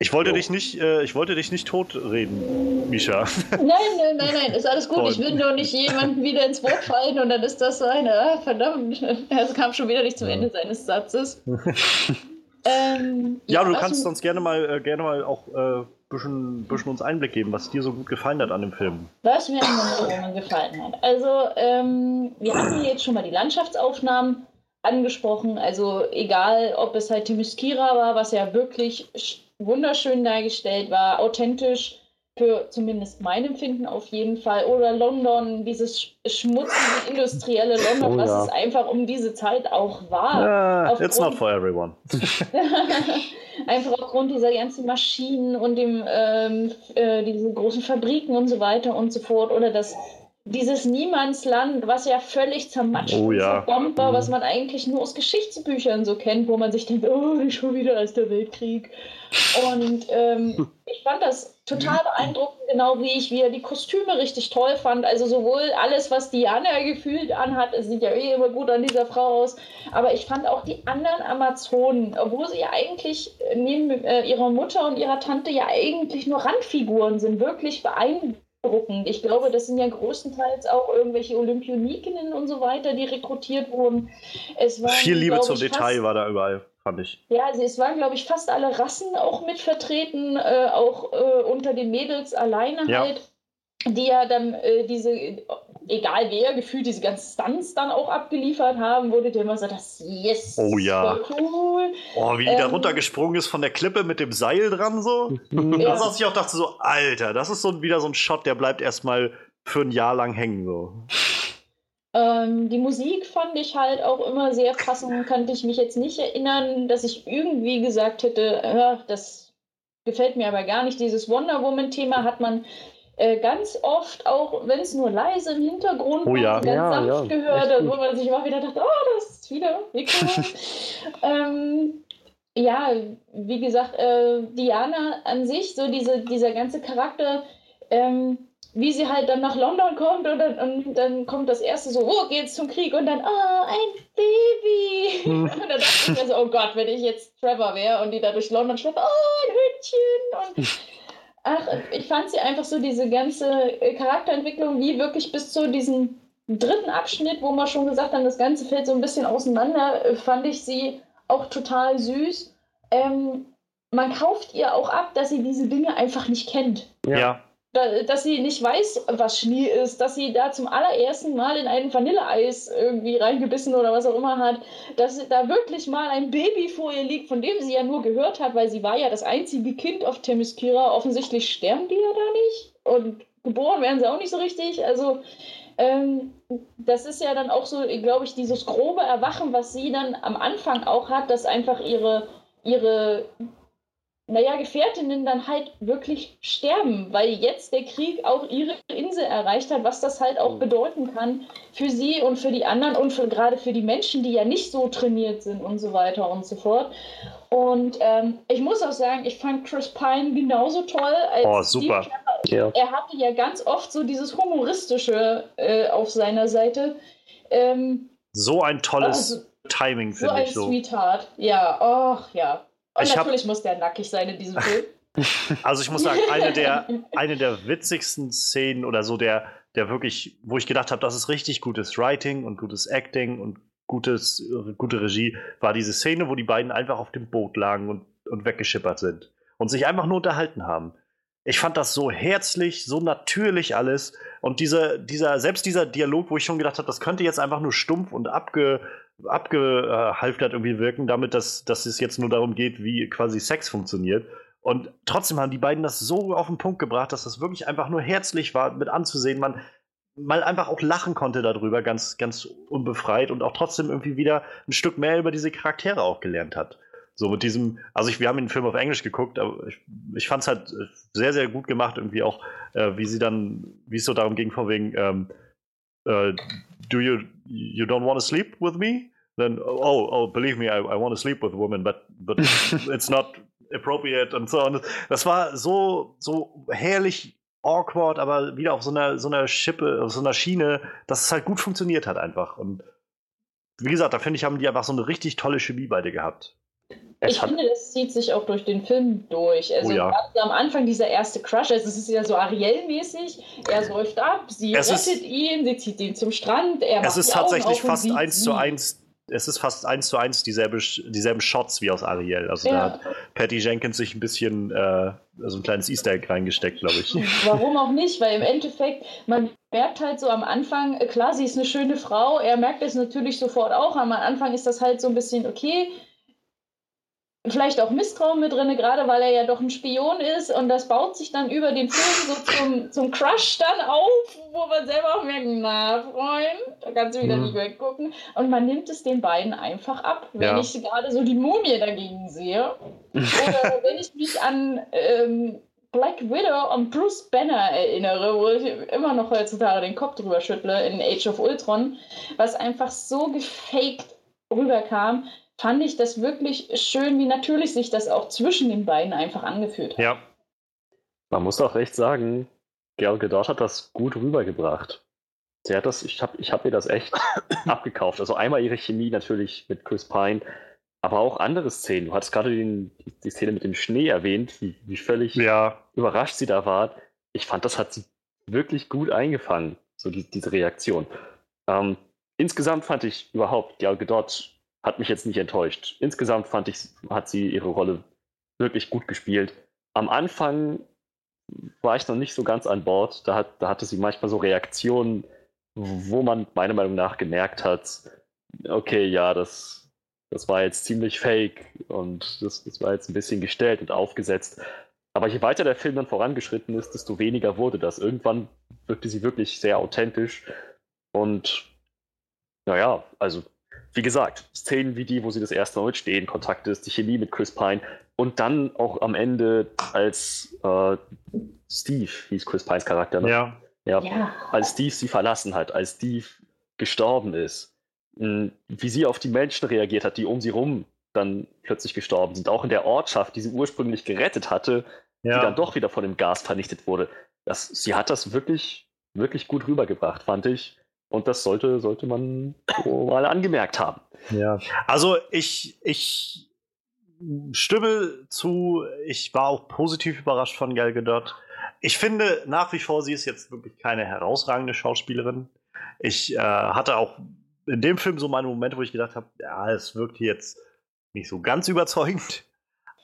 Ich wollte dich nicht, äh, ich wollte dich nicht totreden, Misha. Nein, nein, nein, nein, ist alles gut. Ich will nur nicht jemanden wieder ins Wort fallen und dann ist das so eine, ah, verdammt, er kam schon wieder nicht zum Ende seines Satzes. <laughs> ähm, ja, ja, du kannst uns gerne mal, äh, gerne mal auch äh, bisschen, bisschen uns Einblick geben, was dir so gut gefallen hat an dem Film. Was mir an dem Film gefallen hat. Also, ähm, wir hatten jetzt schon mal die Landschaftsaufnahmen angesprochen. Also, egal, ob es halt Themyscira war, was ja wirklich wunderschön dargestellt war, authentisch für zumindest mein Empfinden auf jeden Fall. Oder London, dieses schmutzige industrielle London, oh, was ja. es einfach um diese Zeit auch war. Yeah, it's not for everyone. <laughs> einfach aufgrund dieser ganzen Maschinen und dem, ähm, äh, diese großen Fabriken und so weiter und so fort. Oder das dieses Niemandsland, was ja völlig zermatscht oh, ja. und war, mhm. was man eigentlich nur aus Geschichtsbüchern so kennt, wo man sich denkt, oh, nicht schon wieder als der Weltkrieg. Und ähm, <laughs> ich fand das total beeindruckend, genau wie ich wieder die Kostüme richtig toll fand. Also sowohl alles, was Diana gefühlt anhat, es sieht ja eh immer gut an dieser Frau aus, aber ich fand auch die anderen Amazonen, obwohl sie ja eigentlich neben äh, ihrer Mutter und ihrer Tante ja eigentlich nur Randfiguren sind, wirklich beeindruckend beeindruckend. Ich glaube, das sind ja größtenteils auch irgendwelche Olympionikinnen und so weiter, die rekrutiert wurden. Es waren, Viel Liebe zum Detail fast, war da überall, fand ich. Ja, also es waren, glaube ich, fast alle Rassen auch mit vertreten, äh, auch äh, unter den Mädels alleine ja. halt die ja dann äh, diese, egal wer, gefühlt diese ganzen Stunts dann auch abgeliefert haben, wurde der immer so, das yes, oh ja, cool. Oh, wie die ähm, da runtergesprungen ist von der Klippe mit dem Seil dran so. Ja. Das, was ich auch dachte so, Alter, das ist so wieder so ein Shot, der bleibt erstmal für ein Jahr lang hängen so. Ähm, die Musik fand ich halt auch immer sehr passend, könnte ich mich jetzt nicht erinnern, dass ich irgendwie gesagt hätte, äh, das gefällt mir aber gar nicht. Dieses Wonder Woman-Thema hat man äh, ganz oft, auch wenn es nur leise im Hintergrund oh, ja. ganz ja, sanft ja. gehört, wo man sich immer wieder dachte, oh, das ist wieder <laughs> ähm, ja, wie gesagt, äh, Diana an sich, so diese, dieser ganze Charakter, ähm, wie sie halt dann nach London kommt und dann, und dann kommt das erste so, oh, geht's zum Krieg und dann, oh, ein Baby. Hm. <laughs> und dann dachte ich mir so, oh Gott, wenn ich jetzt Trevor wäre und die da durch London schleppt, oh, ein Hündchen. Und <laughs> Ach, ich fand sie einfach so, diese ganze äh, Charakterentwicklung, wie wirklich bis zu diesem dritten Abschnitt, wo man schon gesagt haben, das Ganze fällt so ein bisschen auseinander, äh, fand ich sie auch total süß. Ähm, man kauft ihr auch ab, dass sie diese Dinge einfach nicht kennt. Ja dass sie nicht weiß, was Schnee ist, dass sie da zum allerersten Mal in ein Vanilleeis irgendwie reingebissen oder was auch immer hat, dass da wirklich mal ein Baby vor ihr liegt, von dem sie ja nur gehört hat, weil sie war ja das einzige Kind auf Themyscira. Offensichtlich sterben die ja da nicht und geboren werden sie auch nicht so richtig. Also ähm, das ist ja dann auch so, glaube ich, dieses grobe Erwachen, was sie dann am Anfang auch hat, dass einfach ihre ihre naja, Gefährtinnen dann halt wirklich sterben, weil jetzt der Krieg auch ihre Insel erreicht hat, was das halt auch mhm. bedeuten kann für sie und für die anderen und für, gerade für die Menschen, die ja nicht so trainiert sind und so weiter und so fort. Und ähm, ich muss auch sagen, ich fand Chris Pine genauso toll als oh, super. Ja. Er hatte ja ganz oft so dieses Humoristische äh, auf seiner Seite. Ähm, so ein tolles also, Timing, finde so ich. So ein Sweetheart. Ja, ach ja. Und ich natürlich hab, muss der nackig sein in diesem Film. <laughs> Also ich muss sagen, eine der, eine der witzigsten Szenen oder so, der, der wirklich, wo ich gedacht habe, das ist richtig gutes Writing und gutes Acting und gutes, gute Regie, war diese Szene, wo die beiden einfach auf dem Boot lagen und, und weggeschippert sind und sich einfach nur unterhalten haben. Ich fand das so herzlich, so natürlich alles. Und dieser, dieser, selbst dieser Dialog, wo ich schon gedacht habe, das könnte jetzt einfach nur stumpf und abge, abgehalftert irgendwie wirken, damit, dass, dass es jetzt nur darum geht, wie quasi Sex funktioniert. Und trotzdem haben die beiden das so auf den Punkt gebracht, dass das wirklich einfach nur herzlich war, mit anzusehen. Man mal einfach auch lachen konnte darüber, ganz, ganz unbefreit und auch trotzdem irgendwie wieder ein Stück mehr über diese Charaktere auch gelernt hat. So mit diesem, also ich, wir haben den Film auf Englisch geguckt, aber ich, ich fand es halt sehr, sehr gut gemacht, irgendwie auch, äh, wie sie dann, wie es so darum ging, von wegen, ähm, äh, do you, you don't want to sleep with me? Then, oh, oh, believe me, I, I want to sleep with women, but, but <laughs> it's not appropriate und so. Und das war so, so herrlich awkward, aber wieder auf so einer, so einer Schippe, auf so einer Schiene, dass es halt gut funktioniert hat einfach. Und wie gesagt, da finde ich, haben die einfach so eine richtig tolle Chemie beide gehabt. Es ich finde, das zieht sich auch durch den Film durch. Also oh ja. am Anfang dieser erste Crush, also es ist ja so Ariel-mäßig, er säuft ab, sie es rettet ist, ihn, sie zieht ihn zum Strand, er Es ist tatsächlich fast eins zu eins es ist fast eins zu eins dieselbe, dieselben Shots wie aus Ariel. Also ja. da hat Patty Jenkins sich ein bisschen äh, so ein kleines Easter Egg reingesteckt, glaube ich. <laughs> Warum auch nicht? Weil im Endeffekt, man merkt halt so am Anfang, äh, klar, sie ist eine schöne Frau, er merkt es natürlich sofort auch, aber am Anfang ist das halt so ein bisschen, okay, vielleicht auch Misstrauen mit drin, gerade weil er ja doch ein Spion ist und das baut sich dann über den Film so zum, zum Crush dann auf, wo man selber auch merkt, na Freund, da kannst du wieder mhm. nicht weggucken und man nimmt es den beiden einfach ab, wenn ja. ich gerade so die Mumie dagegen sehe oder <laughs> wenn ich mich an ähm, Black Widow und Bruce Banner erinnere, wo ich immer noch heutzutage den Kopf drüber schüttle in Age of Ultron, was einfach so gefaked rüberkam, fand ich das wirklich schön, wie natürlich sich das auch zwischen den beiden einfach angefühlt hat. Ja. Man muss auch recht sagen, Gal Gadot hat das gut rübergebracht. Sie hat das, ich habe ich hab ihr das echt <coughs> abgekauft. Also einmal ihre Chemie natürlich mit Chris Pine, aber auch andere Szenen. Du hattest gerade den, die Szene mit dem Schnee erwähnt, wie, wie völlig ja. überrascht sie da war. Ich fand, das hat sie wirklich gut eingefangen, so die, diese Reaktion. Ähm, insgesamt fand ich überhaupt Gal Gadot hat mich jetzt nicht enttäuscht. Insgesamt fand ich, hat sie ihre Rolle wirklich gut gespielt. Am Anfang war ich noch nicht so ganz an Bord. Da, hat, da hatte sie manchmal so Reaktionen, wo man meiner Meinung nach gemerkt hat, okay, ja, das, das war jetzt ziemlich fake und das, das war jetzt ein bisschen gestellt und aufgesetzt. Aber je weiter der Film dann vorangeschritten ist, desto weniger wurde das. Irgendwann wirkte sie wirklich sehr authentisch und naja, also wie gesagt, Szenen wie die, wo sie das erste Mal mit Stehen Kontakt ist, die Chemie mit Chris Pine und dann auch am Ende als äh, Steve, hieß Chris Pines Charakter, ne? Ja. ja. Ja, als Steve sie verlassen hat, als Steve gestorben ist, hm, wie sie auf die Menschen reagiert hat, die um sie rum dann plötzlich gestorben sind, auch in der Ortschaft, die sie ursprünglich gerettet hatte, ja. die dann doch wieder von dem Gas vernichtet wurde. Das, sie hat das wirklich, wirklich gut rübergebracht, fand ich. Und das sollte, sollte man so mal angemerkt haben. Ja, also ich, ich stimme zu, ich war auch positiv überrascht von Gal Gadot. Ich finde nach wie vor, sie ist jetzt wirklich keine herausragende Schauspielerin. Ich äh, hatte auch in dem Film so meine Momente, wo ich gedacht habe, ja, es wirkt jetzt nicht so ganz überzeugend,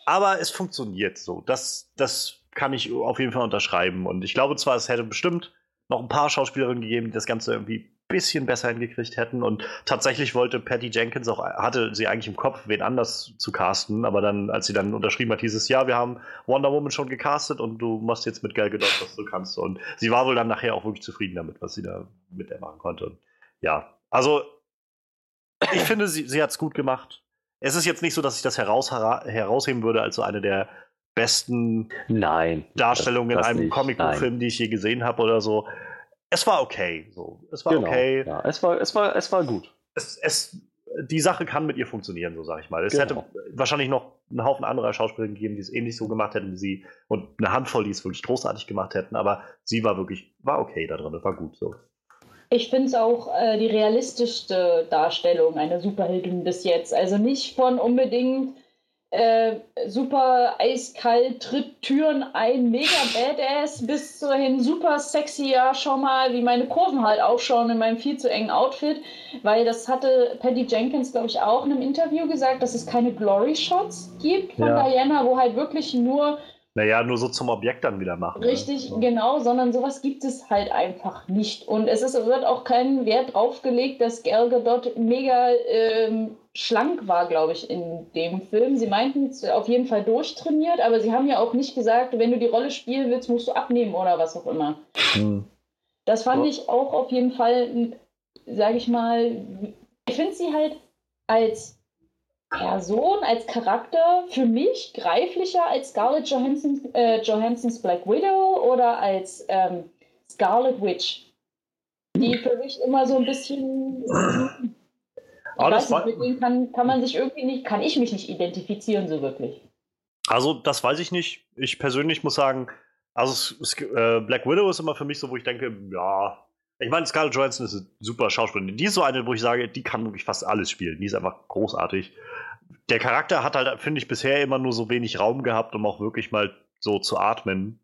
aber es funktioniert so. Das, das kann ich auf jeden Fall unterschreiben. Und ich glaube zwar, es hätte bestimmt noch ein paar Schauspielerinnen gegeben, die das Ganze irgendwie bisschen besser hingekriegt hätten. Und tatsächlich wollte Patty Jenkins auch, hatte sie eigentlich im Kopf, wen anders zu casten, aber dann, als sie dann unterschrieben hat, hieß es, ja, wir haben Wonder Woman schon gecastet und du machst jetzt mit Gal Gadot, was du kannst. Und sie war wohl dann nachher auch wirklich zufrieden damit, was sie da mit der machen konnte. Und ja, also ich finde, sie, sie hat es gut gemacht. Es ist jetzt nicht so, dass ich das heraus, herausheben würde als so eine der besten Nein, Darstellungen das, das in einem Comicbuchfilm, die ich je gesehen habe oder so es war okay. So. Es war genau, okay. Ja, es war, es war, es war gut. Es, es, die Sache kann mit ihr funktionieren, so sage ich mal. Es genau. hätte wahrscheinlich noch einen Haufen anderer Schauspieler gegeben, die es ähnlich so gemacht hätten wie sie und eine Handvoll, die es wirklich großartig gemacht hätten, aber sie war wirklich, war okay da drin, war gut so. Ich finde es auch äh, die realistischste Darstellung einer Superheldin bis jetzt. Also nicht von unbedingt äh, super eiskalt, tritt Türen ein, mega badass, bis dahin super sexy, ja, schau mal, wie meine Kurven halt aufschauen in meinem viel zu engen Outfit, weil das hatte Patty Jenkins, glaube ich, auch in einem Interview gesagt, dass es keine Glory-Shots gibt von ja. Diana, wo halt wirklich nur naja, nur so zum Objekt dann wieder machen. Ne? Richtig, ne? genau, sondern sowas gibt es halt einfach nicht. Und es ist, wird auch kein Wert drauf gelegt, dass Gal Gadot mega ähm, schlank war, glaube ich, in dem Film. Sie meinten es auf jeden Fall durchtrainiert, aber sie haben ja auch nicht gesagt, wenn du die Rolle spielen willst, musst du abnehmen oder was auch immer. Hm. Das fand ja. ich auch auf jeden Fall, sage ich mal, ich finde sie halt als Person, als Charakter für mich greiflicher als Scarlett Johansson, äh, Johansons Black Widow oder als ähm, Scarlet Witch. Die für mich immer so ein bisschen. <clears throat> Ich weiß nicht, mit denen kann, kann man sich irgendwie nicht, kann ich mich nicht identifizieren, so wirklich. Also, das weiß ich nicht. Ich persönlich muss sagen, also äh, Black Widow ist immer für mich so, wo ich denke, ja, ich meine, Scarlett Johansson ist eine super Schauspielerin. Die ist so eine, wo ich sage, die kann wirklich fast alles spielen. Die ist einfach großartig der Charakter hat halt, finde ich, bisher immer nur so wenig Raum gehabt, um auch wirklich mal so zu atmen.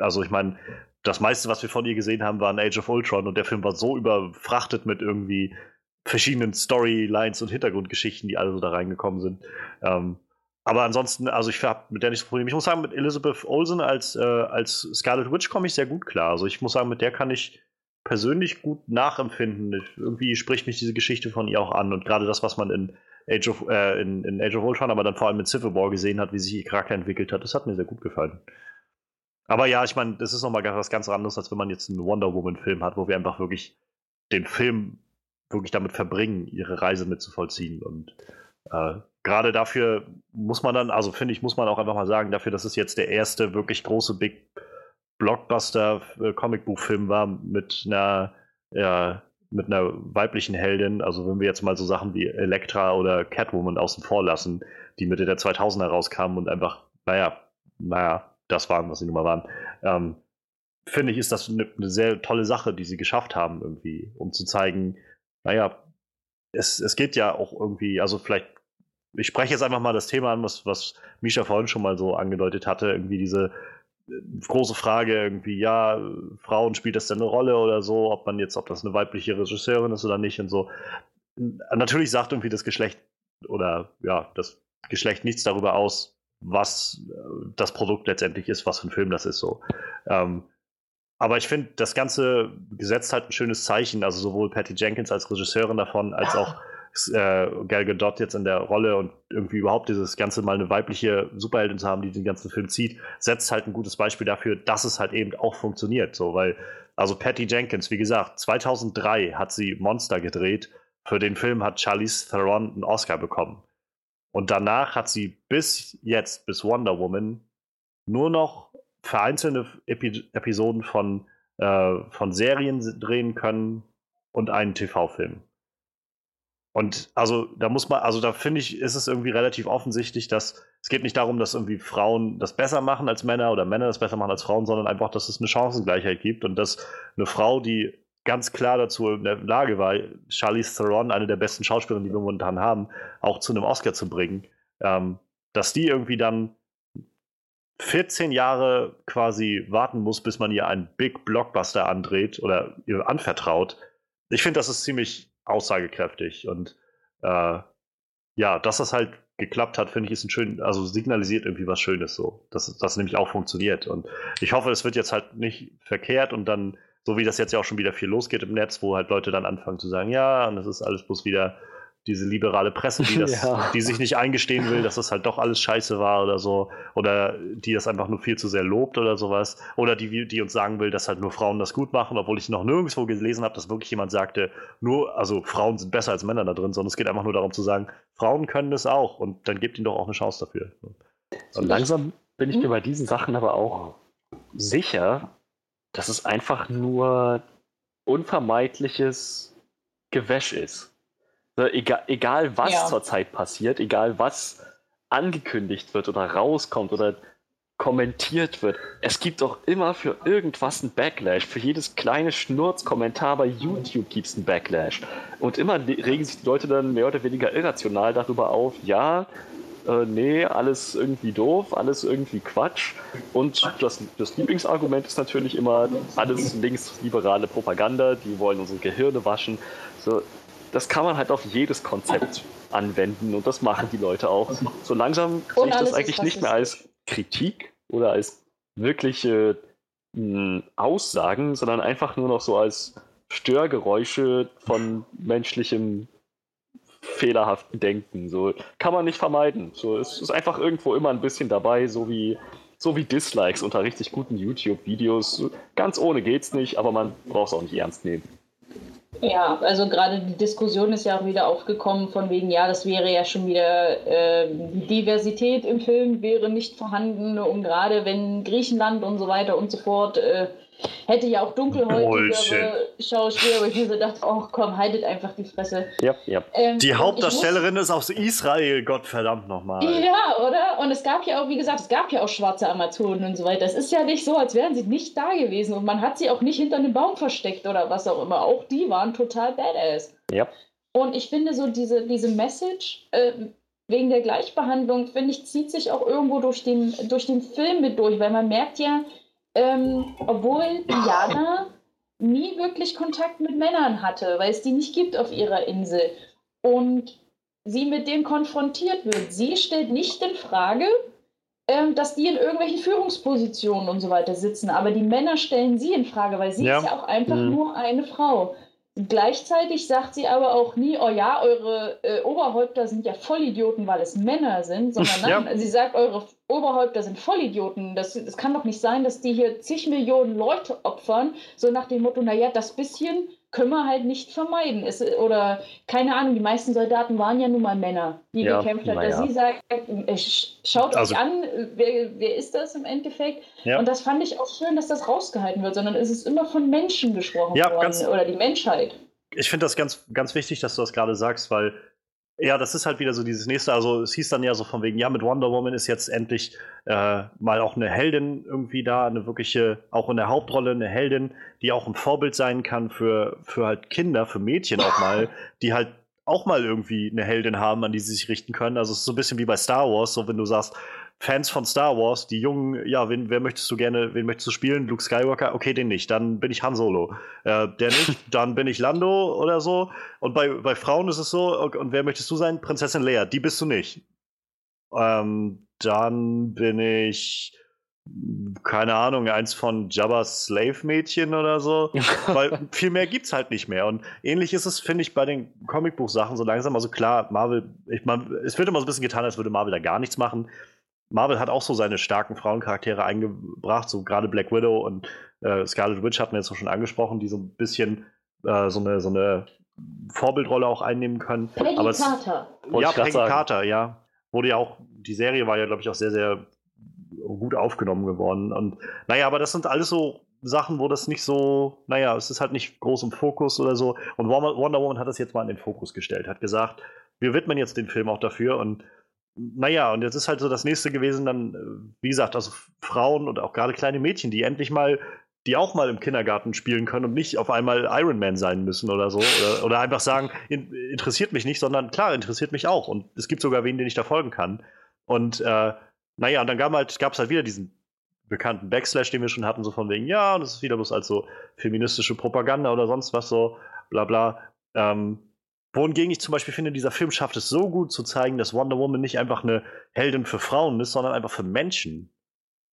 Also ich meine, das meiste, was wir von ihr gesehen haben, war ein Age of Ultron und der Film war so überfrachtet mit irgendwie verschiedenen Storylines und Hintergrundgeschichten, die alle so da reingekommen sind. Ähm, aber ansonsten, also ich habe mit der nicht so Problem. Ich muss sagen, mit Elizabeth Olsen als, äh, als Scarlet Witch komme ich sehr gut klar. Also ich muss sagen, mit der kann ich persönlich gut nachempfinden. Ich, irgendwie spricht mich diese Geschichte von ihr auch an und gerade das, was man in Age of, äh, in, in, Age of Ultron, aber dann vor allem in Civil War gesehen hat, wie sich ihr Charakter entwickelt hat. Das hat mir sehr gut gefallen. Aber ja, ich meine, das ist nochmal was ganz anderes, als wenn man jetzt einen Wonder Woman-Film hat, wo wir einfach wirklich den Film wirklich damit verbringen, ihre Reise mitzuvollziehen. Und äh, gerade dafür muss man dann, also finde ich, muss man auch einfach mal sagen, dafür, dass es jetzt der erste wirklich große Big Blockbuster äh, Comicbuchfilm war mit einer ja, mit einer weiblichen Heldin, also wenn wir jetzt mal so Sachen wie Elektra oder Catwoman außen vor lassen, die Mitte der 2000er rauskamen und einfach, naja, naja, das waren, was sie nun mal waren, ähm, finde ich, ist das eine, eine, sehr tolle Sache, die sie geschafft haben, irgendwie, um zu zeigen, naja, es, es geht ja auch irgendwie, also vielleicht, ich spreche jetzt einfach mal das Thema an, was, was Misha vorhin schon mal so angedeutet hatte, irgendwie diese große Frage irgendwie, ja, Frauen spielt das denn eine Rolle oder so, ob man jetzt, ob das eine weibliche Regisseurin ist oder nicht und so. Natürlich sagt irgendwie das Geschlecht oder ja, das Geschlecht nichts darüber aus, was äh, das Produkt letztendlich ist, was für ein Film das ist so. Ähm, aber ich finde, das Ganze gesetzt halt ein schönes Zeichen, also sowohl Patty Jenkins als Regisseurin davon, als auch äh, Gal Gadot jetzt in der Rolle und irgendwie überhaupt dieses Ganze mal eine weibliche Superheldin zu haben, die den ganzen Film zieht, setzt halt ein gutes Beispiel dafür, dass es halt eben auch funktioniert. So, weil, also Patty Jenkins, wie gesagt, 2003 hat sie Monster gedreht. Für den Film hat Charlize Theron einen Oscar bekommen. Und danach hat sie bis jetzt, bis Wonder Woman, nur noch vereinzelte Epi Episoden von, äh, von Serien drehen können und einen TV-Film. Und also da muss man, also da finde ich, ist es irgendwie relativ offensichtlich, dass es geht nicht darum, dass irgendwie Frauen das besser machen als Männer oder Männer das besser machen als Frauen, sondern einfach, dass es eine Chancengleichheit gibt und dass eine Frau, die ganz klar dazu in der Lage war, Charlize Theron, eine der besten Schauspielerinnen, die wir momentan haben, auch zu einem Oscar zu bringen, ähm, dass die irgendwie dann 14 Jahre quasi warten muss, bis man ihr einen Big Blockbuster andreht oder ihr anvertraut. Ich finde, das ist ziemlich aussagekräftig. Und äh, ja, dass das halt geklappt hat, finde ich, ist ein schön, also signalisiert irgendwie was Schönes so, dass das nämlich auch funktioniert. Und ich hoffe, es wird jetzt halt nicht verkehrt und dann, so wie das jetzt ja auch schon wieder viel losgeht im Netz, wo halt Leute dann anfangen zu sagen, ja, und das ist alles bloß wieder diese liberale Presse, die, <laughs> das, ja. die sich nicht eingestehen will, dass das halt doch alles scheiße war oder so, oder die das einfach nur viel zu sehr lobt oder sowas, oder die, die uns sagen will, dass halt nur Frauen das gut machen, obwohl ich noch nirgendwo gelesen habe, dass wirklich jemand sagte, nur, also Frauen sind besser als Männer da drin, sondern es geht einfach nur darum zu sagen, Frauen können das auch und dann gebt ihnen doch auch eine Chance dafür. So langsam bin ich mir bei diesen Sachen aber auch sicher, dass es einfach nur unvermeidliches Gewäsch ist. Egal, egal was ja. zurzeit passiert, egal was angekündigt wird oder rauskommt oder kommentiert wird. Es gibt doch immer für irgendwas einen Backlash. Für jedes kleine Schnurzkommentar bei YouTube gibt es einen Backlash. Und immer regen sich die Leute dann mehr oder weniger irrational darüber auf, ja, äh, nee, alles irgendwie doof, alles irgendwie Quatsch. Und das, das Lieblingsargument ist natürlich immer, alles linksliberale Propaganda, die wollen unsere Gehirne waschen. So, das kann man halt auf jedes Konzept anwenden und das machen die Leute auch. So langsam sehe ich das eigentlich nicht mehr als Kritik oder als wirkliche mh, Aussagen, sondern einfach nur noch so als Störgeräusche von menschlichem fehlerhaften Denken. So kann man nicht vermeiden. So es ist einfach irgendwo immer ein bisschen dabei, so wie so wie Dislikes unter richtig guten YouTube-Videos. Ganz ohne geht's nicht, aber man braucht es auch nicht ernst nehmen. Ja, also gerade die Diskussion ist ja auch wieder aufgekommen von wegen, ja, das wäre ja schon wieder, äh, die Diversität im Film wäre nicht vorhanden und gerade wenn Griechenland und so weiter und so fort äh, Hätte ja auch dunkelhäutigere Schauspieler, aber ich mir so dachte, oh komm, haltet einfach die Fresse. Ja, ja. Ähm, die Hauptdarstellerin muss... ist aus Israel, Gottverdammt nochmal. Ja, oder? Und es gab ja auch, wie gesagt, es gab ja auch schwarze Amazonen und so weiter. Es ist ja nicht so, als wären sie nicht da gewesen und man hat sie auch nicht hinter einem Baum versteckt oder was auch immer. Auch die waren total badass. Ja. Und ich finde so diese, diese Message, äh, wegen der Gleichbehandlung, finde ich, zieht sich auch irgendwo durch den, durch den Film mit durch, weil man merkt ja, ähm, obwohl Diana nie wirklich Kontakt mit Männern hatte, weil es die nicht gibt auf ihrer Insel. Und sie mit dem konfrontiert wird. Sie stellt nicht in Frage, ähm, dass die in irgendwelchen Führungspositionen und so weiter sitzen, aber die Männer stellen sie in Frage, weil sie ja. ist ja auch einfach mhm. nur eine Frau. Gleichzeitig sagt sie aber auch nie, oh ja, eure äh, Oberhäupter sind ja Vollidioten, weil es Männer sind, <laughs> sondern nein, ja. sie sagt, eure Oberhäupter sind Vollidioten. Das, das kann doch nicht sein, dass die hier zig Millionen Leute opfern, so nach dem Motto, naja, das bisschen können wir halt nicht vermeiden. Es, oder keine Ahnung, die meisten Soldaten waren ja nun mal Männer, die ja, gekämpft haben. Ja. Sie sagt, äh, schaut also, euch an, wer, wer ist das im Endeffekt? Ja. Und das fand ich auch schön, dass das rausgehalten wird, sondern es ist immer von Menschen gesprochen worden ganz, oder die Menschheit. Ich finde das ganz, ganz wichtig, dass du das gerade sagst, weil ja, das ist halt wieder so dieses nächste. Also es hieß dann ja so von wegen, ja, mit Wonder Woman ist jetzt endlich äh, mal auch eine Heldin irgendwie da, eine wirkliche, auch in der Hauptrolle eine Heldin, die auch ein Vorbild sein kann für, für halt Kinder, für Mädchen auch mal, <laughs> die halt auch mal irgendwie eine Heldin haben, an die sie sich richten können. Also es ist so ein bisschen wie bei Star Wars, so wenn du sagst, Fans von Star Wars, die Jungen, ja, wen, wer möchtest du gerne, wen möchtest du spielen? Luke Skywalker? Okay, den nicht. Dann bin ich Han Solo. Äh, der nicht, <laughs> dann bin ich Lando oder so. Und bei, bei Frauen ist es so, und wer möchtest du sein? Prinzessin Leia. Die bist du nicht. Ähm, dann bin ich, keine Ahnung, eins von Jabba's Slave-Mädchen oder so. <laughs> Weil viel mehr gibt's halt nicht mehr. Und ähnlich ist es, finde ich, bei den Comicbuch-Sachen so langsam. Also klar, Marvel, ich meine, es wird immer so ein bisschen getan, als würde Marvel da gar nichts machen. Marvel hat auch so seine starken Frauencharaktere eingebracht, so gerade Black Widow und äh, Scarlet Witch hatten wir jetzt auch schon angesprochen, die so ein bisschen äh, so, eine, so eine Vorbildrolle auch einnehmen können. Peggy Aber Carter. Es, ja, Peggy Carter, ja. Wurde ja auch, die Serie war ja, glaube ich, auch sehr, sehr gut aufgenommen geworden. Und naja, aber das sind alles so Sachen, wo das nicht so, naja, es ist halt nicht groß im Fokus oder so. Und Wonder Woman hat das jetzt mal in den Fokus gestellt, hat gesagt, wir widmen jetzt den Film auch dafür und naja, und jetzt ist halt so das nächste gewesen, dann, äh, wie gesagt, also Frauen und auch gerade kleine Mädchen, die endlich mal, die auch mal im Kindergarten spielen können und nicht auf einmal Iron Man sein müssen oder so. Oder, oder einfach sagen, in, interessiert mich nicht, sondern klar, interessiert mich auch. Und es gibt sogar wen, den ich da folgen kann. Und äh, naja, und dann gab es halt, gab's halt wieder diesen bekannten Backslash, den wir schon hatten, so von wegen, ja, und es ist wieder bloß als so feministische Propaganda oder sonst was so, bla bla. Ähm, wohingegen ich zum Beispiel finde, dieser Film schafft es so gut zu zeigen, dass Wonder Woman nicht einfach eine Heldin für Frauen ist, sondern einfach für Menschen.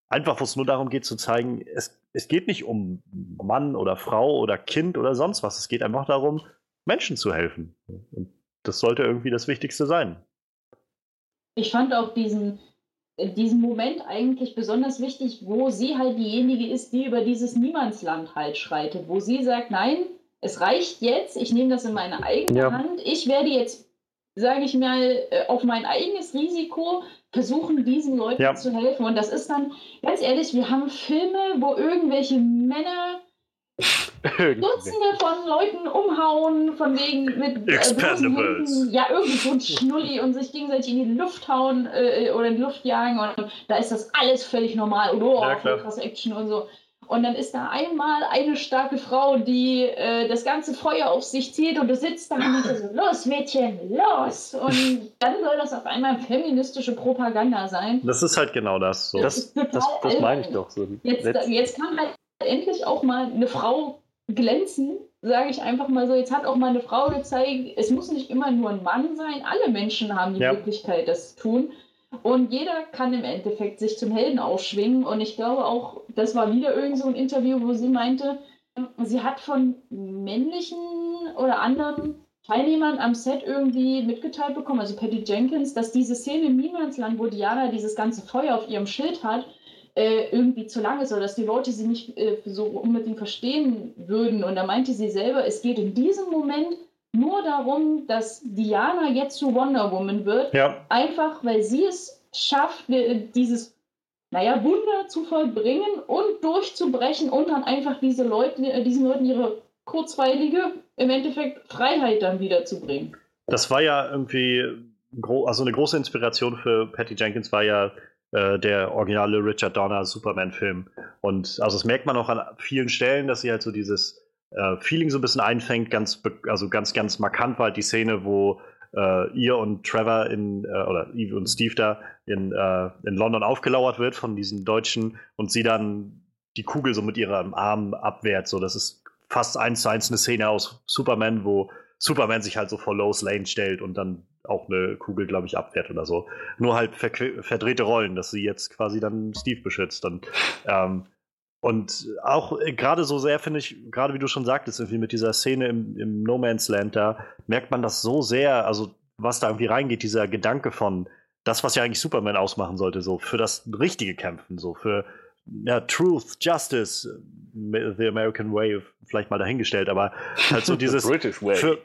Einfach, wo es nur darum geht zu zeigen, es, es geht nicht um Mann oder Frau oder Kind oder sonst was. Es geht einfach darum, Menschen zu helfen. Und das sollte irgendwie das Wichtigste sein. Ich fand auch diesen, diesen Moment eigentlich besonders wichtig, wo sie halt diejenige ist, die über dieses Niemandsland halt schreitet, wo sie sagt, nein, es reicht jetzt, ich nehme das in meine eigene ja. Hand, ich werde jetzt, sage ich mal, äh, auf mein eigenes Risiko versuchen, diesen Leuten ja. zu helfen. Und das ist dann, ganz ehrlich, wir haben Filme, wo irgendwelche Männer Dutzende von Leuten umhauen, von wegen mit äh, Expendables. Äh, ja, irgendwie so ein Schnulli und sich gegenseitig in die Luft hauen äh, oder in die Luft jagen und da ist das alles völlig normal und oh, ja, krass Action und so. Und dann ist da einmal eine starke Frau, die äh, das ganze Feuer auf sich zieht und du sitzt da und so, los Mädchen, los! Und dann soll das auf einmal feministische Propaganda sein. Das ist halt genau das. So. Das, das, das, das meine ich doch so. Jetzt, jetzt kann halt endlich auch mal eine Frau glänzen, sage ich einfach mal so. Jetzt hat auch mal eine Frau gezeigt, es muss nicht immer nur ein Mann sein. Alle Menschen haben die ja. Möglichkeit, das zu tun. Und jeder kann im Endeffekt sich zum Helden aufschwingen. Und ich glaube auch, das war wieder irgend so ein Interview, wo sie meinte, sie hat von männlichen oder anderen Teilnehmern am Set irgendwie mitgeteilt bekommen, also Patty Jenkins, dass diese Szene im Niemandsland, wo Diana dieses ganze Feuer auf ihrem Schild hat, äh, irgendwie zu lang ist oder dass die Leute sie nicht äh, so unbedingt verstehen würden. Und da meinte sie selber, es geht in diesem Moment nur darum, dass Diana jetzt zu Wonder Woman wird. Ja. Einfach, weil sie es schafft, dieses, naja, Wunder zu vollbringen und durchzubrechen und dann einfach diese Leute, äh, diesen Leuten ihre kurzweilige, im Endeffekt Freiheit dann wiederzubringen. Das war ja irgendwie, also eine große Inspiration für Patty Jenkins war ja äh, der originale Richard Donner Superman-Film. Und also das merkt man auch an vielen Stellen, dass sie halt so dieses äh, Feeling so ein bisschen einfängt. Ganz, also ganz, ganz markant war halt die Szene, wo äh, ihr und Trevor in, äh, oder Eve und Steve da in, äh, in London aufgelauert wird von diesen Deutschen und sie dann die Kugel so mit ihrem Arm abwehrt. So, das ist fast eins zu eins eine Szene aus Superman, wo Superman sich halt so vor Lois Lane stellt und dann auch eine Kugel, glaube ich, abwehrt oder so. Nur halt verdrehte Rollen, dass sie jetzt quasi dann Steve beschützt. Und ähm, und auch äh, gerade so sehr finde ich, gerade wie du schon sagtest, irgendwie mit dieser Szene im, im No Man's Land, da merkt man das so sehr, also was da irgendwie reingeht, dieser Gedanke von das, was ja eigentlich Superman ausmachen sollte, so für das richtige Kämpfen, so für ja, Truth, Justice, The American Way vielleicht mal dahingestellt, aber halt so <laughs> dieses British Way. Für,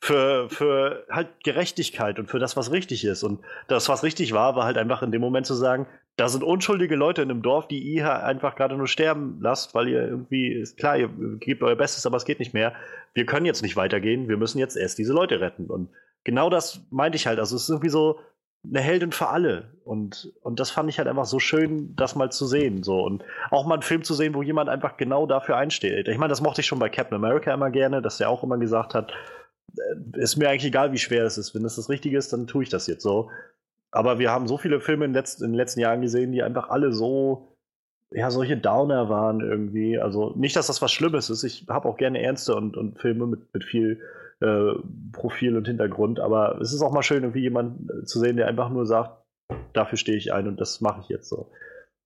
für, für halt Gerechtigkeit und für das, was richtig ist. Und das, was richtig war, war halt einfach in dem Moment zu sagen, da sind unschuldige Leute in einem Dorf, die ihr einfach gerade nur sterben lasst, weil ihr irgendwie, ist klar, ihr gebt euer Bestes, aber es geht nicht mehr. Wir können jetzt nicht weitergehen, wir müssen jetzt erst diese Leute retten. Und genau das meinte ich halt. Also es ist irgendwie so, eine Heldin für alle. Und, und das fand ich halt einfach so schön, das mal zu sehen. So. Und auch mal einen Film zu sehen, wo jemand einfach genau dafür einsteht. Ich meine, das mochte ich schon bei Captain America immer gerne, dass er auch immer gesagt hat, äh, ist mir eigentlich egal, wie schwer es ist. Wenn es das Richtige ist, dann tue ich das jetzt so. Aber wir haben so viele Filme in, letzt, in den letzten Jahren gesehen, die einfach alle so, ja, solche Downer waren irgendwie. Also nicht, dass das was Schlimmes ist. Ich habe auch gerne Ernste und, und Filme mit, mit viel äh, Profil und Hintergrund. Aber es ist auch mal schön, irgendwie jemanden äh, zu sehen, der einfach nur sagt, dafür stehe ich ein und das mache ich jetzt so.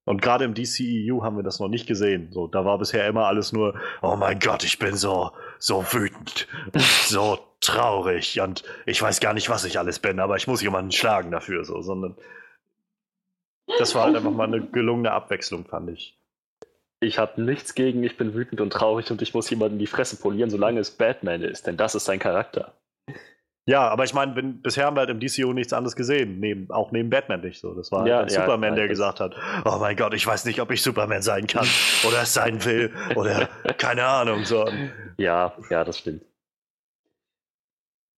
Und gerade im DCEU haben wir das noch nicht gesehen. So, da war bisher immer alles nur, oh mein Gott, ich bin so, so wütend, so traurig und ich weiß gar nicht, was ich alles bin, aber ich muss jemanden schlagen dafür, so, sondern das war halt einfach mal eine gelungene Abwechslung, fand ich ich habe nichts gegen, ich bin wütend und traurig und ich muss jemanden die Fresse polieren, solange es Batman ist, denn das ist sein Charakter. Ja, aber ich meine, bisher haben wir halt im DCU nichts anderes gesehen, neben, auch neben Batman nicht so. Das war ja, halt ja, Superman, ja, der gesagt hat, oh mein Gott, ich weiß nicht, ob ich Superman sein kann <laughs> oder es sein will oder keine Ahnung. So. Ja, ja, das stimmt.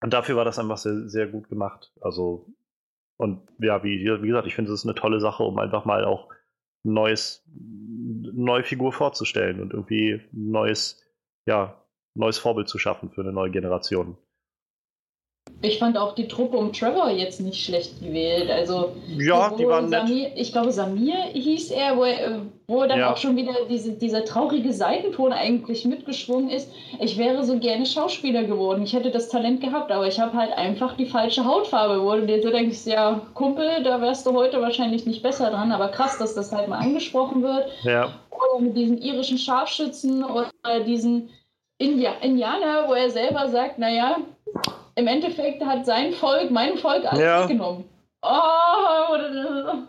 Und dafür war das einfach sehr, sehr gut gemacht. Also, und ja, wie, wie gesagt, ich finde, es ist eine tolle Sache, um einfach mal auch neues, neue Figur vorzustellen und irgendwie ein neues, ja, neues Vorbild zu schaffen für eine neue Generation. Ich fand auch die Truppe um Trevor jetzt nicht schlecht gewählt. Also, ja, die waren Samir. Ich glaube, Samir hieß er, wo, er, wo dann ja. auch schon wieder diese, dieser traurige Seitenton eigentlich mitgeschwungen ist. Ich wäre so gerne Schauspieler geworden. Ich hätte das Talent gehabt, aber ich habe halt einfach die falsche Hautfarbe. Wo du dir so denkst, ja, Kumpel, da wärst du heute wahrscheinlich nicht besser dran. Aber krass, dass das halt mal angesprochen wird. Ja. Oder mit diesen irischen Scharfschützen oder diesen Indianer, wo er selber sagt, naja, im Endeffekt hat sein Volk mein Volk alles ja. genommen. Oh,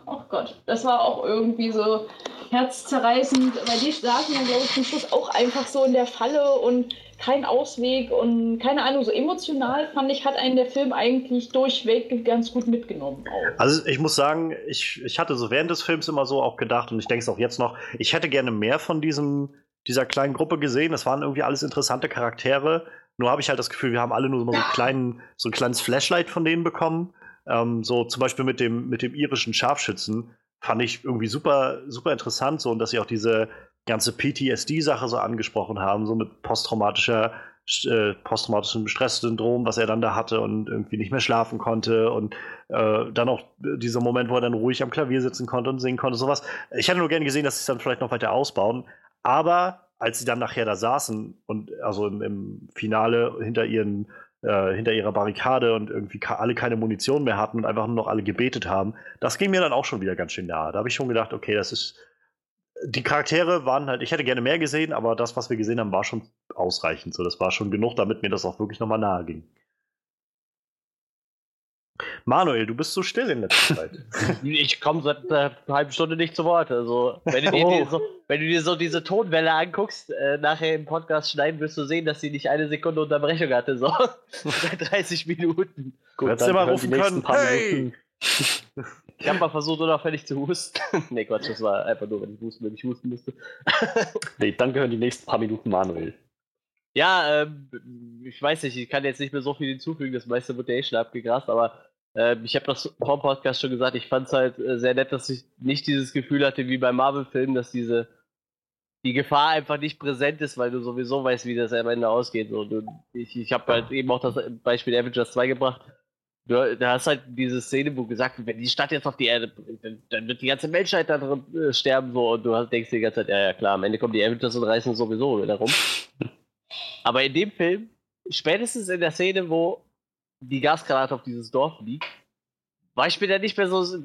oh Gott, das war auch irgendwie so herzzerreißend, weil die saßen ja, glaube ich, zum Schluss auch einfach so in der Falle und kein Ausweg und keine Ahnung, so emotional fand ich, hat einen der Film eigentlich durchweg ganz gut mitgenommen. Auch. Also ich muss sagen, ich, ich hatte so während des Films immer so auch gedacht und ich denke es auch jetzt noch, ich hätte gerne mehr von diesem dieser kleinen Gruppe gesehen. Das waren irgendwie alles interessante Charaktere. Nur habe ich halt das Gefühl, wir haben alle nur so, einen kleinen, so ein kleines Flashlight von denen bekommen. Ähm, so zum Beispiel mit dem, mit dem irischen Scharfschützen fand ich irgendwie super, super interessant, so und dass sie auch diese ganze PTSD-Sache so angesprochen haben, so mit posttraumatischer äh, posttraumatischem Stresssyndrom, was er dann da hatte und irgendwie nicht mehr schlafen konnte und äh, dann auch dieser Moment, wo er dann ruhig am Klavier sitzen konnte und singen konnte, sowas. Ich hätte nur gerne gesehen, dass sie es dann vielleicht noch weiter ausbauen, aber als sie dann nachher da saßen und also im, im Finale hinter ihren äh, hinter ihrer Barrikade und irgendwie alle keine Munition mehr hatten und einfach nur noch alle gebetet haben, das ging mir dann auch schon wieder ganz schön nahe. Da habe ich schon gedacht, okay, das ist die Charaktere waren halt, ich hätte gerne mehr gesehen, aber das, was wir gesehen haben, war schon ausreichend. So, das war schon genug, damit mir das auch wirklich nochmal nahe ging. Manuel, du bist so still in letzter Zeit. <laughs> Ich komme seit einer halben Stunde nicht zu Wort. Also, wenn du dir, oh. so, wenn du dir so diese Tonwelle anguckst, äh, nachher im Podcast schneiden, wirst du sehen, dass sie nicht eine Sekunde Unterbrechung hatte. So <laughs> seit 30 Minuten. Gut, Hättest du mal rufen können. Hey! Ich habe mal versucht, unauffällig zu husten. <laughs> nee, Quatsch, das war einfach nur, wenn ich husten, wenn ich husten musste. nee, dann gehören die nächsten paar Minuten Manuel. Ja, ähm, ich weiß nicht, ich kann jetzt nicht mehr so viel hinzufügen, das meiste wird ja eh schon abgegrast, aber ich habe das vor dem Podcast schon gesagt, ich fand es halt äh, sehr nett, dass ich nicht dieses Gefühl hatte wie bei Marvel-Filmen, dass diese die Gefahr einfach nicht präsent ist, weil du sowieso weißt, wie das am Ende ausgeht. So, du, ich ich habe halt eben auch das Beispiel Avengers 2 gebracht Du, da hast halt diese Szene, wo gesagt wird, wenn die Stadt jetzt auf die Erde bringt, dann, dann wird die ganze Menschheit da drin äh, sterben, so, und du denkst dir die ganze Zeit, ja, ja, klar, am Ende kommen die Avengers und reißen sowieso wieder rum. <laughs> Aber in dem Film, spätestens in der Szene, wo die Gasgranate auf dieses Dorf liegt, war ich mir da nicht mehr so,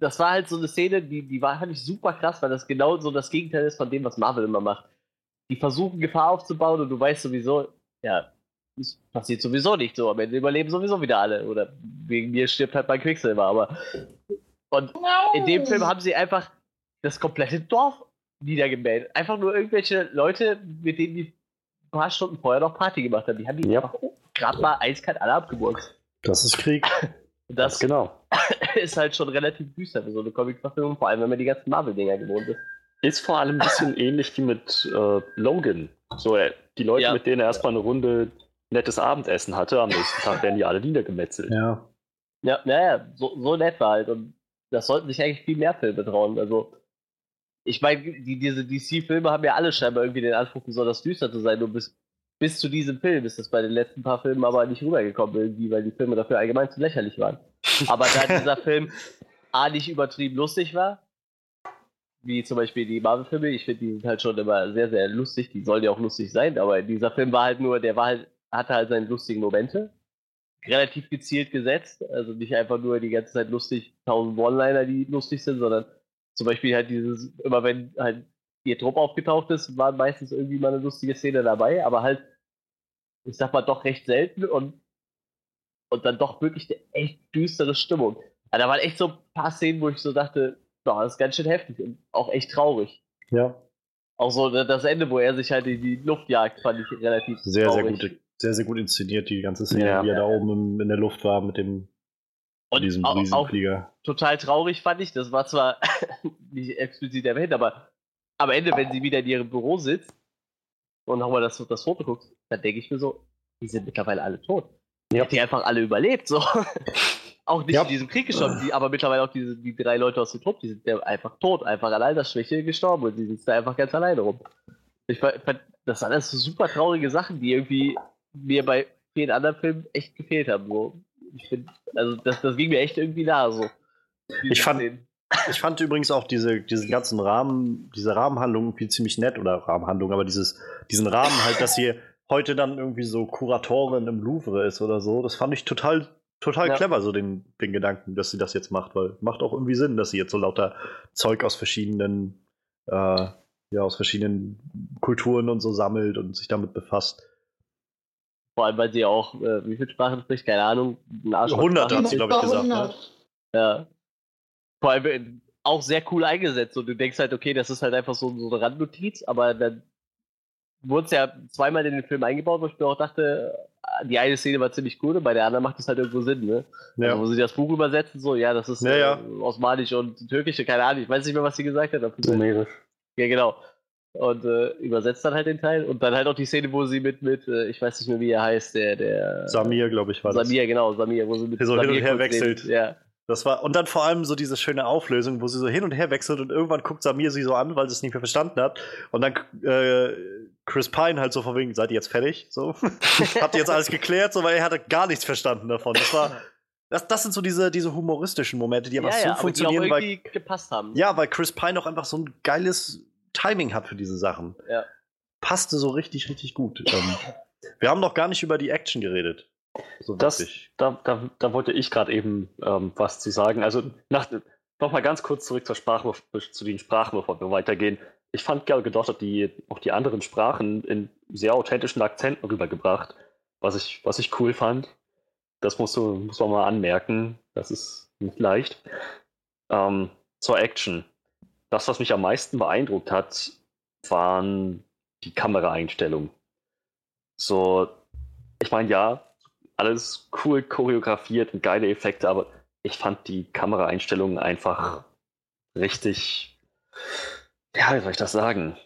das war halt so eine Szene, die, die war halt super krass, weil das genau so das Gegenteil ist von dem, was Marvel immer macht. Die versuchen Gefahr aufzubauen und du weißt sowieso, ja, es passiert sowieso nicht so. Am Ende überleben sowieso wieder alle. Oder wegen mir stirbt halt mein Quicksilver. Aber und no. in dem Film haben sie einfach das komplette Dorf niedergemäht. Einfach nur irgendwelche Leute, mit denen die ein paar Stunden vorher noch Party gemacht haben. Die haben die ja. einfach gerade mal eiskalt alle abgeburgt. Das ist Krieg. <laughs> Das, das genau. <laughs> ist halt schon relativ düster für so eine Comic-Verfilmung, vor allem wenn man die ganzen Marvel-Dinger gewohnt ist. Ist vor allem ein bisschen <laughs> ähnlich wie mit äh, Logan. So, äh, die Leute, ja. mit denen er erstmal eine Runde nettes Abendessen hatte, am nächsten Tag werden die alle niedergemetzelt. Ja. Ja, naja, so, so nett war halt. Und das sollten sich eigentlich viel mehr Filme trauen. Also, ich meine, die, diese DC-Filme haben ja alle scheinbar irgendwie den Anspruch, besonders düster zu sein. Nur bis, bis zu diesem Film ist das bei den letzten paar Filmen aber nicht rübergekommen, irgendwie, weil die Filme dafür allgemein zu lächerlich waren. Aber da dieser <laughs> Film A nicht übertrieben lustig war, wie zum Beispiel die Marvel-Filme, ich finde, die sind halt schon immer sehr, sehr lustig, die sollen ja auch lustig sein, aber dieser Film war halt nur, der war halt hatte halt seine lustigen Momente. Relativ gezielt gesetzt. Also nicht einfach nur die ganze Zeit lustig, tausend One-Liner, die lustig sind, sondern zum Beispiel halt dieses, immer wenn halt ihr Trupp aufgetaucht ist, war meistens irgendwie mal eine lustige Szene dabei, aber halt, ich sag mal, doch recht selten und, und dann doch wirklich eine echt düstere Stimmung. Also da waren echt so ein paar Szenen, wo ich so dachte, boah, das ist ganz schön heftig und auch echt traurig. Ja. Auch so das Ende, wo er sich halt in die Luft jagt, fand ich relativ sehr, traurig. sehr gute sehr, sehr gut inszeniert, die ganze Szene, ja, wie er ja. da oben in der Luft war mit dem und diesem auch. Auch total traurig fand ich, das war zwar <laughs> nicht explizit erwähnt, aber am Ende, wenn sie wieder in ihrem Büro sitzt und nochmal das, das Foto guckt, dann denke ich mir so, die sind mittlerweile alle tot. Ja. Die einfach alle überlebt, so. <laughs> auch nicht ja. in diesem Krieg gestorben, die, aber mittlerweile auch diese, die drei Leute aus dem Trupp, die sind ja einfach tot, einfach an Altersschwäche gestorben und die sitzen da einfach ganz alleine rum. Ich fand, das sind alles so super traurige Sachen, die irgendwie mir bei vielen anderen Filmen echt gefehlt haben. So. Ich finde, also das, das ging mir echt irgendwie nah. So. Ich fand, ich fand übrigens auch diese, diesen ganzen Rahmen, diese Rahmenhandlung irgendwie ziemlich nett oder Rahmenhandlung, aber dieses, diesen Rahmen halt, dass hier heute dann irgendwie so Kuratorin im Louvre ist oder so, das fand ich total, total ja. clever, so den, den Gedanken, dass sie das jetzt macht, weil macht auch irgendwie Sinn, dass sie jetzt so lauter Zeug aus verschiedenen, äh, ja, aus verschiedenen Kulturen und so sammelt und sich damit befasst. Vor allem, weil sie auch, äh, wie viele Sprachen spricht, keine Ahnung. 100 hat sie, glaube ich, gesagt. Ne? Ja. Vor allem äh, auch sehr cool eingesetzt und du denkst halt, okay, das ist halt einfach so, so eine Randnotiz, aber dann wurde es ja zweimal in den Film eingebaut, wo ich mir auch dachte, die eine Szene war ziemlich cool und bei der anderen macht es halt irgendwo Sinn, ne? Ja. Also, wo sie das Buch übersetzen, so, ja, das ist ja, ja. Äh, Osmanisch und Türkische, keine Ahnung, ich weiß nicht mehr, was sie gesagt hat. Sumerisch. Ja, genau. und äh, übersetzt dann halt den Teil. Und dann halt auch die Szene, wo sie mit, mit äh, ich weiß nicht mehr, wie er heißt, der, der. Samir, glaube ich, war das. Samir, genau, Samir, wo sie mit so Samir hin und her wechselt. Den, ja. Das war, und dann vor allem so diese schöne Auflösung, wo sie so hin und her wechselt und irgendwann guckt Samir sie so an, weil sie es nicht mehr verstanden hat. Und dann äh, Chris Pine halt so von wegen, seid ihr jetzt fertig? So. <laughs> <laughs> Habt ihr jetzt alles geklärt? So, weil er hatte gar nichts verstanden davon. Das war. Das, das sind so diese, diese humoristischen Momente, die einfach ja, so ja, funktionieren, die auch weil, gepasst haben. ja, weil Chris Pine auch einfach so ein geiles Timing hat für diese Sachen. Ja. Passte so richtig, richtig gut. Ähm, wir haben noch gar nicht über die Action geredet. So Das, da, da, da wollte ich gerade eben ähm, was zu sagen. Also nach, noch mal ganz kurz zurück zur Sprache, zu den Sprachen, bevor wir weitergehen. Ich fand Gal Gadot hat die, auch die anderen Sprachen in sehr authentischen Akzenten rübergebracht, was ich, was ich cool fand. Das musst du, muss man mal anmerken. Das ist nicht leicht. Ähm, zur Action. Das, was mich am meisten beeindruckt hat, waren die Kameraeinstellungen. So, ich meine, ja, alles cool choreografiert und geile Effekte, aber ich fand die Kameraeinstellungen einfach richtig, ja, wie soll ich das sagen?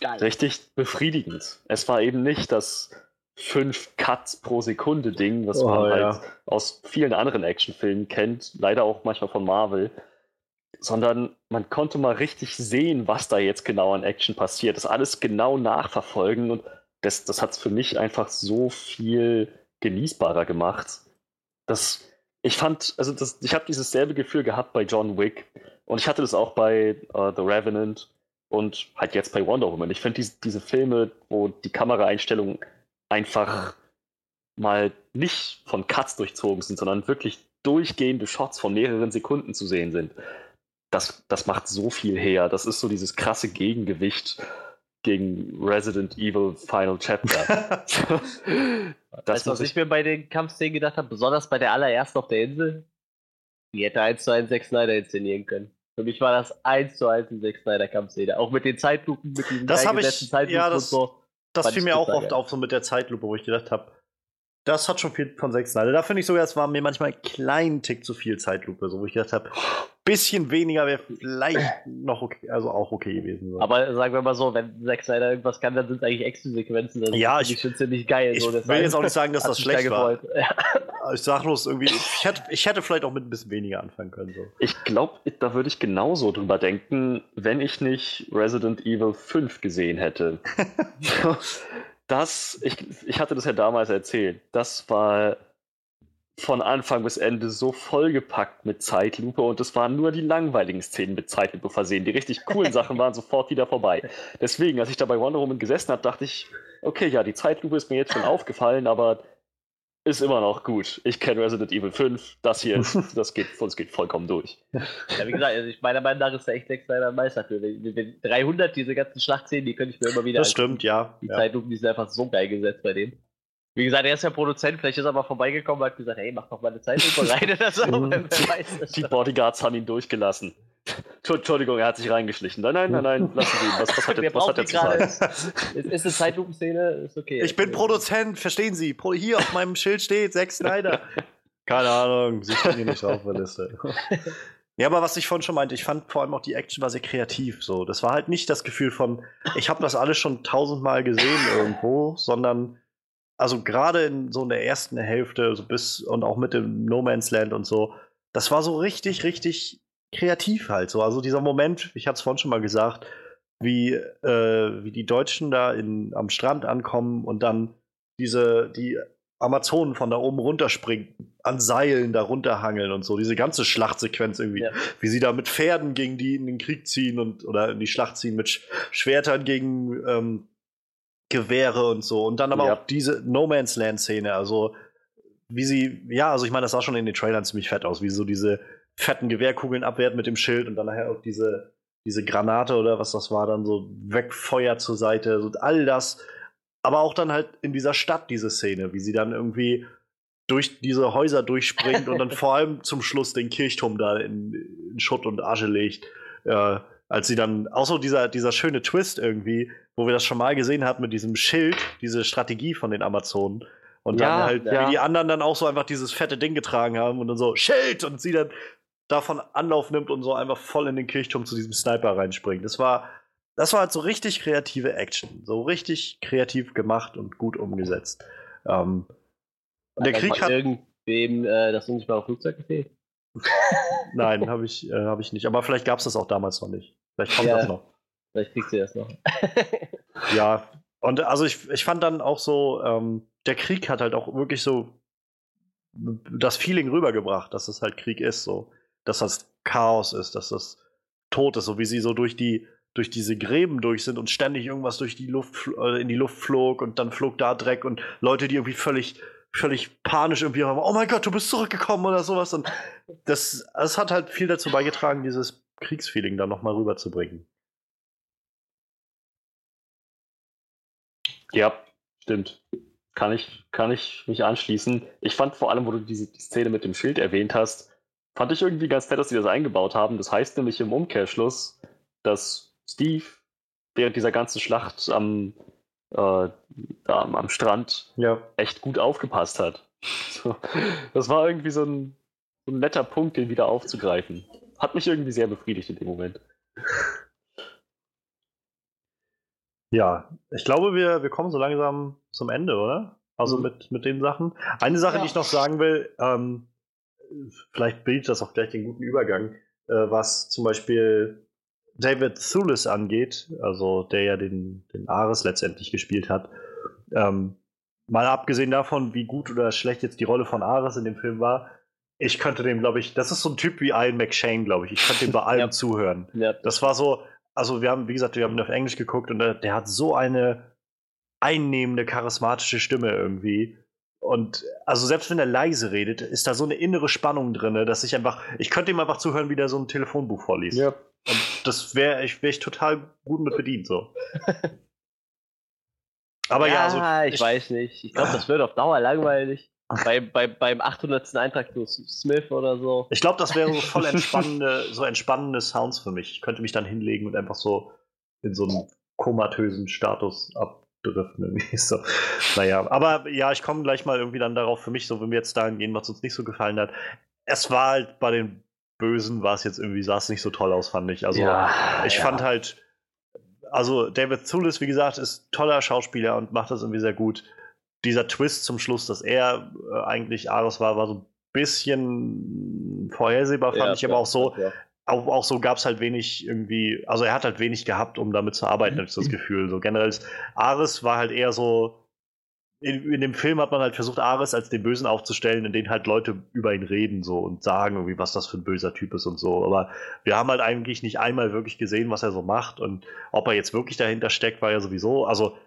Geil. Richtig befriedigend. Es war eben nicht das fünf Cuts pro Sekunde Ding, was Oh, man ja. halt aus vielen anderen Actionfilmen kennt, leider auch manchmal von Marvel, sondern man konnte mal richtig sehen, was da jetzt genau an Action passiert, das alles genau nachverfolgen und das, das hat es für mich einfach so viel genießbarer gemacht. Das, ich fand, also das, ich habe dieses selbe Gefühl gehabt bei John Wick und ich hatte das auch bei äh, The Revenant und halt jetzt bei Wonder Woman. Ich finde diese, diese Filme, wo die Kameraeinstellungen einfach mal nicht von Cuts durchzogen sind, sondern wirklich durchgehende Shots von mehreren Sekunden zu sehen sind. Das, das macht so viel her. Das ist so dieses krasse Gegengewicht gegen Resident Evil Final Chapter. <laughs> Das, weißt du, was ich mir bei den Kampfszenen gedacht habe, besonders bei der allerersten auf der Insel? Die hätte 1 zu 1 Zack Snyder inszenieren können. Für mich war das 1 zu 1 eine Zack Snyder Kampfszene. Auch mit den Zeitlupen, mit diesen Das ich- Zeitlupen ja, und das- so. Das fiel mir auch oft geil. auf, so mit der Zeitlupe, wo ich gedacht habe, das hat schon viel von Zack Snyder. Da finde ich sogar, es war mir manchmal einen kleinen Tick zu viel Zeitlupe, so wo ich gedacht habe, bisschen weniger wäre vielleicht noch okay, also auch okay gewesen. So. Aber sagen wir mal so, wenn Zack Snyder irgendwas kann, dann sind es eigentlich Action-Sequenzen. Das Ja, finde ich- schon ziemlich geil. ich so, will jetzt auch nicht sagen, dass das schlecht war. Ja. Ich sag bloß irgendwie, ich hätte, ich hätte vielleicht auch mit ein bisschen weniger anfangen können. So. Ich glaube, da würde ich genauso drüber denken, wenn ich nicht Resident Evil 5 gesehen hätte. <laughs> das, ich, ich hatte das ja damals erzählt, das war von Anfang bis Ende so vollgepackt mit Zeitlupe und es waren nur die langweiligen Szenen mit Zeitlupe versehen. Die richtig coolen Sachen waren sofort wieder vorbei. Deswegen, als ich da bei Wonder Woman gesessen habe, dachte ich, okay, ja, die Zeitlupe ist mir jetzt schon aufgefallen, aber ist immer noch gut. Ich kenne Resident Evil 5, das hier, ist, <laughs> das geht, das geht vollkommen durch. ja, wie gesagt, also ich meiner Meinung nach ist da echt Zack Snyder ein Meister für. Wenn- wenn 300, diese ganzen Schlachtszenen, die könnte ich mir immer wieder Das stimmt, ja. Die ja. Zeitlupen, die sind einfach so geil gesetzt bei dem. Wie gesagt, er ist ja Produzent, vielleicht ist er mal vorbeigekommen und hat gesagt, hey, mach doch mal eine Zeitlupe rein oder so. Mhm. das Die. Bodyguards haben ihn durchgelassen. <laughs> Entschu- Entschuldigung, er hat sich reingeschlichen. Nein, nein, nein, nein, lassen Sie ihn. Was, was hat er, was hat brauchen er die zu gerade. sagen? Es ist eine Zeitlupenszene, ist okay. Ich bin Produzent, verstehen Sie? Pro- Hier auf meinem Schild steht Zack Snyder. <laughs> Keine Ahnung, Sie stehen hier nicht auf der Liste. <laughs> Ja, aber was ich vorhin schon meinte, ich fand vor allem auch die Action war sehr kreativ. So, das war halt nicht das Gefühl von, ich habe das alles schon tausendmal gesehen irgendwo, sondern also gerade in so in der ersten Hälfte, so bis und auch mit dem No Man's Land und so, das war so richtig, richtig kreativ halt. So, also dieser Moment, ich hatte es vorhin schon mal gesagt, wie, äh, wie die Deutschen da in, am Strand ankommen und dann diese, die Amazonen von da oben runterspringen, an Seilen da runterhangeln und so, diese ganze Schlachtsequenz irgendwie, Ja. wie sie da mit Pferden gegen die in den Krieg ziehen und oder in die Schlacht ziehen, mit Sch Schwertern gegen ähm, Gewehre und so. Und dann aber Ja. auch diese No Man's Land-Szene, also wie sie, ja, also ich meine, das sah schon in den Trailern ziemlich fett aus, wie so diese fetten Gewehrkugeln abwehrt mit dem Schild und dann nachher auch diese, diese Granate oder was das war, dann so wegfeuert zur Seite, so all das. Aber auch dann halt in dieser Stadt diese Szene, wie sie dann irgendwie durch diese Häuser durchspringt und dann <laughs> vor allem zum Schluss den Kirchturm da in, in Schutt und Asche legt. Äh, als sie dann, auch so dieser, dieser schöne Twist irgendwie, wo wir das schon mal gesehen hatten mit diesem Schild, diese Strategie von den Amazonen. Und dann Ja, halt, ja. wie die anderen dann auch so einfach dieses fette Ding getragen haben und dann so, Schild! Und sie dann davon Anlauf nimmt und so einfach voll in den Kirchturm zu diesem Sniper reinspringt. Das war, das war halt so richtig kreative Action. So richtig kreativ gemacht und gut umgesetzt. Ähm, und der Krieg hat. Irgendwem äh, das unsichtbare Flugzeug gefehlt? <laughs> Nein, habe ich, äh, hab ich nicht. Aber vielleicht gab es das auch damals noch nicht. Vielleicht kommt ja, das noch. Vielleicht kriegst du das noch. <laughs> ja, <laughs> und also ich, ich fand dann auch so, ähm, der Krieg hat halt auch wirklich so das Feeling rübergebracht, dass es halt Krieg ist, so. Dass das Chaos ist, dass das Tod ist, so wie sie so durch die durch diese Gräben durch sind und ständig irgendwas durch die Luft äh, in die Luft flog und dann flog da Dreck und Leute, die irgendwie völlig völlig panisch irgendwie haben, oh mein Gott, du bist zurückgekommen oder sowas und das, das hat halt viel dazu beigetragen, dieses Kriegsfeeling da nochmal rüberzubringen. Ja, stimmt. Kann ich, kann ich mich anschließen. Ich fand vor allem, wo du diese die Szene mit dem Schild erwähnt hast, fand ich irgendwie ganz nett, dass sie das eingebaut haben. Das heißt nämlich im Umkehrschluss, dass Steve während dieser ganzen Schlacht am, äh, da am, Strand ja. echt gut aufgepasst hat. <laughs> So, das war irgendwie so ein, so ein netter Punkt, den wieder aufzugreifen. Hat mich irgendwie sehr befriedigt in dem Moment. Ja, ich glaube, wir, wir kommen so langsam zum Ende, oder? Also mhm. mit, mit den Sachen. Eine Sache, ja. die ich noch sagen will, ähm, vielleicht bildet das auch gleich den guten Übergang, äh, was zum Beispiel David Thulis angeht, also der ja den, den Ares letztendlich gespielt hat. Ähm, mal abgesehen davon, wie gut oder schlecht jetzt die Rolle von Ares in dem Film war, ich könnte dem, glaube ich, das ist so ein Typ wie Ian McShane, glaube ich. Ich könnte dem bei allem ja. zuhören. Ja. Das war so, also wir haben, wie gesagt, wir haben ihn auf Englisch geguckt und der, der hat so eine einnehmende, charismatische Stimme irgendwie. Und also selbst wenn er leise redet, ist da so eine innere Spannung drin, dass ich einfach, ich könnte ihm einfach zuhören, wie der so ein Telefonbuch vorliest. Ja. Und das wäre ich, wär ich total gut mit bedient, so. <laughs> Aber ja, ja also, ich, ich weiß nicht. Ich glaube, das wird auf Dauer langweilig bei, bei, beim 800. Eintrag zu Smith oder so. Ich glaube, das wäre so voll entspannende, so entspannende Sounds für mich. Ich könnte mich dann hinlegen und einfach so in so einen komatösen Status abdriften. Irgendwie <laughs> so. Naja, aber ja, ich komme gleich mal irgendwie dann darauf für mich, so wenn wir jetzt dahin gehen, was uns nicht so gefallen hat. Es war halt bei den Bösen, war es jetzt irgendwie, sah es nicht so toll aus, fand ich. Also ja, ich ja. fand halt, also David Thulis, wie gesagt, ist toller Schauspieler und macht das irgendwie sehr gut dieser Twist zum Schluss, dass er äh, eigentlich Ares war, war so ein bisschen vorhersehbar, fand ja, ich, aber auch so, ja. auch, auch so gab es halt wenig irgendwie, also er hat halt wenig gehabt, um damit zu arbeiten, mhm. habe ich das Gefühl. So generell, Ares war halt eher so, in, in, dem Film hat man halt versucht, Ares als den Bösen aufzustellen, in denen halt Leute über ihn reden so und sagen irgendwie, was das für ein böser Typ ist und so. Aber wir haben halt eigentlich nicht einmal wirklich gesehen, was er so macht und ob er jetzt wirklich dahinter steckt, war ja sowieso, also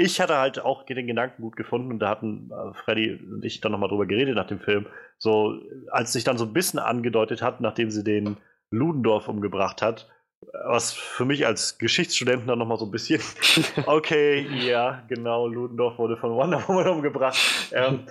ich hatte halt auch den Gedanken gut gefunden und da hatten äh, Freddy und ich dann nochmal drüber geredet nach dem Film. So, als sich dann so ein bisschen angedeutet hat, nachdem sie den Ludendorff umgebracht hat, was für mich als Geschichtsstudenten dann nochmal so ein bisschen, <laughs> okay, ja, genau, Ludendorff wurde von Wonder Woman umgebracht. Ähm,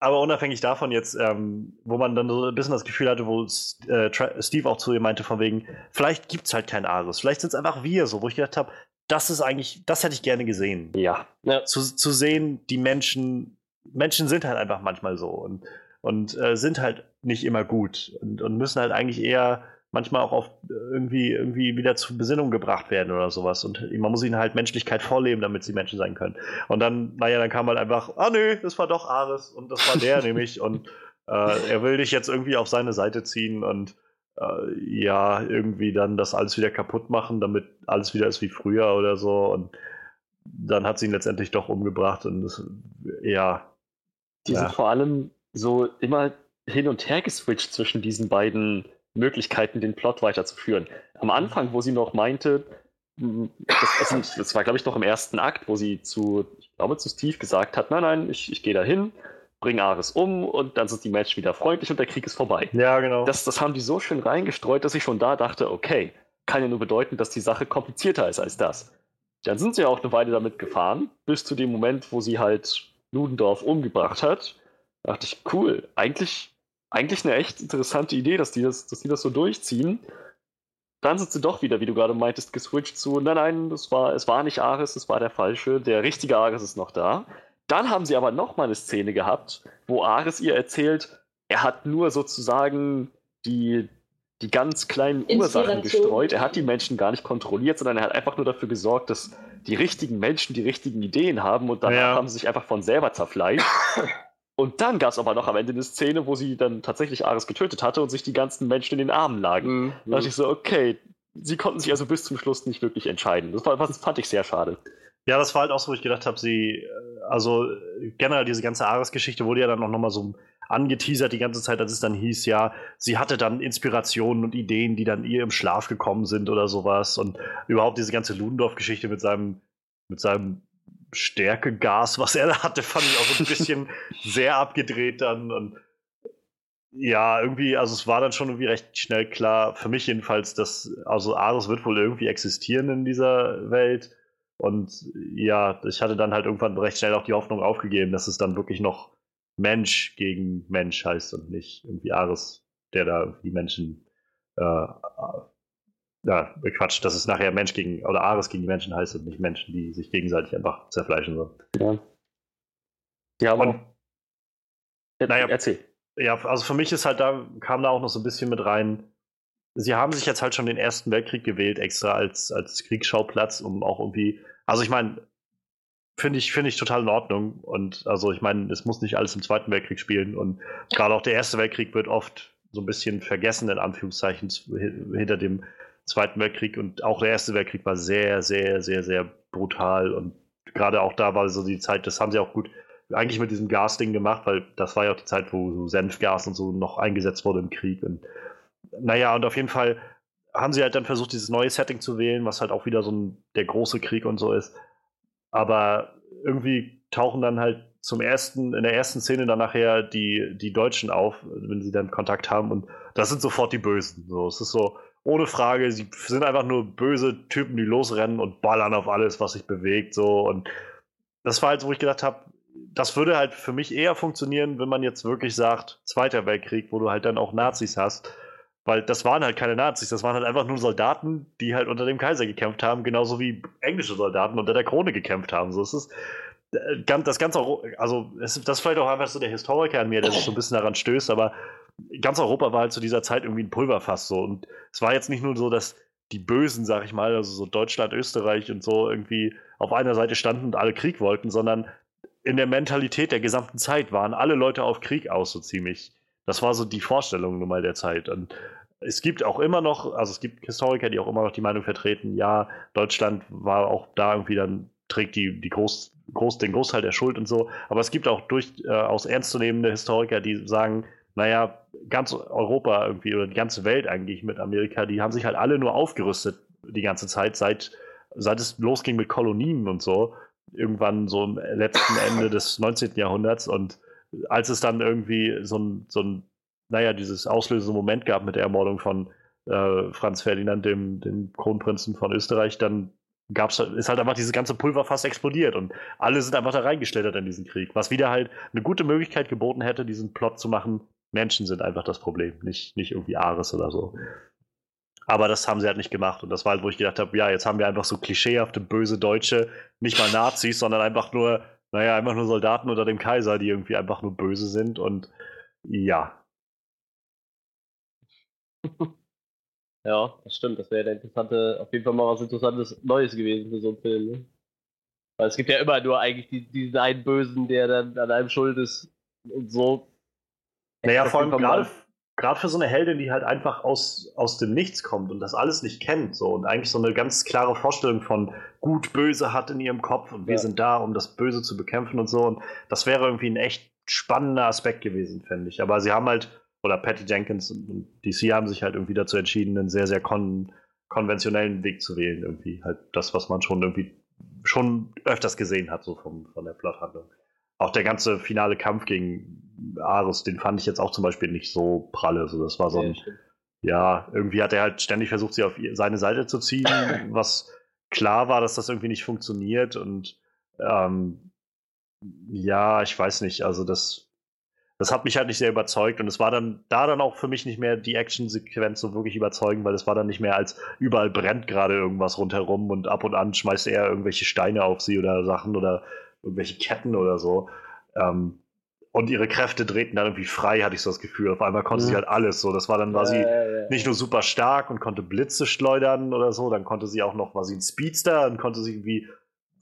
aber unabhängig davon jetzt, ähm, wo man dann so ein bisschen das Gefühl hatte, wo äh, Steve auch zu ihr meinte, von wegen, vielleicht gibt es halt kein Ares, vielleicht sind es einfach wir, so, wo ich gedacht habe, das ist eigentlich, das hätte ich gerne gesehen. Ja. ja. Zu, zu sehen, die Menschen, Menschen sind halt einfach manchmal so und, und äh, sind halt nicht immer gut und, und müssen halt eigentlich eher manchmal auch auf irgendwie, irgendwie wieder zur Besinnung gebracht werden oder sowas. Und man muss ihnen halt Menschlichkeit vorleben, damit sie Menschen sein können. Und dann, naja, dann kam halt einfach, ah nö, das war doch Ares und das war der <laughs> nämlich und äh, er will dich jetzt irgendwie auf seine Seite ziehen und äh, ja, irgendwie dann das alles wieder kaputt machen, damit alles wieder ist wie früher oder so. Und dann hat sie ihn letztendlich doch umgebracht und das, ja. Die ja. sind vor allem so immer hin und her geswitcht zwischen diesen beiden Möglichkeiten, den Plot weiterzuführen. Am Anfang, wo sie noch meinte, das, das war, glaube ich, noch im ersten Akt, wo sie zu, ich glaube, zu Steve gesagt hat, nein, nein, ich, ich gehe da hin bring Ares um und dann sind die Menschen wieder freundlich und der Krieg ist vorbei. Ja, genau. Das, das haben die so schön reingestreut, dass ich schon da dachte, okay, kann ja nur bedeuten, dass die Sache komplizierter ist als das. Dann sind sie auch eine Weile damit gefahren, bis zu dem Moment, wo sie halt Ludendorff umgebracht hat. Da dachte ich, cool, eigentlich, eigentlich eine echt interessante Idee, dass die das, dass die das so durchziehen. Dann sind sie doch wieder, wie du gerade meintest, geswitcht zu, nein, nein, das war, es war nicht Ares, es war der falsche, der richtige Ares ist noch da. Dann haben sie aber nochmal eine Szene gehabt, wo Ares ihr erzählt, er hat nur sozusagen die, die ganz kleinen Ursachen gestreut. Er hat die Menschen gar nicht kontrolliert, sondern er hat einfach nur dafür gesorgt, dass die richtigen Menschen die richtigen Ideen haben und danach ja. haben sie sich einfach von selber zerfleischt. Und dann gab es aber noch am Ende eine Szene, wo sie dann tatsächlich Ares getötet hatte und sich die ganzen Menschen in den Armen lagen. Mhm. Da dachte ich so, okay, sie konnten sich also bis zum Schluss nicht wirklich entscheiden. Das, war, das fand ich sehr schade. Ja, das war halt auch so, wo ich gedacht habe, sie, äh, also generell diese ganze Ares-Geschichte wurde ja dann auch nochmal so angeteasert die ganze Zeit, als es dann hieß, ja, sie hatte dann Inspirationen und Ideen, die dann ihr im Schlaf gekommen sind oder sowas. Und überhaupt diese ganze Ludendorff-Geschichte mit seinem, mit seinem Stärkegas, was er da hatte, fand ich auch so ein bisschen <laughs> sehr abgedreht dann. Und ja, irgendwie, also es war dann schon irgendwie recht schnell klar, für mich jedenfalls, dass, also Ares wird wohl irgendwie existieren in dieser Welt. Und ja, ich hatte dann halt irgendwann recht schnell auch die Hoffnung aufgegeben, dass es dann wirklich noch Mensch gegen Mensch heißt und nicht irgendwie Ares, der da die Menschen äh, äh, ja, Quatsch, dass es nachher Mensch gegen oder Ares gegen die Menschen heißt und nicht Menschen, die sich gegenseitig einfach zerfleischen sollen. Ja. Ja, aber. Und, naja, erzähl. Ja, also für mich ist halt da, kam da auch noch so ein bisschen mit rein. Sie haben sich jetzt halt schon den Ersten Weltkrieg gewählt, extra als, als Kriegsschauplatz, um auch irgendwie. Also ich meine, finde ich, finde ich total in Ordnung. Und also ich meine, es muss nicht alles im Zweiten Weltkrieg spielen. Und gerade auch der Erste Weltkrieg wird oft so ein bisschen vergessen, in Anführungszeichen, hinter dem Zweiten Weltkrieg. Und auch der Erste Weltkrieg war sehr, sehr, sehr, sehr brutal. Und gerade auch da war so die Zeit, das haben sie auch gut eigentlich mit diesem Gasding gemacht, weil das war ja auch die Zeit, wo so Senfgas und so noch eingesetzt wurde im Krieg. Und naja, und auf jeden Fall haben sie halt dann versucht, dieses neue Setting zu wählen, was halt auch wieder so ein, der große Krieg und so ist. Aber irgendwie tauchen dann halt zum ersten, in der ersten Szene dann nachher die, die Deutschen auf, wenn sie dann Kontakt haben und das sind sofort die Bösen. So, es ist so, ohne Frage, sie sind einfach nur böse Typen, die losrennen und ballern auf alles, was sich bewegt. So. Und das war halt, wo ich gedacht habe, das würde halt für mich eher funktionieren, wenn man jetzt wirklich sagt, Zweiter Weltkrieg, wo du halt dann auch Nazis hast. Weil das waren halt keine Nazis, das waren halt einfach nur Soldaten, die halt unter dem Kaiser gekämpft haben, genauso wie englische Soldaten unter der Krone gekämpft haben. So, es ist äh, das ganze, also es, das ist vielleicht auch einfach so der Historiker an mir, der sich so ein bisschen daran stößt, aber ganz Europa war halt zu dieser Zeit irgendwie ein Pulverfass so. Und es war jetzt nicht nur so, dass die Bösen, sag ich mal, also so Deutschland, Österreich und so irgendwie auf einer Seite standen und alle Krieg wollten, sondern in der Mentalität der gesamten Zeit waren alle Leute auf Krieg aus, so ziemlich. Das war so die Vorstellung nun mal der Zeit. Und es gibt auch immer noch, also es gibt Historiker, die auch immer noch die Meinung vertreten, ja, Deutschland war auch da irgendwie dann, trägt die, die Groß, Groß, den Großteil der Schuld und so. Aber es gibt auch durchaus äh, ernstzunehmende Historiker, die sagen, naja, ganz Europa irgendwie oder die ganze Welt eigentlich mit Amerika, die haben sich halt alle nur aufgerüstet die ganze Zeit, seit, seit es losging mit Kolonien und so. Irgendwann so im letzten Ende des 19. Jahrhunderts und als es dann irgendwie so ein, so ein naja, dieses auslösende Moment gab mit der Ermordung von äh, Franz Ferdinand, dem, dem Kronprinzen von Österreich, dann gab's, ist halt einfach dieses ganze Pulverfass explodiert und alle sind einfach da reingeschlittert in diesen Krieg, was wieder halt eine gute Möglichkeit geboten hätte, diesen Plot zu machen. Menschen sind einfach das Problem, nicht, nicht irgendwie Ares oder so. Aber das haben sie halt nicht gemacht. Und das war halt, wo ich gedacht habe, ja, jetzt haben wir einfach so klischeehafte, böse Deutsche, nicht mal Nazis, sondern einfach nur naja, einfach nur Soldaten unter dem Kaiser, die irgendwie einfach nur böse sind und ja. <laughs> ja, das stimmt. Das wäre interessante, auf jeden Fall mal was Interessantes Neues gewesen für so einen Film. Ne? Weil es gibt ja immer nur eigentlich die, diesen einen Bösen, der dann an einem schuld ist und so. Naja, vor allem gerade gerade für so eine Heldin, die halt einfach aus, aus dem Nichts kommt und das alles nicht kennt, so und eigentlich so eine ganz klare Vorstellung von gut, böse hat in ihrem Kopf und wir ja. sind da, um das Böse zu bekämpfen und so. Und das wäre irgendwie ein echt spannender Aspekt gewesen, fände ich. Aber sie haben halt, oder Patty Jenkins und DC haben sich halt irgendwie dazu entschieden, einen sehr, sehr kon konventionellen Weg zu wählen. Irgendwie halt das, was man schon irgendwie schon öfters gesehen hat, so vom, von der Plothandlung auch der ganze finale Kampf gegen Ares, den fand ich jetzt auch zum Beispiel nicht so pralle. Also das war so ein, ja, irgendwie hat er halt ständig versucht, sie auf seine Seite zu ziehen, <laughs> was klar war, dass das irgendwie nicht funktioniert. Und ähm, ja, ich weiß nicht, also das, das hat mich halt nicht sehr überzeugt und es war dann da dann auch für mich nicht mehr die Actionsequenz so wirklich überzeugend, weil es war dann nicht mehr als überall brennt gerade irgendwas rundherum und ab und an schmeißt er irgendwelche Steine auf sie oder Sachen oder irgendwelche Ketten oder so. Ähm, und ihre Kräfte drehten dann irgendwie frei, hatte ich so das Gefühl. Auf einmal konnte mhm. sie halt alles. So, das war dann war sie äh, nicht nur super stark und konnte Blitze schleudern oder so, dann konnte sie auch noch, war sie ein Speedster und konnte sich irgendwie,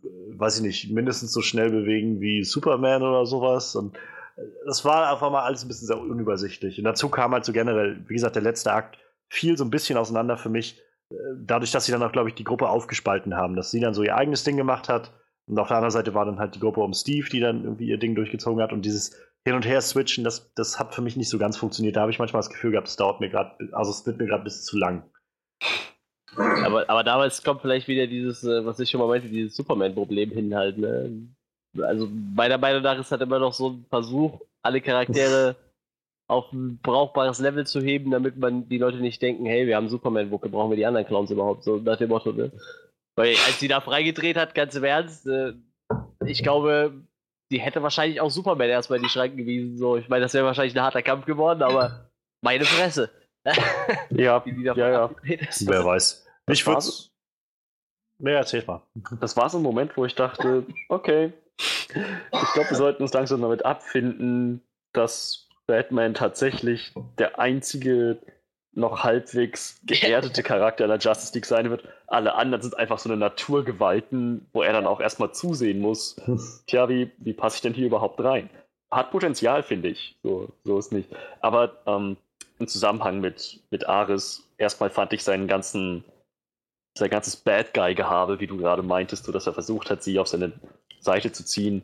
äh, weiß ich nicht, mindestens so schnell bewegen wie Superman oder sowas. Und äh, das war einfach mal alles ein bisschen sehr unübersichtlich. Und dazu kam halt so generell, wie gesagt, der letzte Akt fiel so ein bisschen auseinander für mich, äh, dadurch, dass sie dann auch, glaube ich, die Gruppe aufgespalten haben, dass sie dann so ihr eigenes Ding gemacht hat und auf der anderen Seite war dann halt die Gruppe um Steve, die dann irgendwie ihr Ding durchgezogen hat. Und dieses Hin- und Her-Switchen, das, das hat für mich nicht so ganz funktioniert. Da habe ich manchmal das Gefühl gehabt, es dauert mir gerade, also es wird mir gerade ein bisschen zu lang. Aber, aber damals kommt vielleicht wieder dieses, äh, was ich schon mal meinte, dieses Superman-Problem hin halt. Ne? Also meiner Meinung nach ist halt immer noch so ein Versuch, alle Charaktere <laughs> auf ein brauchbares Level zu heben, damit man die Leute nicht denken, hey, wir haben Superman, wo brauchen wir die anderen Clowns überhaupt? So nach dem Motto, ne? Weil als sie da freigedreht hat, ganz im Ernst, äh, ich glaube, die hätte wahrscheinlich auch Superman erstmal in die Schranken gewiesen. So. Ich meine, das wäre wahrscheinlich ein harter Kampf geworden, aber meine Fresse. <laughs> <laughs> ja, ja, ja. Wer weiß. Ich würde Nee, erzähl mal. Das war so ein Moment, wo ich dachte, okay, ich glaube, wir sollten uns langsam damit abfinden, dass Batman tatsächlich der einzige noch halbwegs <laughs> geerdete Charakter in der Justice League sein wird. Alle anderen sind einfach so eine Naturgewalten, wo er dann auch erstmal zusehen muss. <laughs> Tja, wie, wie passe ich denn hier überhaupt rein? Hat Potenzial, finde ich. So, so ist nicht. Aber ähm, im Zusammenhang mit, mit Ares, erstmal fand ich seinen ganzen, sein ganzes Bad Guy-Gehabe, wie du gerade meintest, so dass er versucht hat, sie auf seine Seite zu ziehen,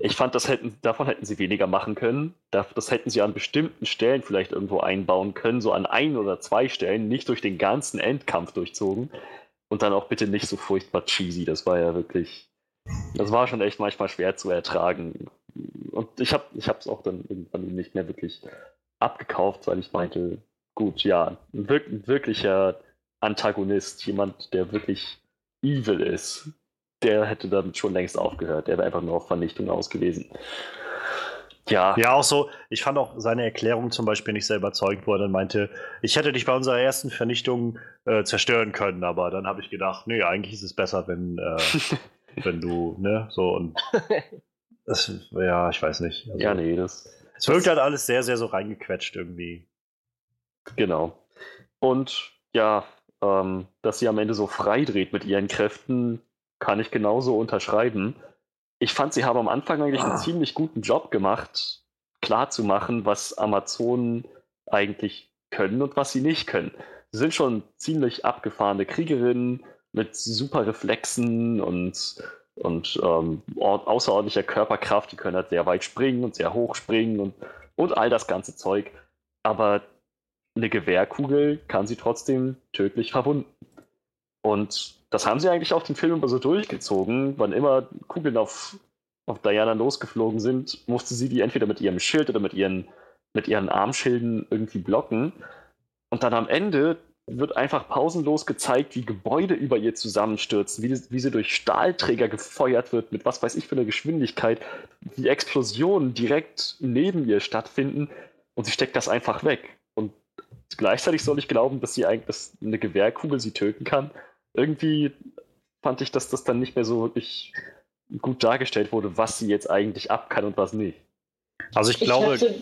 ich fand, das hätten, davon hätten sie weniger machen können. Das hätten sie an bestimmten Stellen vielleicht irgendwo einbauen können, so an ein oder zwei Stellen, nicht durch den ganzen Endkampf durchzogen. Und dann auch bitte nicht so furchtbar cheesy. Das war ja wirklich. Das war schon echt manchmal schwer zu ertragen. Und ich habe es auch dann irgendwann nicht mehr wirklich abgekauft, weil ich meinte, gut, ja, ein, wirklicher Antagonist, jemand, der wirklich evil ist, der hätte damit schon längst aufgehört. Der wäre einfach nur auf Vernichtung aus gewesen. Ja. Ja, auch so. Ich fand auch seine Erklärung zum Beispiel nicht sehr überzeugend, wo er dann meinte, ich hätte dich bei unserer ersten Vernichtung äh, zerstören können, aber dann habe ich gedacht, nee, eigentlich ist es besser, wenn, äh, <laughs> wenn du, ne, so und <laughs> das, ja, ich weiß nicht. Also, ja, nee, das. Es wirkt halt alles sehr, sehr so reingequetscht irgendwie. Genau. Und ja, ähm, dass sie am Ende so frei dreht mit ihren Kräften, kann ich genauso unterschreiben. Ich fand, sie haben am Anfang eigentlich einen ah. ziemlich guten Job gemacht, klarzumachen, was Amazonen eigentlich können und was sie nicht können. Sie sind schon ziemlich abgefahrene Kriegerinnen mit super Reflexen und, und ähm, außerordentlicher Körperkraft. Die können halt sehr weit springen und sehr hoch springen und, und all das ganze Zeug. Aber eine Gewehrkugel kann sie trotzdem tödlich verwunden. Und das haben sie eigentlich auch den Film über so durchgezogen. Wann immer Kugeln auf, auf Diana losgeflogen sind, musste sie die entweder mit ihrem Schild oder mit ihren, mit ihren Armschilden irgendwie blocken. Und dann am Ende wird einfach pausenlos gezeigt, wie Gebäude über ihr zusammenstürzen, wie, wie sie durch Stahlträger gefeuert wird, mit was weiß ich für einer Geschwindigkeit, wie Explosionen direkt neben ihr stattfinden und sie steckt das einfach weg. Und gleichzeitig soll ich glauben, dass sie eigentlich dass eine Gewehrkugel sie töten kann irgendwie fand ich, dass das dann nicht mehr so wirklich gut dargestellt wurde, was sie jetzt eigentlich ab kann und was nicht. Also ich glaube. Ich hatte,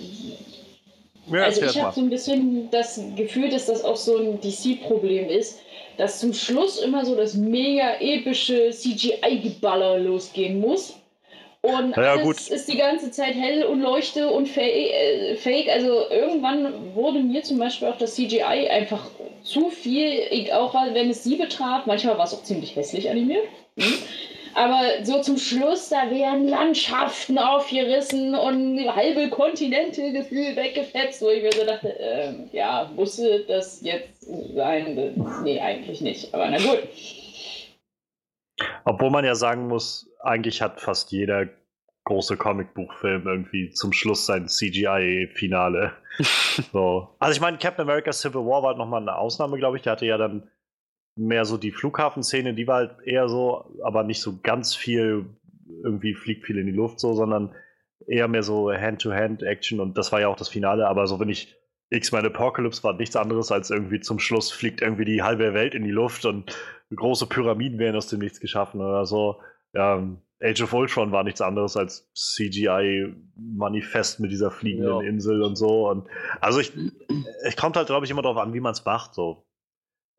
ja, also ich habe so ein bisschen das Gefühl, dass das auch so ein DC-Problem ist, dass zum Schluss immer so das mega epische CGI-Geballer losgehen muss. Und ja, alles gut. ist die ganze Zeit hell und leuchte und äh, fake. Also irgendwann wurde mir zum Beispiel auch das CGI einfach zu viel, auch wenn es sie betraf. Manchmal war es auch ziemlich hässlich animiert. Mhm. Aber so zum Schluss, da wären Landschaften aufgerissen und halbe Kontinente gefühlt weggefetzt, wo ich mir so dachte, äh, ja, musste das jetzt sein? Nee, eigentlich nicht. Aber na gut. Obwohl man ja sagen muss, eigentlich hat fast jeder große Comicbuchfilm irgendwie zum Schluss sein CGI-Finale. <laughs> so. Also ich meine, Captain America Civil War war halt nochmal eine Ausnahme, glaube ich. Der hatte ja dann mehr so die Flughafenszene, die war halt eher so, aber nicht so ganz viel, irgendwie fliegt viel in die Luft so, sondern eher mehr so Hand-to-Hand-Action und das war ja auch das Finale, aber so wenn ich X-Men Apocalypse war nichts anderes als irgendwie zum Schluss fliegt irgendwie die halbe Welt in die Luft und große Pyramiden werden aus dem Nichts geschaffen oder so. Ähm, Age of Ultron war nichts anderes als CGI-Manifest mit dieser fliegenden ja. Insel und so. Und also ich, es kommt halt, glaube ich, immer darauf an, wie man es macht. So.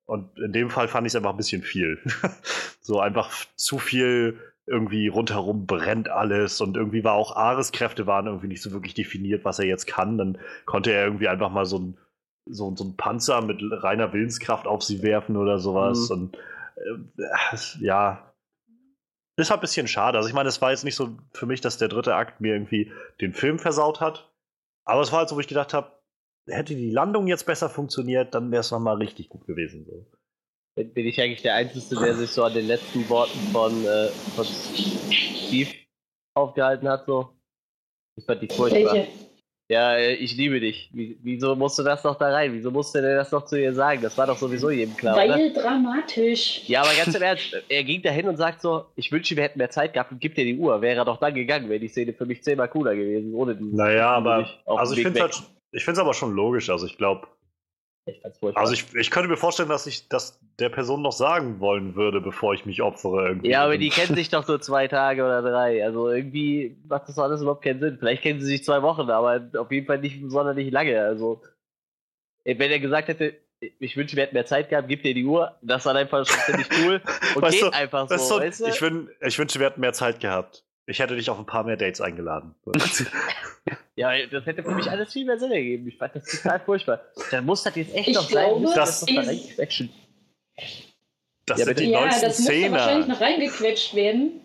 Und in dem Fall fand ich es einfach ein bisschen viel. <laughs> so einfach zu viel irgendwie rundherum brennt alles und irgendwie war auch Ares Kräfte waren irgendwie nicht so wirklich definiert, was er jetzt kann. Dann konnte er irgendwie einfach mal so ein, so, so ein Panzer mit reiner Willenskraft auf sie werfen oder sowas. Mhm. Und äh, ja, ist halt ein bisschen schade. Also ich meine, es war jetzt nicht so für mich, dass der dritte Akt mir irgendwie den Film versaut hat. Aber es war halt so, wo ich gedacht habe, hätte die Landung jetzt besser funktioniert, dann wäre es nochmal richtig gut gewesen. So. Bin ich eigentlich der Einzige, der sich so an den letzten Worten von, äh, von Steve aufgehalten hat? So? Ich fand die furchtbar. Welche? Ja, äh, ich liebe dich. Wieso musst du das noch da rein? Wieso musst du denn das noch zu ihr sagen? Das war doch sowieso jedem klar. Weil oder? dramatisch. Ja, aber ganz im Ernst, er ging da hin und sagt so: Ich wünsche, wir hätten mehr Zeit gehabt und gib dir die Uhr. Wäre er doch dann gegangen, wäre die Szene für mich zehnmal cooler gewesen, ohne die. Naja, aber. Also ich finde es aber schon logisch. Also ich glaube, ich also ich, ich könnte mir vorstellen, dass ich das der Person noch sagen wollen würde, bevor ich mich opfere. Irgendwie. Ja, aber die kennen sich doch so zwei Tage oder drei. Also irgendwie macht das alles überhaupt keinen Sinn. Vielleicht kennen sie sich zwei Wochen, aber auf jeden Fall nicht sonderlich lange. Also wenn er gesagt hätte, ich wünsche, wir hätten mehr Zeit gehabt, gib dir die Uhr, das war einfach schon ziemlich cool und <laughs> weißt geht du, einfach so. so weißt du? ich, wün, ich wünsche, wir hätten mehr Zeit gehabt. Ich hätte dich auf ein paar mehr Dates eingeladen. <laughs> ja, das hätte für mich alles viel mehr Sinn ergeben. Ich fand das total furchtbar. Dann muss das jetzt echt ich noch glaube, sein. Das, das, das, das ja, sind die ja, 19 das muss wahrscheinlich noch reingequetscht werden.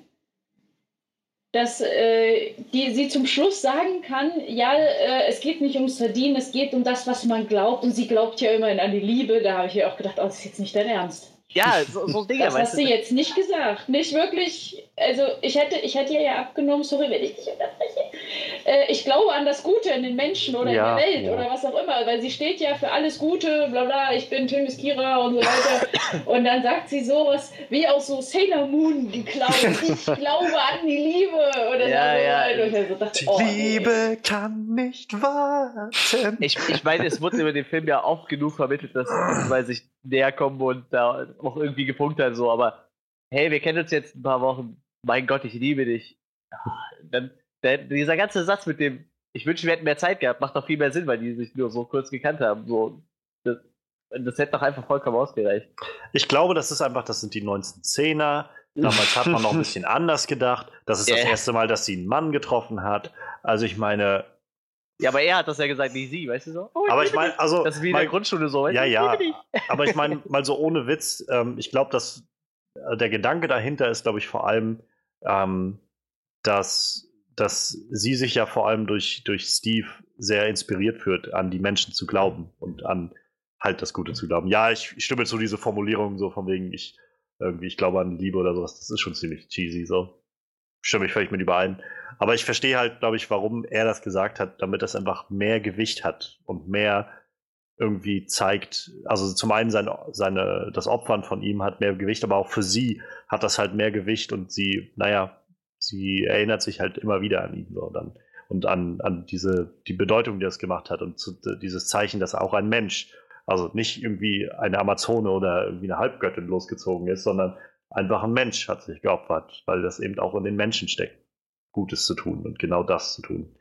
Dass äh, die, sie zum Schluss sagen kann, ja, äh, es geht nicht ums Verdienen, es geht um das, was man glaubt. Und sie glaubt ja immerhin an die Liebe. Da habe ich ja auch gedacht, oh, das ist jetzt nicht dein Ernst. Ja, so, so Dinge. Das hast du jetzt nicht gesagt. Nicht wirklich. Also, ich hätte, ich hätte ihr ja abgenommen, sorry, wenn ich dich unterbreche. Äh, ich glaube an das Gute in den Menschen oder ja, in der Welt ja. oder was auch immer, weil sie steht ja für alles Gute, bla bla, ich bin Timis Kira und so weiter. <coughs> und dann sagt sie sowas wie auch so Sailor Moon geklaut. Ich glaube an die Liebe. Oder ja, so. ja. Und ich so dachte, die oh, Liebe ey. kann nicht warten. Ich, ich meine, es wurde über den Film ja oft genug vermittelt, dass <gasps> weil sich näher kommen und da auch irgendwie gepunktet hat, so, aber hey, wir kennen uns jetzt ein paar Wochen, mein Gott, ich liebe dich. Dann, der, dieser ganze Satz mit dem, ich wünsche, wir hätten mehr Zeit gehabt, macht doch viel mehr Sinn, weil die sich nur so kurz gekannt haben. So, das, das hätte doch einfach vollkommen ausgereicht. Ich glaube, das ist einfach, das sind die 1910er. Damals hat man noch ein <laughs> bisschen anders gedacht. Das ist yeah. das erste Mal, dass sie einen Mann getroffen hat. Also ich meine, ja, aber er hat das ja gesagt, nicht sie, weißt du so? Oh, aber ich meine, also. Das ist wie in der Grundschule so, weißt? Ja, ja. aber ich meine, <laughs> mal so ohne Witz, ähm, ich glaube, dass äh, der Gedanke dahinter ist, glaube ich, vor allem, ähm, dass, dass sie sich ja vor allem durch, durch Steve sehr inspiriert führt, an die Menschen zu glauben und an halt das Gute zu glauben. Ja, ich, ich stimme zu diese Formulierung so von wegen, ich irgendwie, ich glaube an Liebe oder sowas, das ist schon ziemlich cheesy so. Stimme ich völlig mit überein. Aber ich verstehe halt, glaube ich, warum er das gesagt hat, damit das einfach mehr Gewicht hat und mehr irgendwie zeigt, also zum einen sein, seine, das Opfern von ihm hat mehr Gewicht, aber auch für sie hat das halt mehr Gewicht und sie, naja, sie erinnert sich halt immer wieder an ihn so dann und an, an diese, die Bedeutung, die das gemacht hat und zu, dieses Zeichen, dass auch ein Mensch, also nicht irgendwie eine Amazone oder irgendwie eine Halbgöttin losgezogen ist, sondern einfach ein Mensch hat sich geopfert, weil das eben auch in den Menschen steckt. Gutes zu tun und genau das zu tun.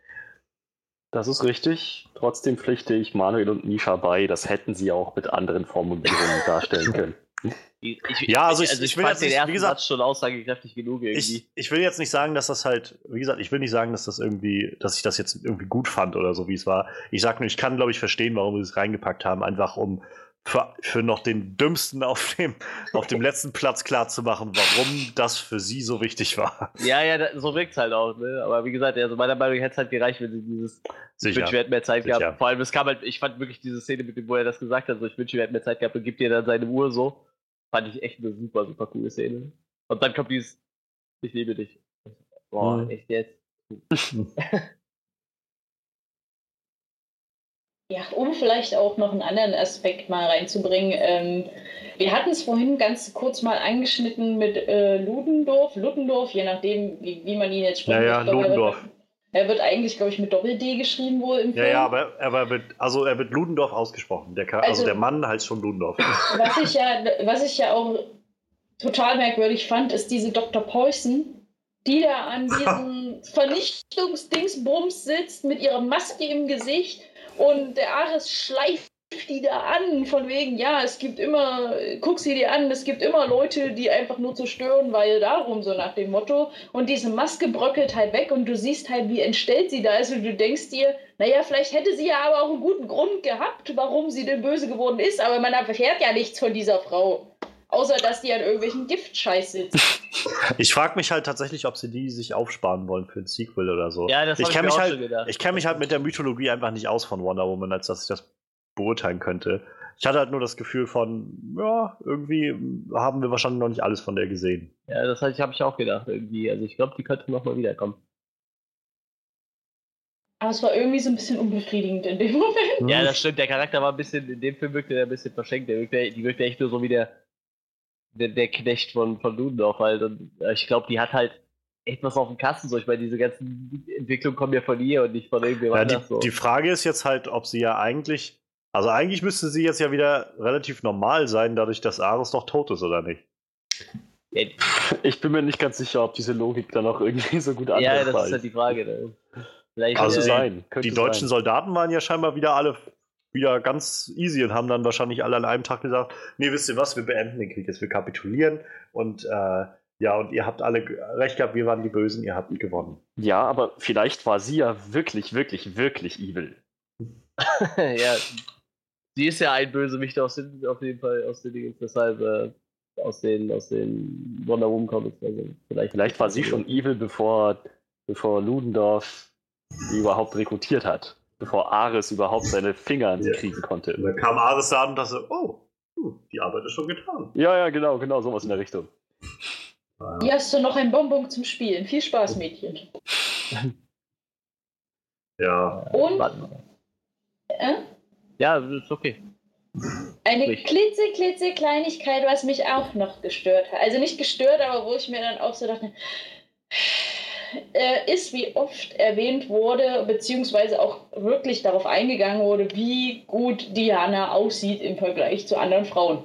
Das ist richtig. Trotzdem pflichte ich Manuel und Misha bei, das hätten sie auch mit anderen Formulierungen <laughs> darstellen können. Ich, ja, also ich, also ich, ich will jetzt nicht, wie gesagt, schon aussagekräftig genug irgendwie. Ich, ich will jetzt nicht sagen, dass das halt, wie gesagt, ich will nicht sagen, dass das irgendwie, dass ich das jetzt irgendwie gut fand oder so, wie es war. Ich sag nur, ich kann, glaube ich, verstehen, warum sie es reingepackt haben, einfach um für, für noch den Dümmsten auf dem, auf dem letzten Platz klar zu machen, warum das für sie so wichtig war. Ja, ja, so wirkt es halt auch. Ne? Aber wie gesagt, also meiner Meinung nach hätte es halt gereicht, wenn sie dieses Sicher. Ich wünsche, wir hätten mehr Zeit Sicher. gehabt. Vor allem, es kam halt, ich fand wirklich diese Szene mit dem, wo er das gesagt hat, so ich wünsche, wir hätten mehr Zeit gehabt und gibt dir dann seine Uhr so. Fand ich echt eine super, super coole Szene. Und dann kommt dieses Ich liebe dich. Boah, mhm. echt jetzt. <laughs> Ja, um vielleicht auch noch einen anderen Aspekt mal reinzubringen. Ähm, wir hatten es vorhin ganz kurz mal angeschnitten mit äh, Ludendorff, Ludendorff, je nachdem, wie, wie man ihn jetzt spricht. Ja, ja, Ludendorff. Er wird eigentlich, glaube ich, mit Doppel-D geschrieben wohl im Film. Ja, ja, aber, aber wird, also er wird Ludendorff ausgesprochen. Der, also, also, der Mann heißt schon Ludendorff. Was ich, ja, was ich ja auch total merkwürdig fand, ist diese Dr. Poison, die da an diesem <laughs> Vernichtungsdingsbums sitzt mit ihrer Maske im Gesicht und der Ares schleift die da an, von wegen, ja, es gibt immer, guck sie dir an, es gibt immer Leute, die einfach nur zerstören, weil darum, so nach dem Motto. Und diese Maske bröckelt halt weg und du siehst halt, wie entstellt sie da ist und du denkst dir, naja, vielleicht hätte sie ja aber auch einen guten Grund gehabt, warum sie denn böse geworden ist, aber man erfährt ja nichts von dieser Frau. Außer, dass die an irgendwelchen Giftscheiß sitzt. <laughs> Ich frage mich halt tatsächlich, ob sie die sich aufsparen wollen für ein Sequel oder so. Ja, das ich kenne ich mich, mir auch halt, schon gedacht. ich kenn mich halt mit der Mythologie einfach nicht aus von Wonder Woman, als dass ich das beurteilen könnte. Ich hatte halt nur das Gefühl von, ja, irgendwie haben wir wahrscheinlich noch nicht alles von der gesehen. Ja, das habe ich auch gedacht irgendwie. Also ich glaube, die könnte nochmal wiederkommen. Aber es war irgendwie so ein bisschen unbefriedigend in dem Moment. Ja, das stimmt. Der Charakter war ein bisschen, in dem Film wirkte er ein bisschen verschenkt. Der wirkte, die wirkte echt nur so wie der, der, der Knecht von, von Ludendorff halt. Und äh, ich glaube, die hat halt echt was auf dem Kasten. So, ich meine, diese ganzen Entwicklungen kommen ja von ihr und nicht von irgendwem Ja, die, anders. So. die Frage ist jetzt halt, ob sie ja eigentlich, also eigentlich müsste sie jetzt ja wieder relativ normal sein, dadurch, dass Ares doch tot ist, oder nicht? Ich bin mir nicht ganz sicher, ob diese Logik dann auch irgendwie so gut ja, das ist halt die Frage. Ne? Vielleicht, Also Könnte sein. Die deutschen sein. Soldaten waren ja scheinbar wieder alle wieder ganz easy und haben dann wahrscheinlich alle an einem Tag gesagt, nee, wisst ihr was, wir beenden den Krieg jetzt, wir kapitulieren und äh, ja, und ihr habt alle recht gehabt, wir waren die Bösen, ihr habt gewonnen. Ja, aber vielleicht war sie ja wirklich, wirklich, wirklich evil. <laughs> ja, sie ist ja ein Bösewicht aus den, auf jeden Fall aus den Dingen, deshalb äh, aus den, aus den Wonder Woman Comics. Also vielleicht, Vielleicht war sie schon evil, bevor, bevor Ludendorff sie überhaupt rekrutiert hat. Bevor Ares überhaupt seine Finger an sie Ja. kriegen konnte. Und dann kam Ares da und dachte, oh, hm, die Arbeit ist schon getan. Ja, ja, genau, genau, sowas in der Richtung. Hier hast du noch ein Bonbon zum Spielen. Viel Spaß, Mädchen. Ja, Und äh, Ja, ist okay. eine Richtig. klitze, klitze Kleinigkeit, was mich auch noch gestört hat. Also nicht gestört, aber wo ich mir dann auch so dachte, äh, ist, wie oft erwähnt wurde, beziehungsweise auch wirklich darauf eingegangen wurde, wie gut Diana aussieht im Vergleich zu anderen Frauen.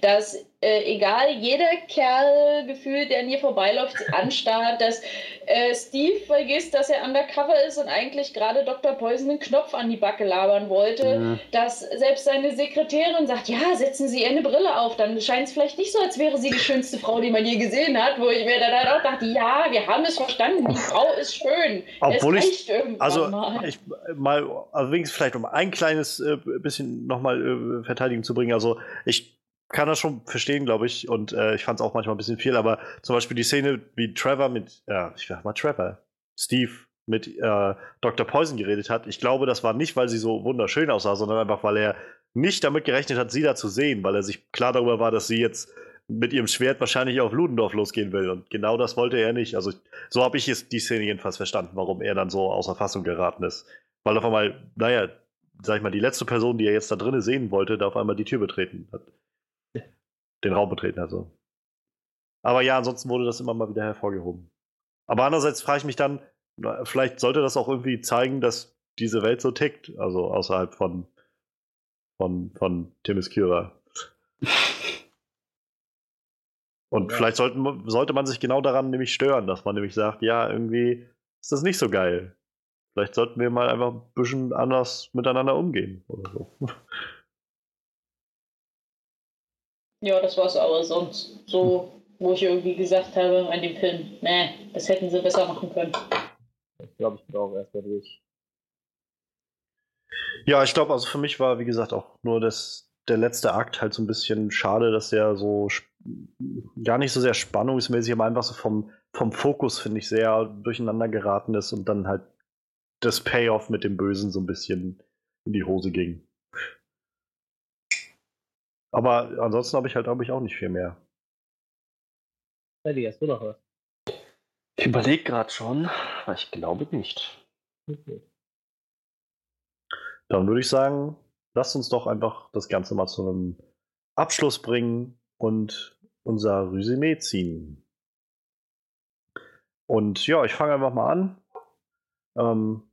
Dass äh, egal, jeder Kerl gefühlt, der an ihr vorbeiläuft, <laughs> anstarrt, dass äh, Steve vergisst, dass er undercover ist und eigentlich gerade Dr. Poison einen Knopf an die Backe labern wollte Mhm. dass selbst seine Sekretärin sagt, ja, setzen Sie eine Brille auf, dann scheint es vielleicht nicht so, als wäre sie die schönste Frau, die man je gesehen hat, wo ich mir dann halt auch dachte, ja, wir haben es verstanden, die Frau ist schön. Obwohl es ich- also mal. ich mal, also wenigstens vielleicht um ein kleines äh, bisschen nochmal äh, verteidigen zu bringen. Also ich kann das schon verstehen, glaube ich, und äh, ich fand es auch manchmal ein bisschen viel, aber zum Beispiel die Szene, wie Trevor mit, ja, ich sag mal Trevor, Steve mit äh, Dr. Poison geredet hat, ich glaube, das war nicht, weil sie so wunderschön aussah, sondern einfach, weil er nicht damit gerechnet hat, sie da zu sehen, weil er sich klar darüber war, dass sie jetzt mit ihrem Schwert wahrscheinlich auf Ludendorff losgehen will. Und genau das wollte er nicht. Also so habe ich es die Szene jedenfalls verstanden, warum er dann so außer Fassung geraten ist. Weil auf einmal, naja, sag ich mal, die letzte Person, die er jetzt da drinnen sehen wollte, da auf einmal die Tür betreten hat. Den Raum betreten, also. Aber ja, ansonsten wurde das immer mal wieder hervorgehoben. Aber andererseits frage ich mich dann, na, vielleicht sollte das auch irgendwie zeigen, dass diese Welt so tickt, also außerhalb von, von, von Themyscira. <laughs> Und Ja. vielleicht sollten, sollte man sich genau daran nämlich stören, dass man nämlich sagt, ja, irgendwie ist das nicht so geil. Vielleicht sollten wir mal einfach ein bisschen anders miteinander umgehen oder so. Ja, das war's aber sonst so, wo ich irgendwie gesagt habe an dem Film, nee, das hätten sie besser machen können. Ich glaube, ich bin auch erstmal durch. Ja, ich glaube, also für mich war, wie gesagt, auch nur das, der letzte Akt halt so ein bisschen schade, dass der so gar nicht so sehr spannungsmäßig, aber einfach so vom, vom Fokus, finde ich, sehr durcheinander geraten ist und dann halt das Payoff mit dem Bösen so ein bisschen in die Hose ging. Aber ansonsten habe ich halt, glaube ich, auch nicht viel mehr. Eddie, hast du noch was? Ich überlege gerade schon, aber ich glaube nicht. Okay. Dann würde ich sagen, lasst uns doch einfach das Ganze mal zu einem Abschluss bringen und unser Resümee ziehen. Und ja, ich fange einfach mal an. Ähm,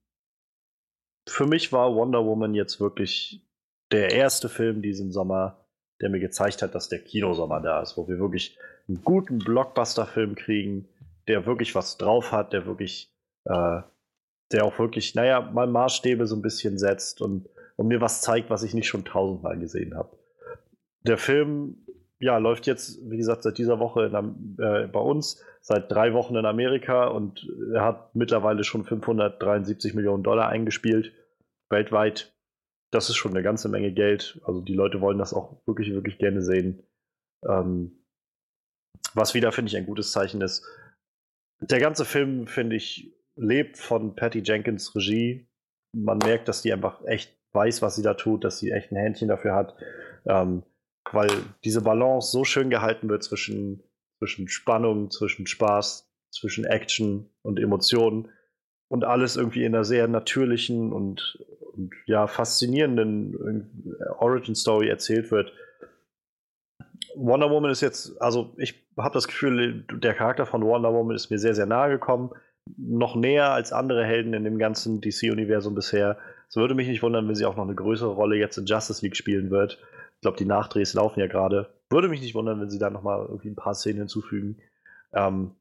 für mich war Wonder Woman jetzt wirklich der erste Film diesen Sommer, der mir gezeigt hat, dass der Kinosommer da ist, wo wir wirklich einen guten Blockbuster-Film kriegen, der wirklich was drauf hat, der wirklich, äh, der auch wirklich, naja, mal Maßstäbe so ein bisschen setzt und, und mir was zeigt, was ich nicht schon tausendmal gesehen habe. Der Film, ja, läuft jetzt, wie gesagt, seit dieser Woche in, äh, bei uns, seit drei Wochen in Amerika und er hat mittlerweile schon 573 Millionen Dollar eingespielt, weltweit. Das ist schon eine ganze Menge Geld. Also die Leute wollen das auch wirklich, wirklich gerne sehen. Ähm, was wieder, finde ich, ein gutes Zeichen ist. Der ganze Film, finde ich, lebt von Patty Jenkins Regie. Man merkt, dass die einfach echt weiß, was sie da tut, dass sie echt ein Händchen dafür hat. Ähm, weil diese Balance so schön gehalten wird zwischen, zwischen Spannung, zwischen Spaß, zwischen Action und Emotionen und alles irgendwie in einer sehr natürlichen und, und ja, faszinierenden Origin Story erzählt wird. Wonder Woman ist jetzt, also ich habe das Gefühl, der Charakter von Wonder Woman ist mir sehr, sehr nahe gekommen. Noch näher als andere Helden in dem ganzen DC-Universum bisher. Es würde mich nicht wundern, wenn sie auch noch eine größere Rolle jetzt in Justice League spielen wird. Ich glaube, die Nachdrehs laufen ja gerade. Würde mich nicht wundern, wenn sie da nochmal irgendwie ein paar Szenen hinzufügen. Ähm,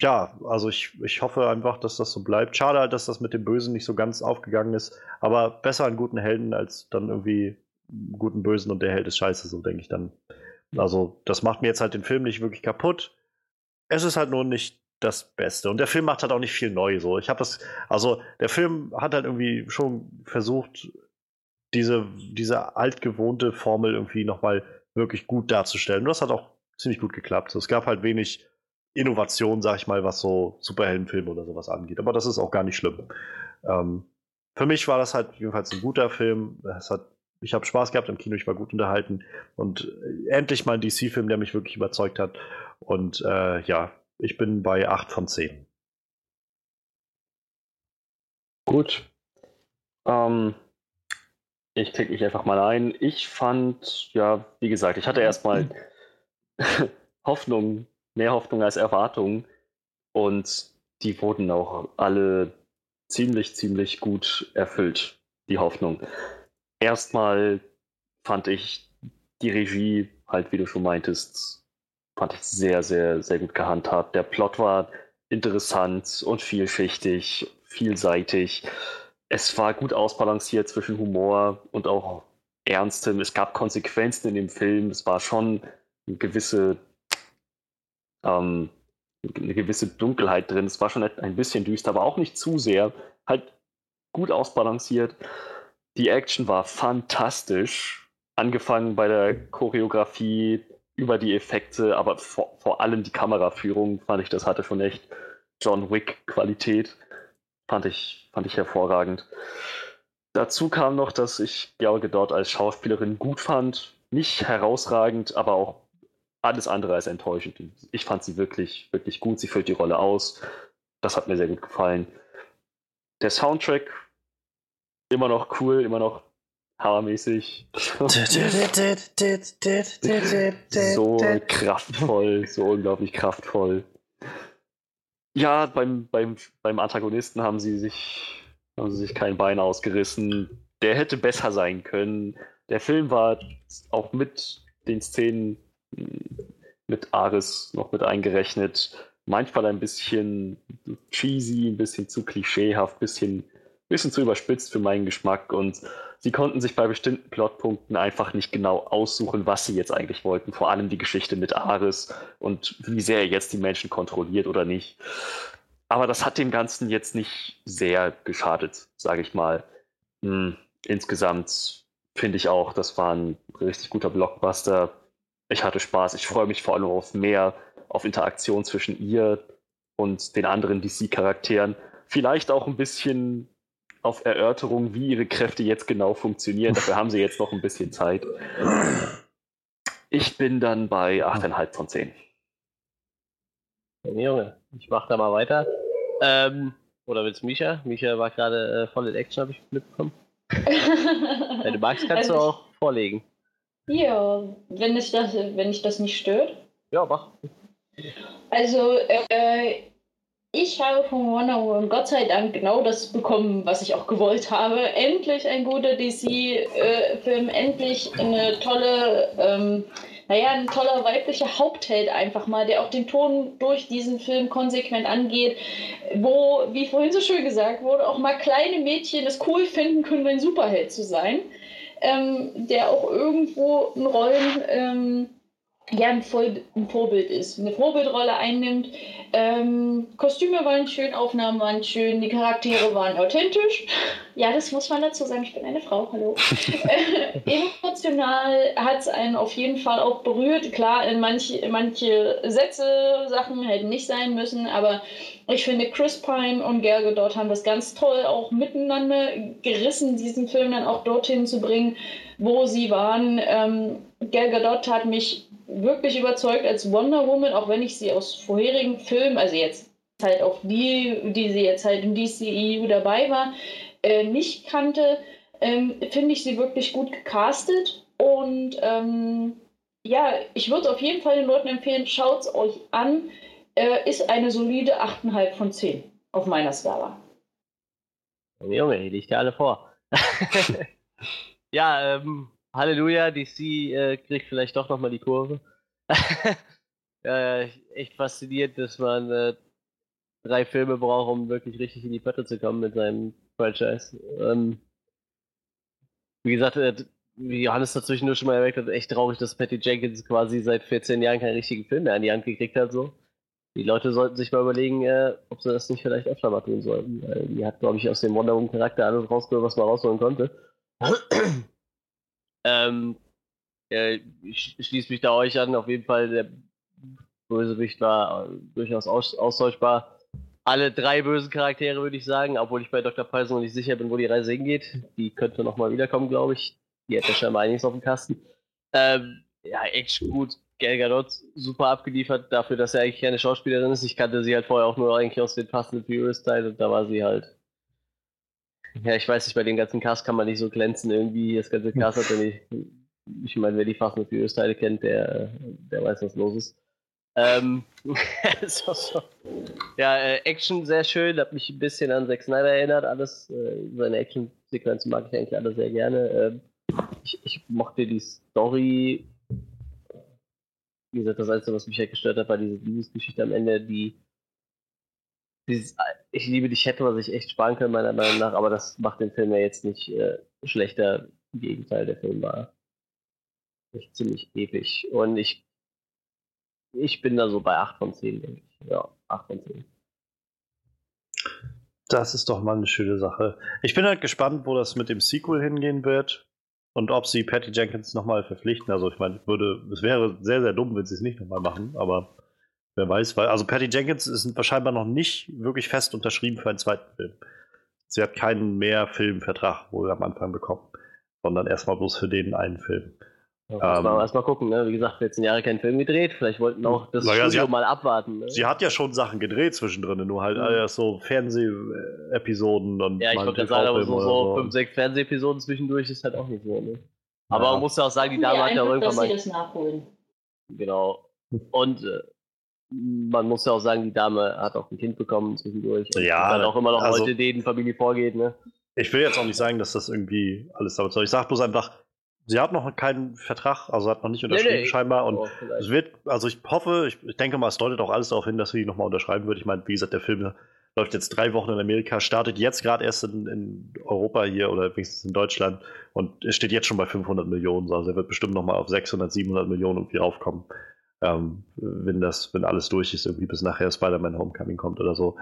ja, also ich, ich hoffe einfach, dass das so bleibt. Schade halt, dass das mit dem Bösen nicht so ganz aufgegangen ist. Aber besser einen guten Helden als dann irgendwie einen guten Bösen und der Held ist scheiße, so denke ich dann. Also, das macht mir jetzt halt den Film nicht wirklich kaputt. Es ist halt nur nicht das Beste. Und der Film macht halt auch nicht viel neu. So, ich habe das, also der Film hat halt irgendwie schon versucht, diese, diese altgewohnte Formel irgendwie nochmal wirklich gut darzustellen. Und das hat auch ziemlich gut geklappt. Es gab halt wenig Innovation, sag ich mal, was so Superheldenfilme oder sowas angeht. Aber das ist auch gar nicht schlimm. Ähm, für mich war das halt jedenfalls ein guter Film. Es hat ich habe Spaß gehabt im Kino, ich war gut unterhalten und äh, endlich mal ein DC-Film, der mich wirklich überzeugt hat. Und äh, ja, ich bin bei 8 von 10. Gut. Ähm, ich klicke mich einfach mal ein. Ich fand, ja, wie gesagt, ich hatte erstmal <laughs> <laughs> Hoffnung, mehr Hoffnung als Erwartung. Und die wurden auch alle ziemlich, ziemlich gut erfüllt, die Hoffnung erstmal fand ich die Regie, halt wie du schon meintest, fand ich sehr, sehr, sehr gut gehandhabt. Der Plot war interessant und vielschichtig, vielseitig. Es war gut ausbalanciert zwischen Humor und auch Ernstem. Es gab Konsequenzen in dem Film. Es war schon eine gewisse, ähm, eine gewisse Dunkelheit drin. Es war schon ein bisschen düster, aber auch nicht zu sehr. Halt gut ausbalanciert. Die Action war fantastisch. Angefangen bei der Choreografie, über die Effekte, aber vor, vor allem die Kameraführung fand ich, das hatte schon echt John Wick-Qualität. Fand ich, fand ich hervorragend. Dazu kam noch, dass ich George dort als Schauspielerin gut fand. Nicht herausragend, aber auch alles andere als enttäuschend. Ich fand sie wirklich, wirklich gut. Sie füllt die Rolle aus. Das hat mir sehr gut gefallen. Der Soundtrack immer noch cool, immer noch hammermäßig. <laughs> so kraftvoll, so unglaublich kraftvoll. Ja, beim, beim, beim Antagonisten haben sie sich haben sie sich kein Bein ausgerissen. Der hätte besser sein können. Der Film war auch mit den Szenen mit Ares noch mit eingerechnet. Manchmal ein bisschen cheesy, ein bisschen zu klischeehaft, ein bisschen bisschen zu überspitzt für meinen Geschmack und sie konnten sich bei bestimmten Plotpunkten einfach nicht genau aussuchen, was sie jetzt eigentlich wollten. Vor allem die Geschichte mit Ares und wie sehr er jetzt die Menschen kontrolliert oder nicht. Aber das hat dem Ganzen jetzt nicht sehr geschadet, sage ich mal. Hm, insgesamt finde ich auch, das war ein richtig guter Blockbuster. Ich hatte Spaß. Ich freue mich vor allem auf mehr, auf Interaktion zwischen ihr und den anderen DC-Charakteren. Vielleicht auch ein bisschen auf Erörterung, wie ihre Kräfte jetzt genau funktionieren. Dafür haben sie jetzt noch ein bisschen Zeit. Ich bin dann bei 8,5 von 10. Junge, ich mach da mal weiter. Ähm, oder willst du Micha? Micha war gerade äh, voll in Action, habe ich mitbekommen. <laughs> wenn du magst, kannst also du auch vorlegen. Ja, wenn, es das, wenn ich das nicht stört. Ja, mach. Also, äh, ich habe von Wonder Woman Gott sei Dank genau das bekommen, was ich auch gewollt habe. Endlich ein guter DC-Film, äh, endlich eine tolle, ähm, naja, ein toller weiblicher Hauptheld einfach mal, der auch den Ton durch diesen Film konsequent angeht, wo, wie vorhin so schön gesagt wurde, auch mal kleine Mädchen es cool finden können, ein Superheld zu sein, ähm, der auch irgendwo in Rollen ähm, ja, ein, Voll ein Vorbild ist, eine Vorbildrolle einnimmt. Ähm, Kostüme waren schön, Aufnahmen waren schön, die Charaktere waren authentisch. Ja, das muss man dazu sagen, ich bin eine Frau, hallo. <laughs> äh, emotional hat es einen auf jeden Fall auch berührt. Klar, in manche, manche Sätze, Sachen hätten nicht sein müssen, aber ich finde, Chris Pine und Gal Gadot haben das ganz toll auch miteinander gerissen, diesen Film dann auch dorthin zu bringen, wo sie waren. Ähm, Gal Gadot hat mich wirklich überzeugt als Wonder Woman, auch wenn ich sie aus vorherigen Filmen, also jetzt halt auch die, die sie jetzt halt im DCEU dabei war, äh, nicht kannte, ähm, finde ich sie wirklich gut gecastet. Und ähm, ja, ich würde auf jeden Fall den Leuten empfehlen, schaut es euch an. Äh, ist eine solide 8,5 von 10 auf meiner Skala. Junge, die liegt ja alle vor. <laughs> ja, ähm, Halleluja, DC äh, kriegt vielleicht doch nochmal die Kurve. <laughs> äh, echt faszinierend, dass man äh, drei Filme braucht, um wirklich richtig in die Pötte zu kommen mit seinem Franchise. Ähm, wie gesagt, äh, wie Johannes dazwischen nur schon mal erwähnt hat, echt traurig, dass Patty Jenkins quasi seit 14 Jahren keinen richtigen Film mehr an die Hand gekriegt hat. So. Die Leute sollten sich mal überlegen, äh, ob sie das nicht vielleicht öfter mal tun sollten. Weil die hat, glaube ich, aus dem Wonder Woman Charakter alles rausgeholt, was man rausholen konnte. Ähm, äh, ich schließe mich da euch an. Auf jeden Fall, der Bösewicht war äh, durchaus aus austauschbar. Alle drei bösen Charaktere, würde ich sagen, obwohl ich bei Dr. Pfizer noch nicht sicher bin, wo die Reise hingeht. Die könnte nochmal wiederkommen, glaube ich. Die hat ja scheinbar einiges auf dem Kasten. Ähm, ja, echt gut. Gal Gadot super abgeliefert dafür, dass er eigentlich keine Schauspielerin ist. Ich kannte sie halt vorher auch nur eigentlich aus den Fast and Furious Teil und da war sie halt ja, ich weiß nicht, bei den ganzen Cast kann man nicht so glänzen irgendwie. Das ganze Cast hat ja nicht. Ich meine, wer die Fast and Furious Teile kennt, der, der weiß, was los ist. Ähm, <laughs> so, so. Ja, äh, Action sehr schön, hat mich ein bisschen an Zack Snyder erinnert. Alles, äh, seine Action-Sequenzen mag ich eigentlich alle sehr gerne. Ähm, ich, ich, mochte die Story. Wie gesagt, das Einzige, was mich halt gestört hat, war diese Liebesgeschichte am Ende, die dieses Ich liebe dich hätte man sich echt sparen können, meiner Meinung nach, aber das macht den Film ja jetzt nicht äh, schlechter. Im Gegenteil, der Film war echt ziemlich episch. Und ich, ich bin da so bei 8 von 10, denke ich. Ja, 8 von 10. Das ist doch mal eine schöne Sache. Ich bin halt gespannt, wo das mit dem Sequel hingehen wird und ob sie Patty Jenkins nochmal verpflichten. Also ich meine, würde, es wäre sehr, sehr dumm, wenn sie es nicht nochmal machen, aber Wer weiß, weil, also Patty Jenkins ist wahrscheinlich noch nicht wirklich fest unterschrieben für einen zweiten Film. Sie hat keinen mehr Filmvertrag wohl am Anfang bekommen, sondern erstmal bloß für den einen Film. Ja, ähm, wir erstmal gucken, ne? Wie gesagt, 14 Jahre keinen Film gedreht, vielleicht wollten auch das ja, Studio hat, mal abwarten. Ne? Sie hat ja schon Sachen gedreht zwischendrin, nur halt mhm. alles so Fernseh-Episoden und Ja, ich wollte gerade sagen, aber so, so, fünf, sechs Fernseh-Episoden zwischendurch ist halt auch nicht so, ne? Aber ja. man muss ja auch sagen, die Dame hat ja irgendwann mal. Das nachholen. Genau. Und äh, man muss ja auch sagen, die Dame hat auch ein Kind bekommen zwischendurch. Ja. Und auch immer noch also, heute denen Familie vorgeht, ne? Ich will jetzt auch nicht sagen, dass das irgendwie alles damit soll. Ich sag bloß einfach, sie hat noch keinen Vertrag, also hat noch nicht unterschrieben nee, nee. scheinbar. Und oh, es wird, also ich hoffe, ich, ich, denke mal, es deutet auch alles darauf hin, dass sie nochmal unterschreiben wird. Ich meine, wie gesagt, der Film läuft jetzt drei Wochen in Amerika, startet jetzt gerade erst in, in, Europa hier oder wenigstens in Deutschland und es steht jetzt schon bei 500 Millionen. Also er wird bestimmt nochmal auf 600, 700 Millionen irgendwie aufkommen ähm, wenn das, wenn alles durch ist, irgendwie bis nachher Spider-Man Homecoming kommt oder so.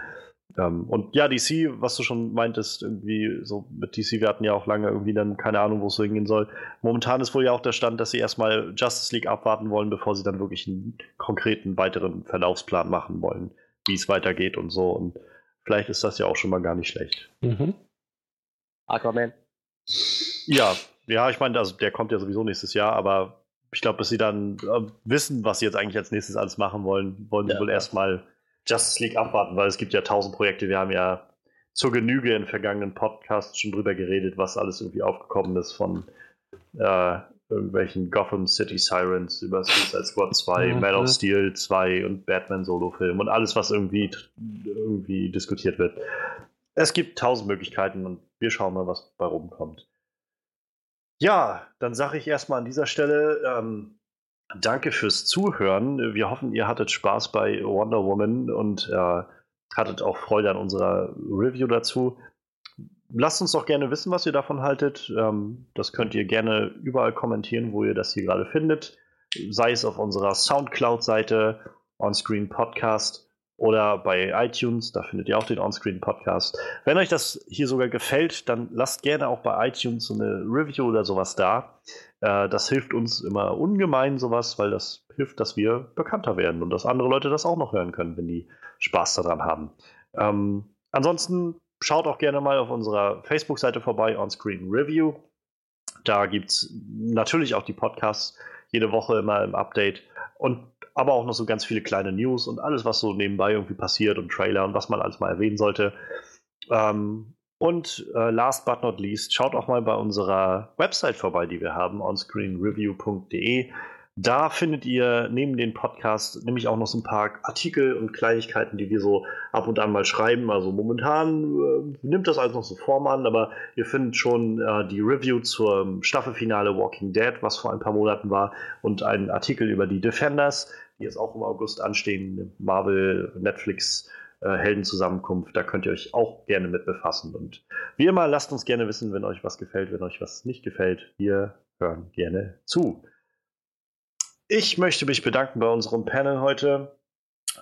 Ähm, und ja, DC, was du schon meintest, irgendwie so mit DC, wir hatten ja auch lange irgendwie dann keine Ahnung, wo es so hingehen soll. Momentan ist wohl ja auch der Stand, dass sie erstmal Justice League abwarten wollen, bevor sie dann wirklich einen konkreten weiteren Verlaufsplan machen wollen, wie es weitergeht und so. Und vielleicht ist das ja auch schon mal gar nicht schlecht. Mhm. Aquaman. Ja, ja, ich meine, also der kommt ja sowieso nächstes Jahr, aber ich glaube, bis sie dann äh, wissen, was sie jetzt eigentlich als nächstes alles machen wollen, wollen sie ja. wohl erstmal Justice League abwarten, weil es gibt ja tausend Projekte. Wir haben ja zur Genüge in vergangenen Podcasts schon drüber geredet, was alles irgendwie aufgekommen ist von äh, irgendwelchen Gotham City Sirens über Suicide Squad 2, mhm. Man of Steel 2 und Batman Solo-Film und alles, was irgendwie, irgendwie diskutiert wird. Es gibt tausend Möglichkeiten und wir schauen mal, was bei rumkommt. Ja, dann sage ich erstmal an dieser Stelle, ähm, danke fürs Zuhören. Wir hoffen, ihr hattet Spaß bei Wonder Woman und äh, hattet auch Freude an unserer Review dazu. Lasst uns doch gerne wissen, was ihr davon haltet. Ähm, das könnt ihr gerne überall kommentieren, wo ihr das hier gerade findet. Sei es auf unserer Soundcloud-Seite, Onscreen Podcast oder bei iTunes, da findet ihr auch den Onscreen Podcast. Wenn euch das hier sogar gefällt, dann lasst gerne auch bei iTunes so eine Review oder sowas da. Äh, das hilft uns immer ungemein, sowas, weil das hilft, dass wir bekannter werden und dass andere Leute das auch noch hören können, wenn die Spaß daran haben. Ähm, ansonsten schaut auch gerne mal auf unserer Facebook-Seite vorbei, Onscreen Review. Da gibt es natürlich auch die Podcasts jede Woche immer im Update und aber auch noch so ganz viele kleine News und alles, was so nebenbei irgendwie passiert und Trailer und was man alles mal erwähnen sollte. Ähm, und äh, last but not least, schaut auch mal bei unserer Website vorbei, die wir haben, onscreenreview.de. Da findet ihr neben den Podcast nämlich auch noch so ein paar Artikel und Kleinigkeiten, die wir so ab und an mal schreiben. Also momentan äh, nimmt das alles noch so Form an, aber ihr findet schon äh, die Review zur Staffelfinale Walking Dead, was vor ein paar Monaten war, und einen Artikel über die Defenders, die jetzt auch im August anstehen, Marvel, Netflix. Äh, Heldenzusammenkunft, da könnt ihr euch auch gerne mit befassen. Und wie immer, lasst uns gerne wissen, wenn euch was gefällt, wenn euch was nicht gefällt. Wir hören gerne zu. Ich möchte mich bedanken bei unserem Panel heute.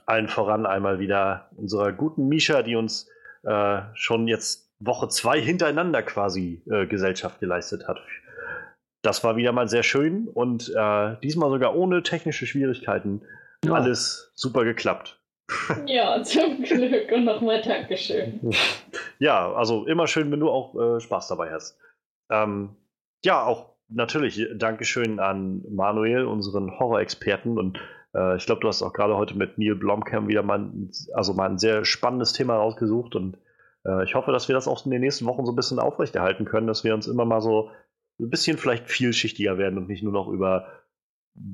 Allen voran einmal wieder unserer guten Misha, die uns äh, schon jetzt Woche zwei hintereinander quasi äh, Gesellschaft geleistet hat. Das war wieder mal sehr schön und äh, diesmal sogar ohne technische Schwierigkeiten. Ja. Alles super geklappt. <laughs> Ja, zum Glück und nochmal Dankeschön. Ja, also immer schön, wenn du auch äh, Spaß dabei hast. Ähm, ja, auch natürlich Dankeschön an Manuel, unseren Horror-Experten. Und äh, ich glaube, du hast auch gerade heute mit Neil Blomkamp wieder mal, also mal ein sehr spannendes Thema rausgesucht. Und äh, ich hoffe, dass wir das auch in den nächsten Wochen so ein bisschen aufrechterhalten können, dass wir uns immer mal so ein bisschen vielleicht vielschichtiger werden und nicht nur noch über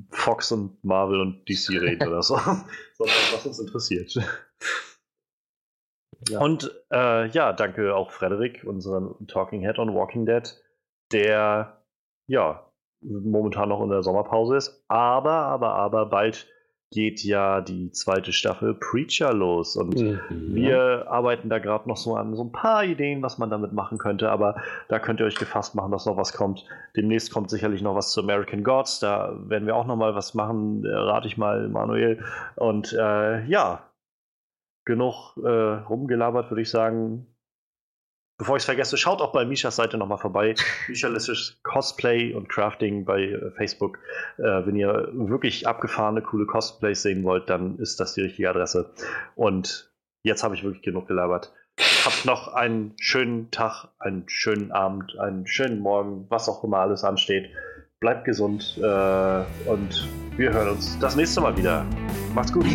Fox und Marvel und DC <laughs> reden oder so, <laughs> sondern was uns interessiert. Ja. Und äh, ja, danke auch Frederik, unseren Talking Head on Walking Dead, der ja, momentan noch in der Sommerpause ist. Aber, aber, aber bald geht ja die zweite Staffel Preacher los und mhm. wir arbeiten da gerade noch so an so ein paar Ideen, was man damit machen könnte, aber da könnt ihr euch gefasst machen, dass noch was kommt. Demnächst kommt sicherlich noch was zu American Gods, da werden wir auch noch mal was machen, rate ich mal, Manuel. Und äh, ja, genug äh, rumgelabert, würde ich sagen. Bevor ich es vergesse, schaut auch bei Mishas Seite nochmal vorbei. <laughs> Michalisches Cosplay und Crafting bei äh, Facebook. Äh, wenn ihr wirklich abgefahrene, coole Cosplays sehen wollt, dann ist das die richtige Adresse. Und jetzt habe ich wirklich genug gelabert. Habt noch einen schönen Tag, einen schönen Abend, einen schönen Morgen, was auch immer alles ansteht. Bleibt gesund äh, und wir hören uns das nächste Mal wieder. Macht's gut.